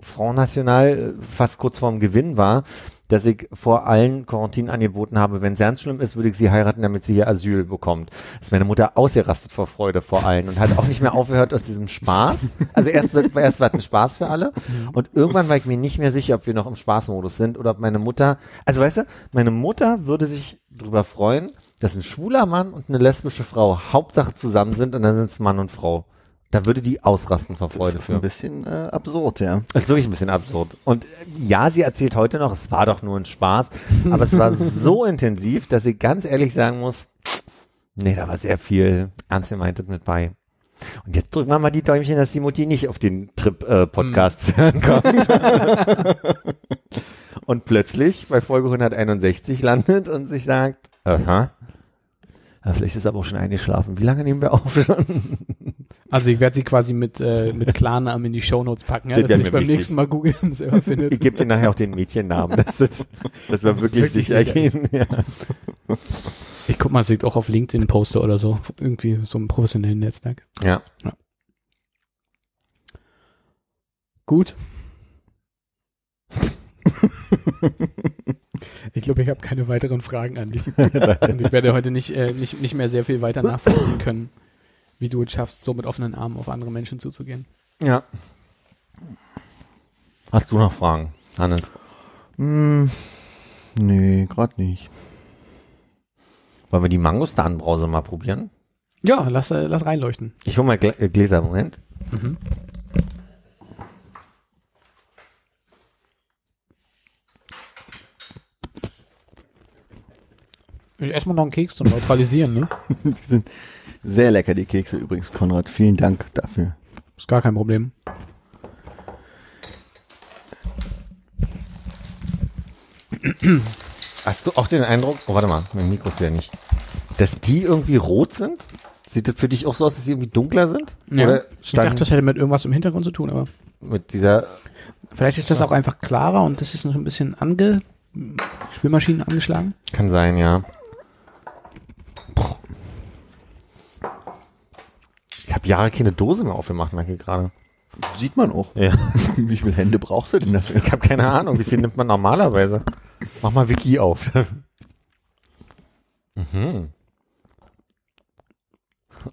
Front National, äh, fast kurz vorm Gewinn war, dass ich vor allen Quarantinen angeboten habe, wenn es ganz schlimm ist, würde ich sie heiraten, damit sie hier Asyl bekommt. Ist meine Mutter ausgerastet vor Freude vor allen und hat auch nicht mehr aufgehört aus diesem Spaß. Also erst, erst war es ein Spaß für alle und irgendwann war ich mir nicht mehr sicher, ob wir noch im Spaßmodus sind oder ob meine Mutter, also weißt du, meine Mutter würde sich drüber freuen, dass ein schwuler Mann und eine lesbische Frau Hauptsache zusammen sind und dann sind es Mann und Frau. Da würde die ausrasten vor Freude das ist für. ein bisschen äh, absurd, ja. Das ist wirklich ein bisschen absurd. Und äh, ja, sie erzählt heute noch, es war doch nur ein Spaß, aber es war so intensiv, dass ich ganz ehrlich sagen muss, nee, da war sehr viel ernst gemeintes mit bei. Und jetzt drücken wir mal die Däumchen, dass die Mutti nicht auf den Trip-Podcast zu hören kommt. und plötzlich bei Folge 161 landet und sich sagt, aha, ja, vielleicht ist aber auch schon eingeschlafen. Wie lange nehmen wir auf schon? Also ich werde sie quasi mit, äh, mit Klarnamen in die Shownotes packen, ja, Das dass sich beim wichtig. nächsten Mal googeln selber findet. Ich gebe dir nachher auch den Mädchennamen, dass, das, dass wir wirklich, Wirklich sicher sicher gehen. Ja. Ich guck mal, sie auch auf LinkedIn poste oder so. Irgendwie so einem professionellen Netzwerk. ja. Gut. Ich glaube, ich habe keine weiteren Fragen an dich. Und ich werde heute nicht, äh, nicht, nicht mehr sehr viel weiter nachvollziehen können, wie du es schaffst, so mit offenen Armen auf andere Menschen zuzugehen. Ja. Hast du noch Fragen, Hannes? Hm, nee, gerade nicht. Wollen wir die Mangustanbrause mal probieren? Ja, lass, äh, lass reinleuchten. Ich hol mal Glä äh, Gläser, Moment. Ich esse mal noch einen Keks zum Neutralisieren, ne? Die sind sehr lecker, die Kekse übrigens, Konrad. Vielen Dank dafür. Ist gar kein Problem. Hast du auch den Eindruck, oh warte mal, mein Mikro ist ja nicht, dass die irgendwie rot sind? Sieht das für dich auch so aus, dass sie irgendwie dunkler sind? Oder ich dachte, das hätte mit irgendwas im Hintergrund zu tun, aber mit dieser, vielleicht ist das auch einfach klarer und das ist noch ein bisschen ange... Spülmaschinen angeschlagen. kann sein, ja. Habe Jahre keine Dose mehr aufgemacht, merke gerade. Sieht man auch. Ja. Wie viele Hände brauchst du denn dafür? Ich habe keine Ahnung, wie viel nimmt man normalerweise? Mach mal Wiki auf. mhm.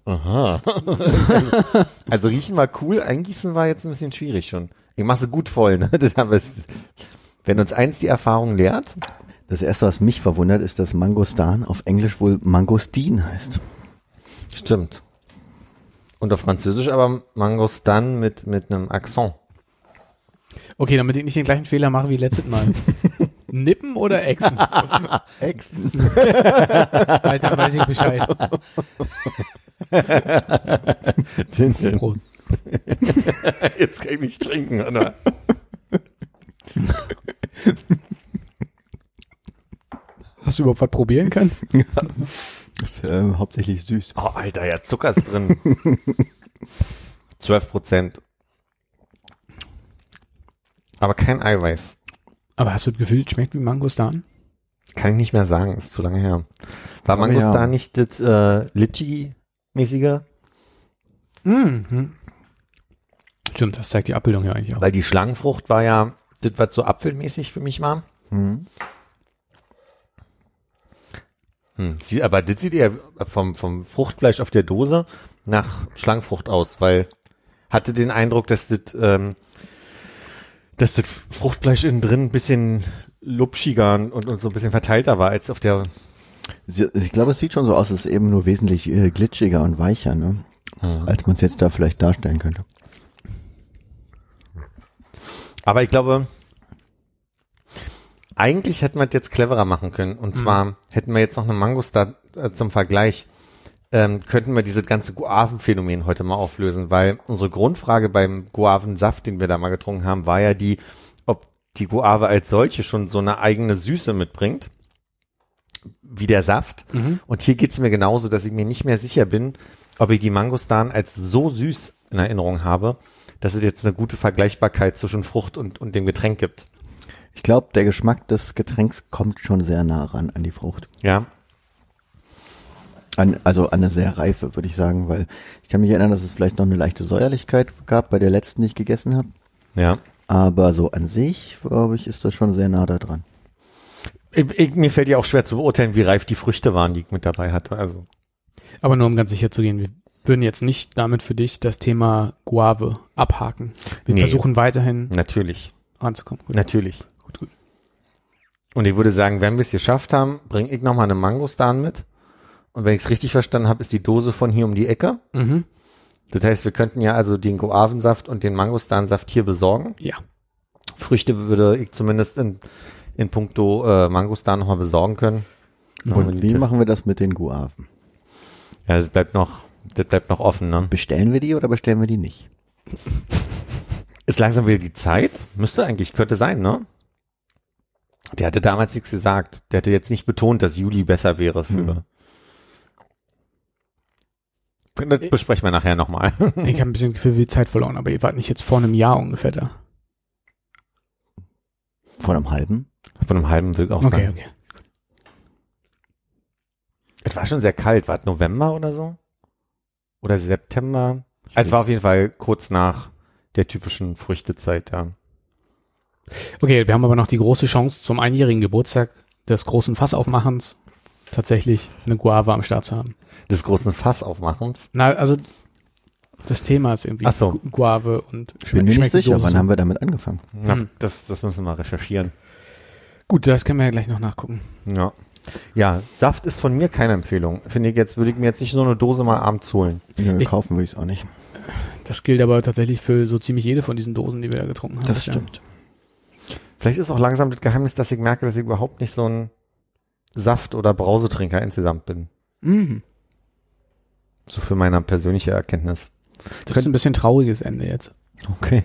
Aha. also riechen war cool, eingießen war jetzt ein bisschen schwierig schon. Ich mach sie gut voll, ne? Wir wenn uns eins die Erfahrung lehrt, Das erste, was mich verwundert, ist, dass Mangostan auf Englisch wohl Mangostin heißt. stimmt. Und auf Französisch aber Mangostan mit, mit einem Akzent. Okay, damit ich nicht den gleichen Fehler mache wie letztes Mal. Nippen oder Echsen? Echsen. Halt, dann weiß ich Bescheid. Prost. Jetzt kann ich nicht trinken, oder? Hast du überhaupt was probieren können? Ist ähm, hauptsächlich süß. Oh, Alter, ja, Zucker ist drin. 12 Prozent. Aber kein Eiweiß. Aber hast du das Gefühl, es schmeckt wie Mangostan? Kann ich nicht mehr sagen, ist zu lange her. War Aber Mangostan ja. nicht das äh, Litchi-mäßige? Mhm. Stimmt, das zeigt die Abbildung ja eigentlich auch. Weil die Schlangenfrucht war ja das, was so apfelmäßig für mich war. Hm. Hm, sie, aber das sieht ja vom, vom Fruchtfleisch auf der Dose nach Schlangenfrucht aus, weil hatte den Eindruck, dass das, ähm, dass das Fruchtfleisch innen drin ein bisschen lupschiger und, und so ein bisschen verteilter war als auf der. Ich glaube, es sieht schon so aus, es ist eben nur wesentlich äh, glitschiger und weicher, ne? als man es jetzt da vielleicht darstellen könnte. Aber ich glaube, eigentlich hätten wir es jetzt cleverer machen können. Und zwar hätten wir jetzt noch eine Mangostar äh, zum Vergleich. Ähm, könnten wir dieses ganze Guavenphänomen heute mal auflösen, weil unsere Grundfrage beim Guavensaft, den wir da mal getrunken haben, war ja die, ob die Guave als solche schon so eine eigene Süße mitbringt, wie der Saft. Und hier geht's mir genauso, dass ich mir nicht mehr sicher bin, ob ich die Mangostan als so süß in Erinnerung habe, dass es jetzt eine gute Vergleichbarkeit zwischen Frucht und, und dem Getränk gibt. Ich glaube, der Geschmack des Getränks kommt schon sehr nah ran an die Frucht. Ja. An, also an eine sehr reife, würde ich sagen, weil ich kann mich erinnern, dass es vielleicht noch eine leichte Säuerlichkeit gab bei der letzten, die ich gegessen habe. Ja. Aber so an sich, glaube ich, ist das schon sehr nah da dran. Ich, ich, mir fällt ja auch schwer zu beurteilen, wie reif die Früchte waren, die ich mit dabei hatte. Also. Aber nur um ganz sicher zu gehen, wir würden jetzt nicht damit für dich das Thema Guave abhaken. Wir Nee. versuchen weiterhin Natürlich. ranzukommen. Gut. Natürlich. Und ich würde sagen, wenn wir es geschafft haben, bringe ich noch mal eine Mangostan mit. Und wenn ich es richtig verstanden habe, ist die Dose von hier um die Ecke. Mhm. Das heißt, wir könnten ja also den Guavensaft und den Mangostansaft hier besorgen. Ja. Früchte würde ich zumindest in, in puncto äh, Mangostan noch mal besorgen können. Und wie machen wir das mit den Guaven? Ja, das bleibt noch, das bleibt noch offen, ne? Bestellen wir die oder bestellen wir die nicht? Ist langsam wieder die Zeit? Müsste eigentlich, könnte sein, ne? Der hatte damals nichts gesagt. Der hatte jetzt nicht betont, dass Juli besser wäre für. Das besprechen wir nachher nochmal. Ich habe ein bisschen Gefühl wie Zeit verloren, aber ihr wart nicht jetzt vor einem Jahr ungefähr da. Von einem halben? Von einem halben will ich auch Okay, sagen. okay. Es war schon sehr kalt. War es November oder so? Oder September? Es war auf jeden Fall kurz nach der typischen Früchtezeit, ja. Okay, wir haben aber noch die große Chance zum einjährigen Geburtstag des großen Fassaufmachens tatsächlich eine Guave am Start zu haben. Des großen Fassaufmachens. Na, also das Thema ist irgendwie Ach so. Gu- Guave und Ich bin mir nicht sicher, wann haben wir damit angefangen? Ja, Hm. das, das müssen wir mal recherchieren. Gut, das können wir ja gleich noch nachgucken. Ja. Ja, Saft ist von mir keine Empfehlung. Finde ich jetzt, würde ich mir jetzt nicht so eine Dose mal abends holen. Nö, Ich- kaufen würde ich es auch nicht. Das gilt aber tatsächlich für so ziemlich jede von diesen Dosen, die wir da getrunken haben. Das Ja. Vielleicht ist auch langsam das Geheimnis, dass ich merke, dass ich überhaupt nicht so ein Saft- oder Brausetrinker insgesamt bin. Mhm. So für meine persönliche Erkenntnis. Das ist ein bisschen trauriges Ende jetzt. Okay.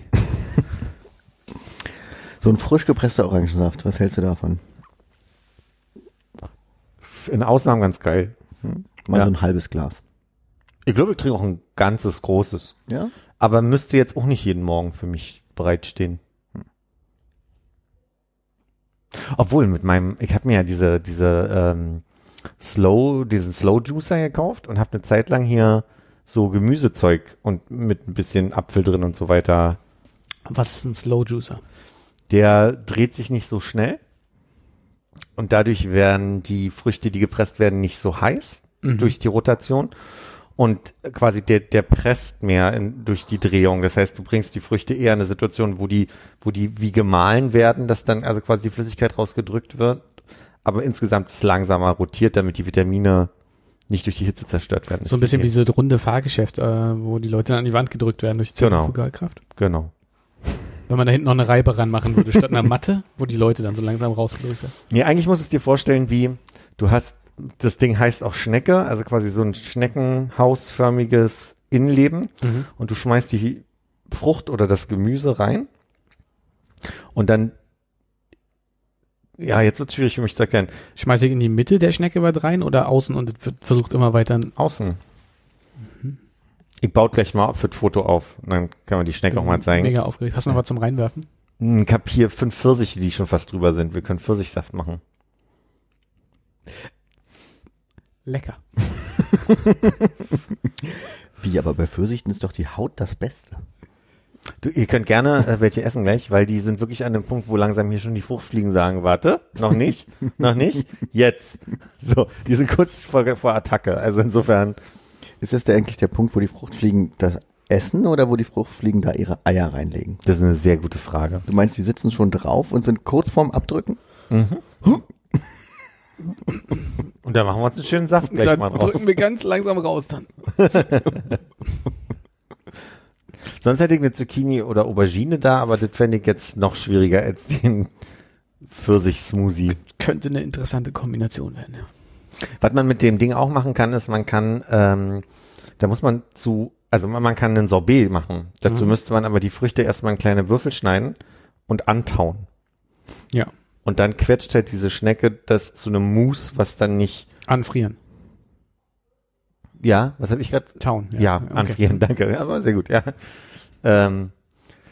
So ein frisch gepresster Orangensaft, was hältst du davon? In Ausnahmen ganz geil. Mal Ja. so ein halbes Glas. Ich glaube, ich trinke auch ein ganzes großes. Ja? Aber müsste jetzt auch nicht jeden Morgen für mich bereitstehen. Obwohl mit meinem, ich habe mir ja diese diese ähm, Slow, diesen Slow Juicer gekauft und habe eine Zeit lang hier so Gemüsezeug und mit ein bisschen Apfel drin und so weiter. Was ist ein Slow Juicer? Der dreht sich nicht so schnell und dadurch werden die Früchte, die gepresst werden, nicht so heiß Mhm. durch die Rotation und quasi der, der presst mehr in, durch die Drehung. Das heißt, du bringst die Früchte eher in eine Situation, wo die, wo die wie gemahlen werden, dass dann also quasi die Flüssigkeit rausgedrückt wird, aber insgesamt es langsamer rotiert, damit die Vitamine nicht durch die Hitze zerstört werden. So ein bisschen wie diese runde Fahrgeschäft, äh, wo die Leute dann an die Wand gedrückt werden durch die Genau. Genau. Wenn man da hinten noch eine Reibe ranmachen würde, statt einer Matte, wo die Leute dann so langsam rausgedrückt werden. Nee, eigentlich musst du es dir vorstellen, wie du hast, das Ding heißt auch Schnecke, also quasi so ein Schneckenhausförmiges Innenleben Mhm. und du schmeißt die Frucht oder das Gemüse rein und dann ja, jetzt wird es schwierig für mich zu erklären. Schmeiße ich in die Mitte der Schnecke was rein oder außen und versucht immer weiter. Außen. Ich baue gleich mal für das Foto auf dann kann man die Schnecke auch mal zeigen. Mega aufgeregt. Hast du noch was zum Reinwerfen? Hm, Ich habe hier fünf Pfirsiche, die schon fast drüber sind. Wir können Pfirsichsaft machen. Lecker. Wie, aber bei Pfirsichten ist doch die Haut das Beste. Du, ihr könnt gerne äh, welche essen gleich, weil die sind wirklich an dem Punkt, wo langsam hier schon die Fruchtfliegen sagen, warte, noch nicht, noch nicht, jetzt. So, die sind kurz vor, vor Attacke. Also insofern, Ist das der eigentlich der Punkt, wo die Fruchtfliegen das essen oder wo die Fruchtfliegen da ihre Eier reinlegen? das ist eine sehr gute Frage. Du meinst, die sitzen schon drauf und sind kurz vorm Abdrücken? Und da machen wir uns einen schönen Saft gleich dann mal drauf. drücken wir ganz langsam raus dann. Sonst hätte ich eine Zucchini oder Aubergine da, aber das fände ich jetzt noch schwieriger als den Pfirsich-Smoothie. Könnte eine interessante Kombination werden, ja. Was man mit dem Ding auch machen kann, ist, man kann, ähm, da muss man zu, also man, man kann einen Sorbet machen. Dazu Mhm. müsste man aber die Früchte erstmal in kleine Würfel schneiden und antauen. Ja. Und dann quetscht halt diese Schnecke das zu einem Mousse, was dann nicht, Anfrieren. ja, was habe ich gerade? Tauen. Ja, okay. anfrieren, danke. Aber sehr gut, ja. Ähm,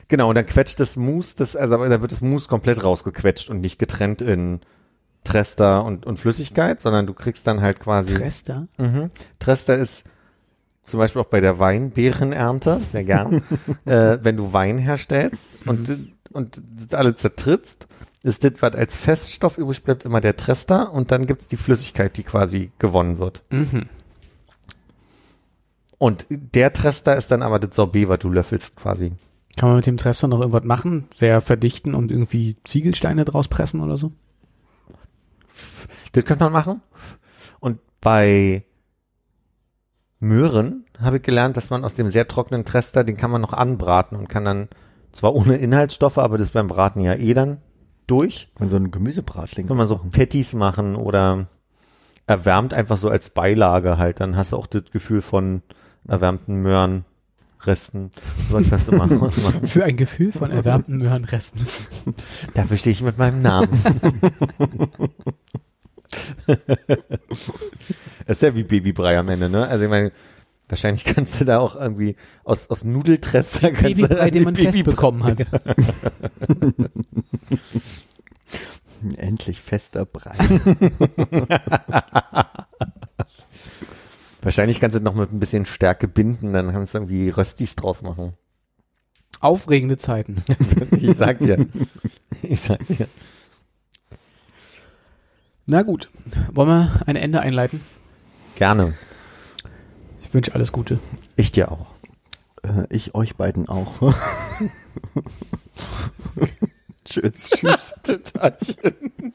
genau, und dann quetscht das Mousse, das, also aber da wird das Mousse komplett rausgequetscht und nicht getrennt in Trester und, und Flüssigkeit, sondern du kriegst dann halt quasi. Trester? Mhm. Trester ist zum Beispiel auch bei der Weinbeerenernte, sehr gern, äh, wenn du Wein herstellst und, und das alles zertrittst, ist das, was als Feststoff übrig bleibt, immer der Trester und dann gibt's die Flüssigkeit, die quasi gewonnen wird. Mhm. Und der Trester ist dann aber das Sorbet, was du löffelst quasi. Kann man mit dem Trester noch irgendwas machen? Sehr verdichten und irgendwie Ziegelsteine draus pressen oder so? Das könnte man machen. Und bei Möhren habe ich gelernt, dass man aus dem sehr trockenen Trester, den kann man noch anbraten und kann dann zwar ohne Inhaltsstoffe, aber das beim Braten ja eh dann durch. Und so ein Gemüsebratling. Kann man so Patties machen oder erwärmt einfach so als Beilage halt. Dann hast du auch das Gefühl von erwärmten Möhrenresten. So kannst du machen. was machen. Für ein Gefühl von erwärmten Möhrenresten. Dafür stehe ich mit meinem Namen. das ist ja wie Babybrei am Ende, ne? Also ich meine, wahrscheinlich kannst du da auch irgendwie aus, aus Nudeltrester kannst du Babybrei, den man die fest bekommen hat. Endlich fester Brei. Wahrscheinlich kannst du noch mit ein bisschen Stärke binden, dann kannst du irgendwie Röstis draus machen. Aufregende Zeiten. Ich sag dir. Ich sag dir. Na gut, wollen wir ein Ende einleiten? Gerne. Ich wünsche alles Gute. Ich dir auch. Äh, ich euch beiden auch. Tschüss. Tschüss. Tatchen.